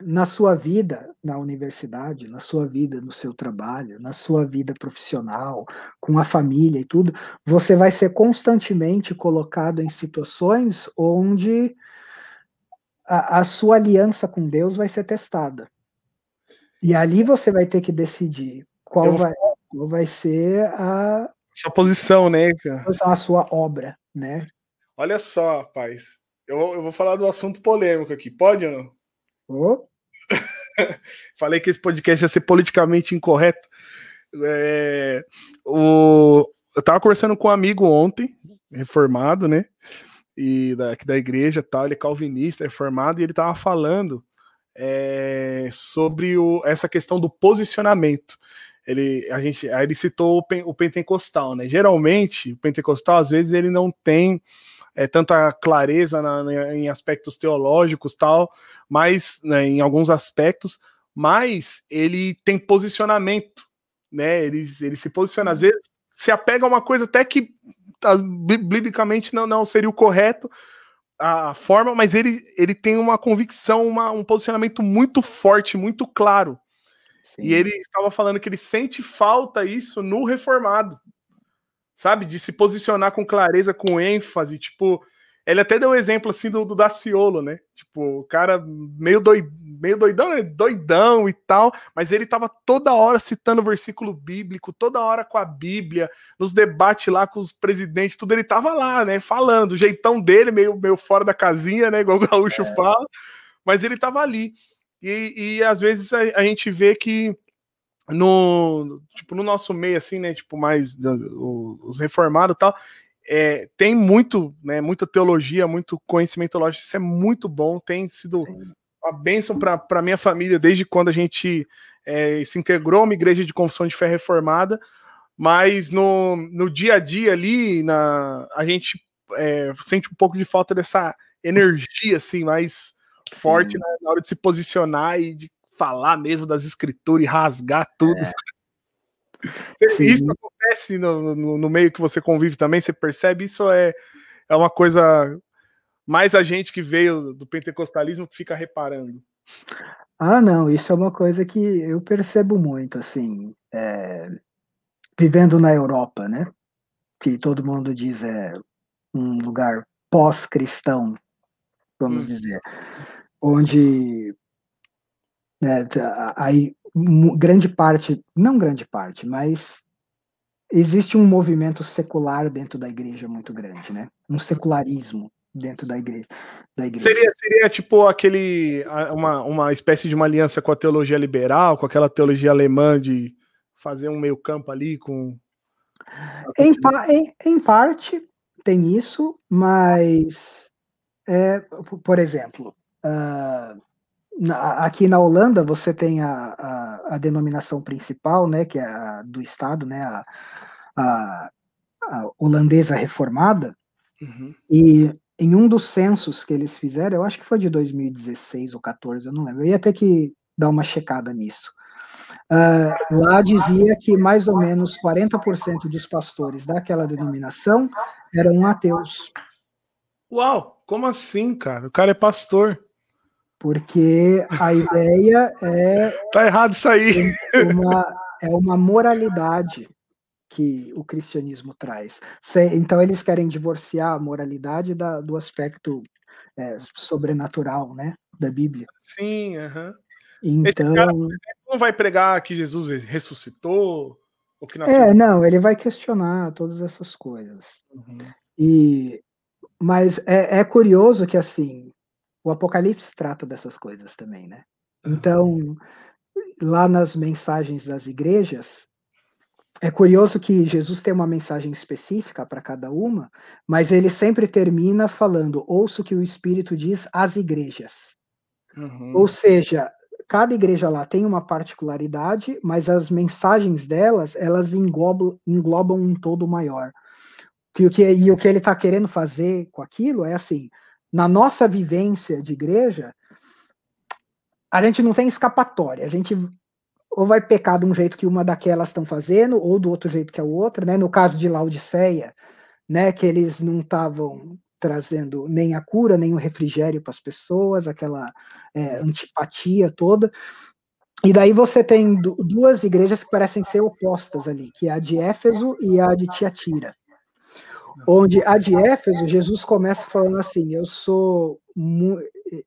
na sua vida na universidade, na sua vida no seu trabalho, na sua vida profissional, com a família e tudo, você vai ser constantemente colocado em situações onde a, a sua aliança com Deus vai ser testada. E ali você vai ter que decidir qual, vai, qual vai ser a sua posição, né, cara? A sua obra, né? Olha só, rapaz. Eu, eu vou falar do assunto polêmico aqui. Pode ou não? Oh. Falei que esse podcast ia ser politicamente incorreto. É, o, eu tava conversando com um amigo ontem, reformado, né? E da, da igreja tal, ele é calvinista, reformado, e ele tava falando é, sobre o, essa questão do posicionamento. Ele, a gente, aí ele citou o, o pentecostal, né? Geralmente, o pentecostal, às vezes, ele não tem é, tanta clareza na, em aspectos teológicos tal, mas né, em alguns aspectos, mas ele tem posicionamento, né? Ele, ele se posiciona, às vezes se apega a uma coisa até que biblicamente não, não seria o correto a forma, mas ele, ele tem uma convicção, uma, um posicionamento muito forte, muito claro. Sim. E ele estava falando que ele sente falta isso no reformado sabe? De se posicionar com clareza, com ênfase, tipo. Ele até deu o um exemplo assim do, do Daciolo, né? Tipo, o cara meio, doid, meio doidão, né? Doidão e tal, mas ele tava toda hora citando versículo bíblico, toda hora com a Bíblia, nos debates lá com os presidentes, tudo ele tava lá, né? Falando, o jeitão dele, meio, meio fora da casinha, né? Igual o Gaúcho é. fala, mas ele tava ali. E, e às vezes a, a gente vê que no tipo no nosso meio assim né tipo mais os reformados tal é, tem muito né muita teologia muito conhecimento lógico isso é muito bom tem sido Sim. uma bênção para minha família desde quando a gente é, se integrou a uma igreja de confissão de fé reformada mas no, no dia a dia ali na a gente é, sente um pouco de falta dessa energia assim mais forte na, na hora de se posicionar e de falar mesmo das escrituras e rasgar tudo. É. Isso acontece no, no, no, meio que você convive também, você percebe? Isso é, é uma coisa mais a gente que veio do pentecostalismo que fica reparando. Ah, não, isso é uma coisa que eu percebo muito, assim, é, vivendo na Europa, né? Que todo mundo diz é um lugar pós-cristão, vamos hum. dizer, onde né, aí grande parte, não grande parte, mas existe um movimento secular dentro da igreja muito grande, né? Um secularismo dentro da igreja. Da igreja. Seria, seria tipo aquele uma, uma espécie de uma aliança com a teologia liberal, com aquela teologia alemã de fazer um meio campo ali com em, em, em parte tem isso, mas é, por exemplo, uh, aqui na Holanda você tem a, a, a, denominação principal, né, que é a do Estado, né, a, a, a holandesa reformada, uhum. e em um dos censos que eles fizeram, eu acho que foi de 2016 ou 14, eu não lembro, eu ia ter que dar uma checada nisso. Uh, lá dizia que mais ou menos 40% dos pastores daquela denominação eram ateus. Uau, como assim, cara? O cara é pastor porque a ideia é. Tá errado isso aí. Uma, é uma moralidade que o cristianismo traz. Então, eles querem divorciar a moralidade da, do aspecto é, sobrenatural né, da Bíblia. Sim, uhum. Então. não vai pregar que Jesus ressuscitou? Ou que É, não, ele vai questionar todas essas coisas. Uhum. E, mas é, é curioso que, assim, o Apocalipse trata dessas coisas também, né? Então, lá nas mensagens das igrejas, é curioso que Jesus tem uma mensagem específica para cada uma, mas ele sempre termina falando: ouça o que o Espírito diz às igrejas. Uhum. Ou seja, cada igreja lá tem uma particularidade, mas as mensagens delas, elas englobam, englobam um todo maior. E o que, e o que ele está querendo fazer com aquilo é assim, na nossa vivência de igreja, a gente não tem escapatória, a gente ou vai pecar de um jeito que uma daquelas estão fazendo, ou do outro jeito que a outra, né? No caso de Laodiceia, né, que eles não estavam trazendo nem a cura, nem o refrigério para as pessoas, aquela é, antipatia toda. E daí você tem duas igrejas que parecem ser opostas ali, que é a de Éfeso e a de Tiatira. Onde a de Éfeso, Jesus começa falando assim: Eu sou,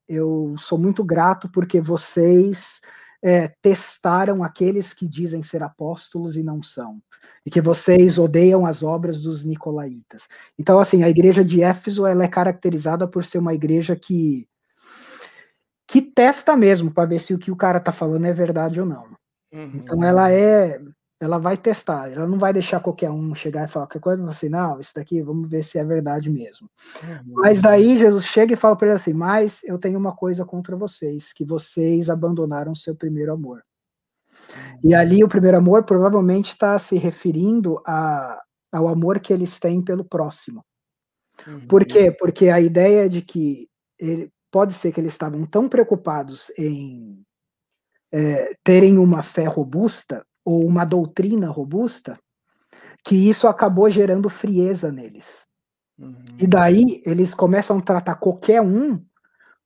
eu sou muito grato porque vocês é, testaram aqueles que dizem ser apóstolos e não são, e que vocês odeiam as obras dos nicolaítas. Então, assim, a igreja de Éfeso ela é caracterizada por ser uma igreja que que testa mesmo para ver se o que o cara está falando é verdade ou não. Uhum. Então, ela é ela vai testar, ela não vai deixar qualquer um chegar e falar qualquer coisa assim, não, isso daqui, vamos ver se é verdade mesmo. Uhum. Mas daí Jesus chega e fala para ele assim, mas eu tenho uma coisa contra vocês, que vocês abandonaram seu primeiro amor. Uhum. E ali o primeiro amor provavelmente está se referindo a, ao amor que eles têm pelo próximo. Uhum. Por quê? Porque a ideia de que ele, pode ser que eles estavam tão preocupados em é, terem uma fé robusta ou uma doutrina robusta, que isso acabou gerando frieza neles. Uhum. E daí eles começam a tratar qualquer um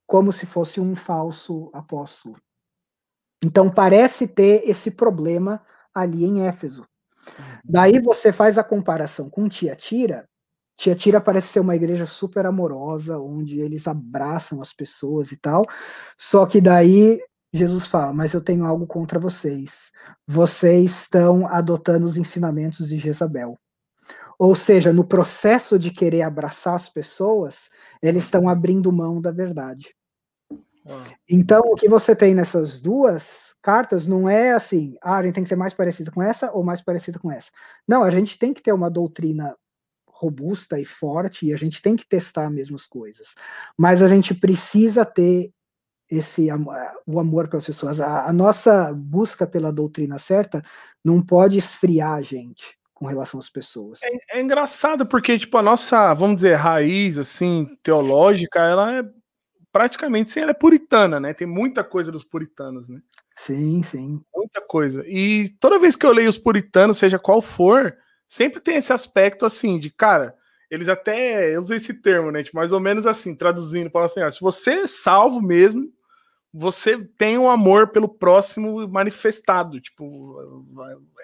como se fosse um falso apóstolo. Então parece ter esse problema ali em Éfeso. Uhum. Daí você faz a comparação com Tiatira. Tiatira parece ser uma igreja super amorosa, onde eles abraçam as pessoas e tal. Só que daí Jesus fala: Mas eu tenho algo contra vocês. Vocês estão adotando os ensinamentos de Jezabel. Ou seja, no processo de querer abraçar as pessoas, eles estão abrindo mão da verdade. Então, o que você tem nessas duas cartas não é assim, ah, a gente tem que ser mais parecido com essa ou mais parecido com essa. Não, a gente tem que ter uma doutrina robusta e forte e a gente tem que testar as mesmas coisas. Mas a gente precisa ter esse o amor pelas pessoas. A, a, nossa busca pela doutrina certa não pode esfriar a gente com relação às pessoas. É, é, engraçado porque tipo a nossa, vamos dizer, raiz assim teológica, ela é praticamente sim, ela é puritana, né? Tem muita coisa dos puritanos, né? Sim, sim. Muita coisa. E toda vez que eu leio os puritanos, seja qual for, sempre tem esse aspecto assim de, cara, eles até eu usei esse termo, né? Tipo, mais ou menos assim, traduzindo, para assim, ó, se você é salvo mesmo, você tem um amor pelo próximo manifestado, tipo,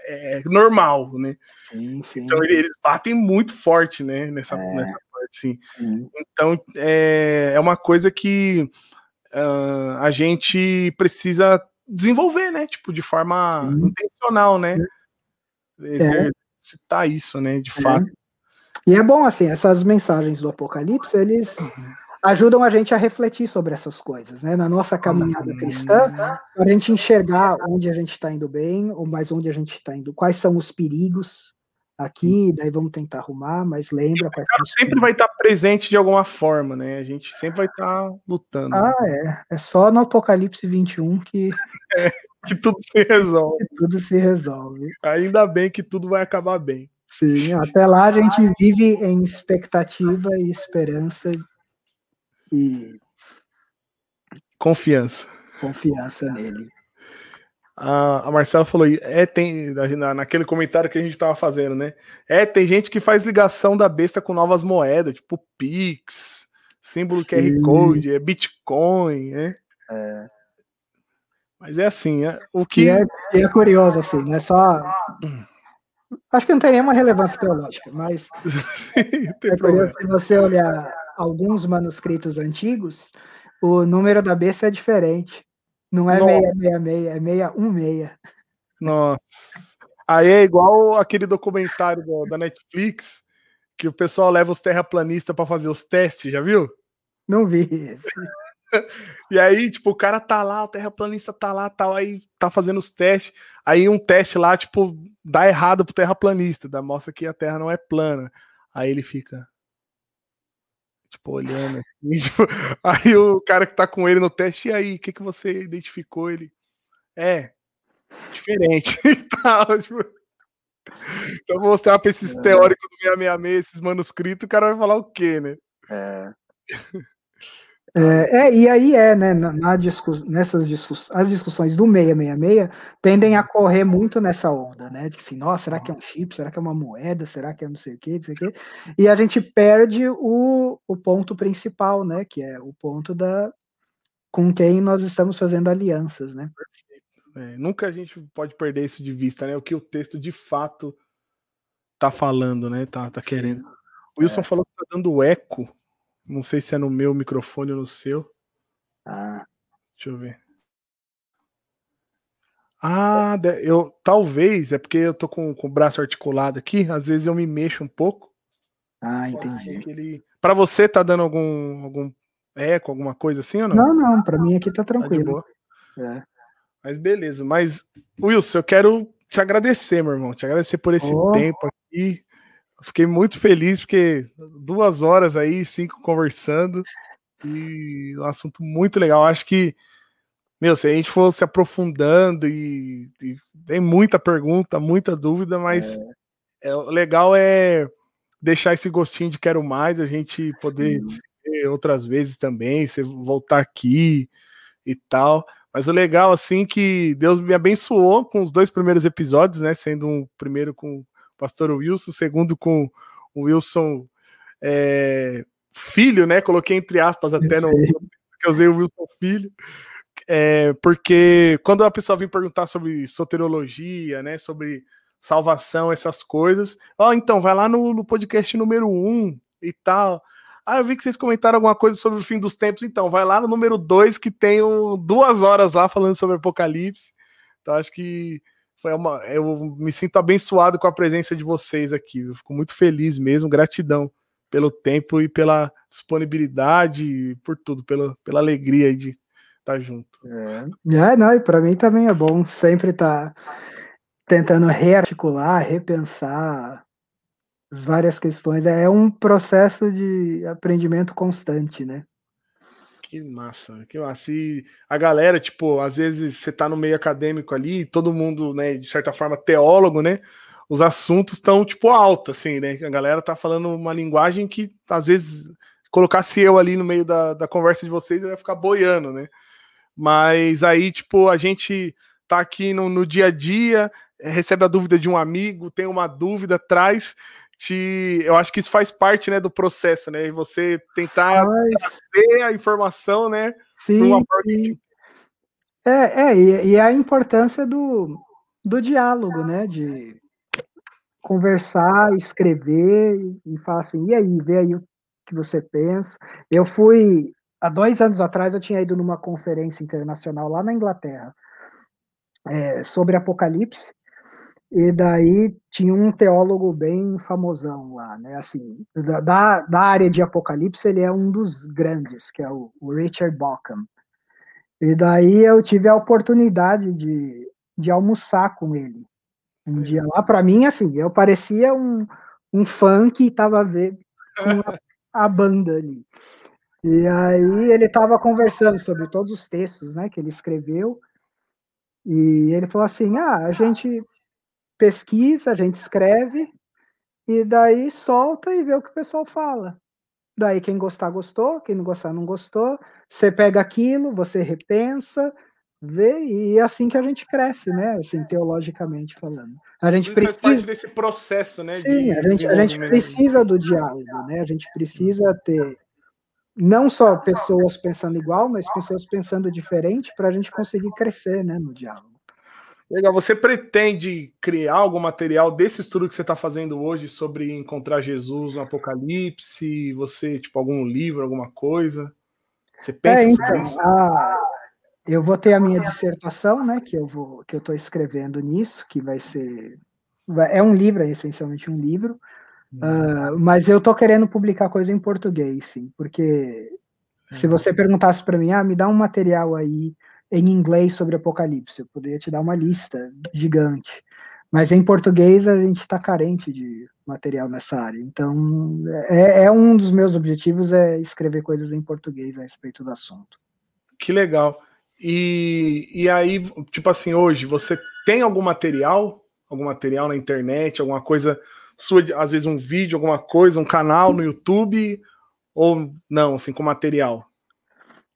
é, é normal, né? Sim, sim. Então eles batem muito forte, né, nessa, é. nessa parte, sim. sim. Então é, é uma coisa que uh, a gente precisa desenvolver, né, tipo, de forma sim. intencional, né? É. Exercitar isso, né, de é. fato. E é bom, assim, essas mensagens do Apocalipse, eles uhum ajudam a gente a refletir sobre essas coisas, né? Na nossa caminhada cristã, a gente enxergar onde a gente está indo bem, ou mais onde a gente está indo, quais são os perigos aqui, daí vamos tentar arrumar, mas lembra. Quais sempre vai estar tá presente de alguma forma, né? A gente sempre vai estar tá lutando. Ah, é. É só no Apocalipse 21 que. É, que tudo se resolve. Que tudo se resolve. Ainda bem que tudo vai acabar bem. Sim, até lá a gente vive em expectativa e esperança e confiança. Confiança nele. A, a Marcela falou, é, tem, naquele comentário que a gente estava fazendo, né? É, tem gente que faz ligação da besta com novas moedas, tipo Pix, símbolo QR Code, é Bitcoin, né? É. Mas é assim, é, o que. E é, é curioso, assim, né? Só. Acho que não tem nenhuma relevância teológica, mas. é curioso se você olhar alguns manuscritos antigos, o número da besta é diferente. Não é 666, é 616. Nossa. Aí é igual aquele documentário da Netflix que o pessoal leva os terraplanistas para fazer os testes, já viu? Não vi. e aí, tipo, o cara tá lá, o terraplanista tá lá, tal, aí tá fazendo os testes. Aí um teste lá, tipo, dá errado pro terraplanista, dá, mostra que a Terra não é plana. Aí ele fica, tipo, olhando. Assim, tipo, aí o cara que tá com ele no teste, e aí, o que, que você identificou? Ele, é, diferente e tal, tipo... Então, vou mostrar pra esses é. teóricos do 666, esses manuscritos, o cara vai falar o quê, né? É. É, é, e aí é, né, na, discuss, nessas discuss, as discussões do 666 tendem a correr muito nessa onda, né, de que assim, nossa, será que é um chip, será que é uma moeda, será que é não sei o que, não sei o que, e a gente perde o, o ponto principal, né, que é o ponto da com quem nós estamos fazendo alianças, né. É, nunca a gente pode perder isso de vista, né, o que o texto de fato tá falando, né, tá, tá querendo. O Wilson é. falou que tá dando eco não sei se é no meu microfone ou no seu. Ah. Deixa eu ver. Ah, eu talvez, é porque eu tô com, com o braço articulado aqui, às vezes eu me mexo um pouco. Ah, entendi. Ele... Para você tá dando algum algum eco, alguma coisa assim ou não? Não, não, para mim aqui tá tranquilo. Tá é. Mas beleza, mas Wilson, eu quero te agradecer, meu irmão, te agradecer por esse oh. tempo aqui. Fiquei muito feliz porque duas horas aí, cinco conversando e um assunto muito legal. Acho que, meu, se a gente for se aprofundando e, e tem muita pergunta, muita dúvida, mas é. é. o legal é deixar esse gostinho de quero mais, a gente poder ver outras vezes também, você voltar aqui e tal. Mas o legal, assim, que Deus me abençoou com os dois primeiros episódios, né? Sendo um primeiro com pastor Wilson, segundo com o Wilson é, filho, né? Coloquei entre aspas até no que eu usei o Wilson filho. É, porque quando a pessoa vem perguntar sobre soteriologia, né, sobre salvação, essas coisas, ó, oh, então vai lá no, no, podcast número 1 um e tal. Ah, eu vi que vocês comentaram alguma coisa sobre o fim dos tempos, então vai lá no número 2 que tem um, duas horas lá falando sobre Apocalipse. Então acho que foi uma, eu me sinto abençoado com a presença de vocês aqui. Eu fico muito feliz mesmo, gratidão pelo tempo e pela disponibilidade, por tudo, pela, pela alegria de estar junto. É, é não, e para mim também é bom sempre estar tentando rearticular, repensar várias questões. É um processo de aprendimento constante, né? Que massa, que massa. E a galera, tipo, às vezes você tá no meio acadêmico ali, todo mundo, né, de certa forma, teólogo, né? Os assuntos estão, tipo, alto, assim, né? A galera tá falando uma linguagem que, às vezes, colocasse eu ali no meio da, da conversa de vocês, eu ia ficar boiando, né? Mas aí, tipo, a gente tá aqui no, no dia a dia, recebe a dúvida de um amigo, tem uma dúvida, traz te, eu acho que isso faz parte, né, do processo, né? E você tentar trazer a informação, né? Sim. sim. É, é e, e, a importância do, do diálogo, né? De conversar, escrever e falar assim, e aí, vê aí o que você pensa. Eu fui há dois anos atrás eu tinha ido numa conferência internacional lá na Inglaterra é, sobre Apocalipse e daí tinha um teólogo bem famosão lá, né? Assim, da, da área de Apocalipse, ele é um dos grandes, que é o, o Richard Bauckham. E daí eu tive a oportunidade de, de almoçar com ele. Um dia lá, para mim, assim, eu parecia um, um fã que estava vendo a, a banda ali. E aí ele estava conversando sobre todos os textos, né, que ele escreveu. E ele falou assim: "Ah, a gente pesquisa, a gente escreve, e daí solta e vê o que o pessoal fala. Daí quem gostar, gostou, quem não gostar, não gostou. Você pega aquilo, você repensa, vê, e é assim que a gente cresce, né? Assim, teologicamente falando. A gente precisa. Faz parte desse processo, né? Sim, a gente, a gente precisa do diálogo, né? A gente precisa ter não só pessoas pensando igual, mas pessoas pensando diferente para a gente conseguir crescer, né, no diálogo. Legal. Você pretende criar algum material desse estudo que você está fazendo hoje sobre encontrar Jesus no Apocalipse? Você, tipo, algum livro, alguma coisa? Você pensa é, então, isso? A... Eu vou ter a minha dissertação, né? Que eu vou, que eu estou escrevendo nisso, que vai ser, é um livro, é essencialmente um livro. Uh, mas eu estou querendo publicar coisa em português, sim, porque Se você perguntasse para mim, ah, me dá um material aí em inglês sobre Apocalipse, eu poderia te dar uma lista gigante. Mas em português a gente está carente de material nessa área. Então, é, é, um dos meus objetivos é escrever coisas em português a respeito do assunto. Que legal. E, e aí, tipo assim, hoje, você tem algum material? Algum material na internet, alguma coisa sua, às vezes um vídeo, alguma coisa, um canal no YouTube? Ou não, assim, com material?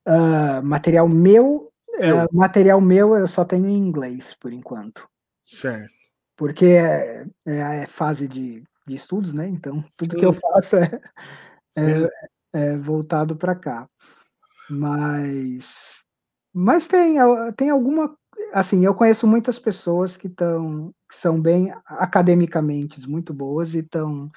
Uh, material meu, uh, material meu eu só tenho em inglês, por enquanto. Certo porque é, é, é fase de, de, estudos, né? Então, tudo Sim. que eu faço é, é, é voltado para cá. Mas, mas tem, tem alguma. Assim, eu conheço muitas pessoas que, estão que são bem academicamente muito boas e estão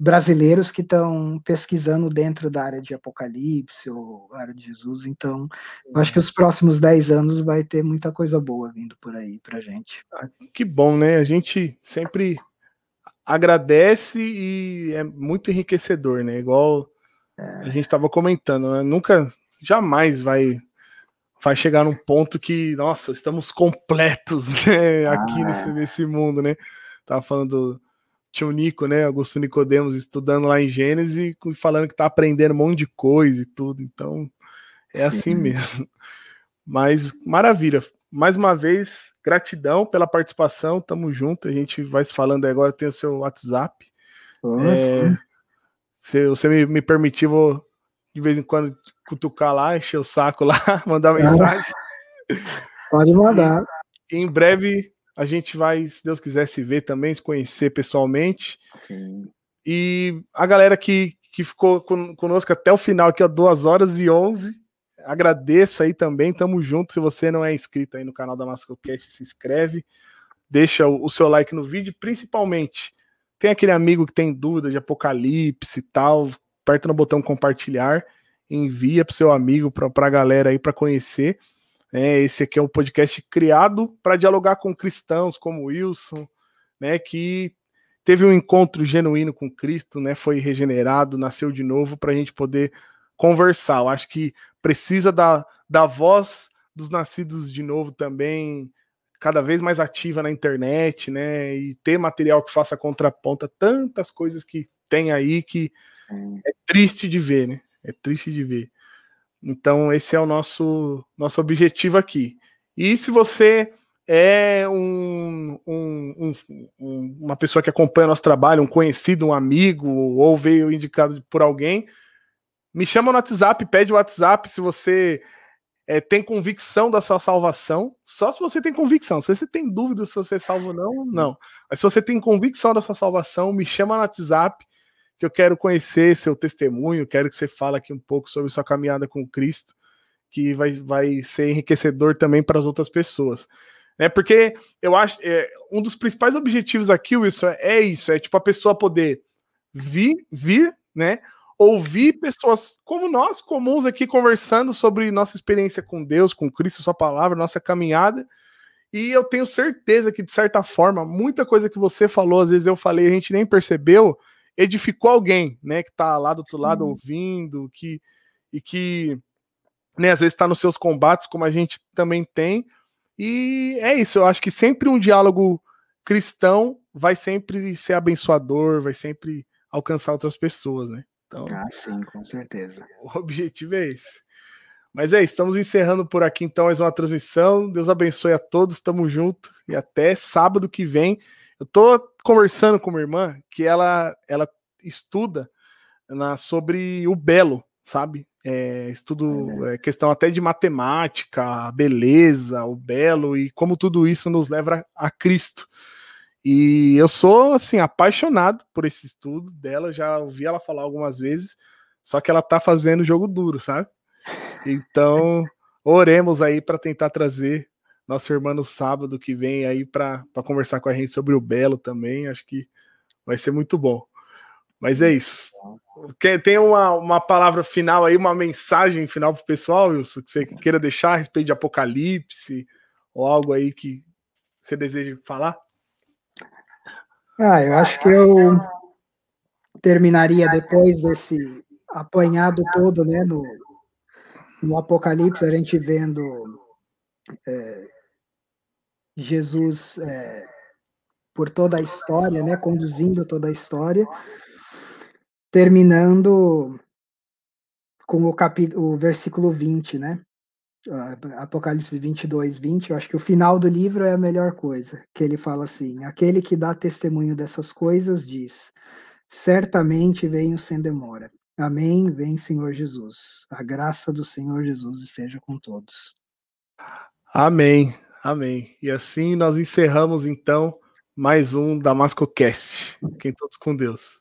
brasileiros que estão pesquisando dentro da área de Apocalipse ou área de Jesus. Então, eu acho que os próximos 10 anos vai ter muita coisa boa vindo por aí para gente. Ah, que bom, né? A gente sempre agradece e é muito enriquecedor, né? Igual é. a gente estava comentando, né? nunca, jamais vai vai chegar num ponto que, nossa, estamos completos né? aqui ah, nesse, é. nesse mundo, né? Tava falando tio Nico, né? Augusto Nicodemos estudando lá em Gênesis e falando que tá aprendendo um monte de coisa e tudo. Então, é assim mesmo. Mas maravilha. Mais uma vez, gratidão pela participação. Tamo junto. A gente vai se falando agora. Tem o seu WhatsApp. É, se você me, me permitir, vou de vez em quando cutucar lá, encher o saco lá, mandar mensagem. Pode mandar. Em breve a gente vai, se Deus quiser, se ver também, se conhecer pessoalmente. Sim. E a galera que, que ficou conosco até o final, aqui, ó, 2 horas e 11. Agradeço aí também, tamo junto. Se você não é inscrito aí no canal da Mascocast, se inscreve, deixa o, o seu like no vídeo, principalmente. Tem aquele amigo que tem dúvida de apocalipse e tal, aperta no botão compartilhar, envia pro seu amigo, pra, pra galera aí para conhecer. É, esse aqui é um podcast criado para dialogar com cristãos como Wilson, né, que teve um encontro genuíno com Cristo, né, foi regenerado, nasceu de novo para a gente poder conversar. Eu acho que precisa da, da voz dos nascidos de novo também cada vez mais ativa na internet, né, e ter material que faça contraponta tantas coisas que tem aí que é triste de ver, né? É triste de ver. Então, esse é o nosso, nosso objetivo aqui. E se você é um, um, um, uma pessoa que acompanha nosso trabalho, um conhecido, um amigo, ou veio indicado por alguém, me chama no WhatsApp, pede o WhatsApp se você é, tem convicção da sua salvação. Só se você tem convicção. Se você tem dúvida se você é salvo ou não, não. Mas se você tem convicção da sua salvação, me chama no WhatsApp que eu quero conhecer seu testemunho, quero que você fale aqui um pouco sobre sua caminhada com Cristo, que vai, vai ser enriquecedor também para as outras pessoas. É porque eu acho é, um dos principais objetivos aqui, Wilson, é, é isso, é tipo a pessoa poder vir, vir, né? Ouvir pessoas como nós, comuns aqui, conversando sobre nossa experiência com Deus, com Cristo, Sua palavra, nossa caminhada. E eu tenho certeza que, de certa forma, muita coisa que você falou, às vezes eu falei, a gente nem percebeu, edificou alguém, né, que está lá do outro lado uhum. ouvindo, que e que né, às vezes está nos seus combates, como a gente também tem. E é isso, eu acho que sempre um diálogo cristão vai sempre ser abençoador, vai sempre alcançar outras pessoas, né? Então, ah, sim, com certeza. O objetivo é esse. Mas é, estamos encerrando por aqui então mais uma transmissão. Deus abençoe a todos, estamos juntos e até sábado que vem. Eu tô conversando com minha irmã que ela, ela estuda na, sobre o belo, sabe? É, estudo é, questão até de matemática, beleza, o belo e como tudo isso nos leva a, a Cristo. E eu sou assim apaixonado por esse estudo dela, já ouvi ela falar algumas vezes, só que ela tá fazendo jogo duro, sabe? Então, oremos aí para tentar trazer nosso irmão no sábado que vem aí para conversar com a gente sobre o Belo também. Acho que vai ser muito bom. Mas é isso. Tem uma, uma palavra final aí, uma mensagem final para o pessoal, Wilson, que você queira deixar a respeito de Apocalipse ou algo aí que você deseja falar? Ah, eu acho que eu terminaria depois desse apanhado todo, né, no, no Apocalipse a gente vendo é, Jesus é, por toda a história, né, conduzindo toda a história, terminando com o capítulo, o versículo 20, né? Apocalipse 22, 20, eu acho que o final do livro é a melhor coisa, que ele fala assim: aquele que dá testemunho dessas coisas diz: certamente venho sem demora. Amém. Vem, Senhor Jesus. A graça do Senhor Jesus esteja com todos. Amém. Amém. E assim nós encerramos então mais um Damasco Cast. Fiquem todos com Deus.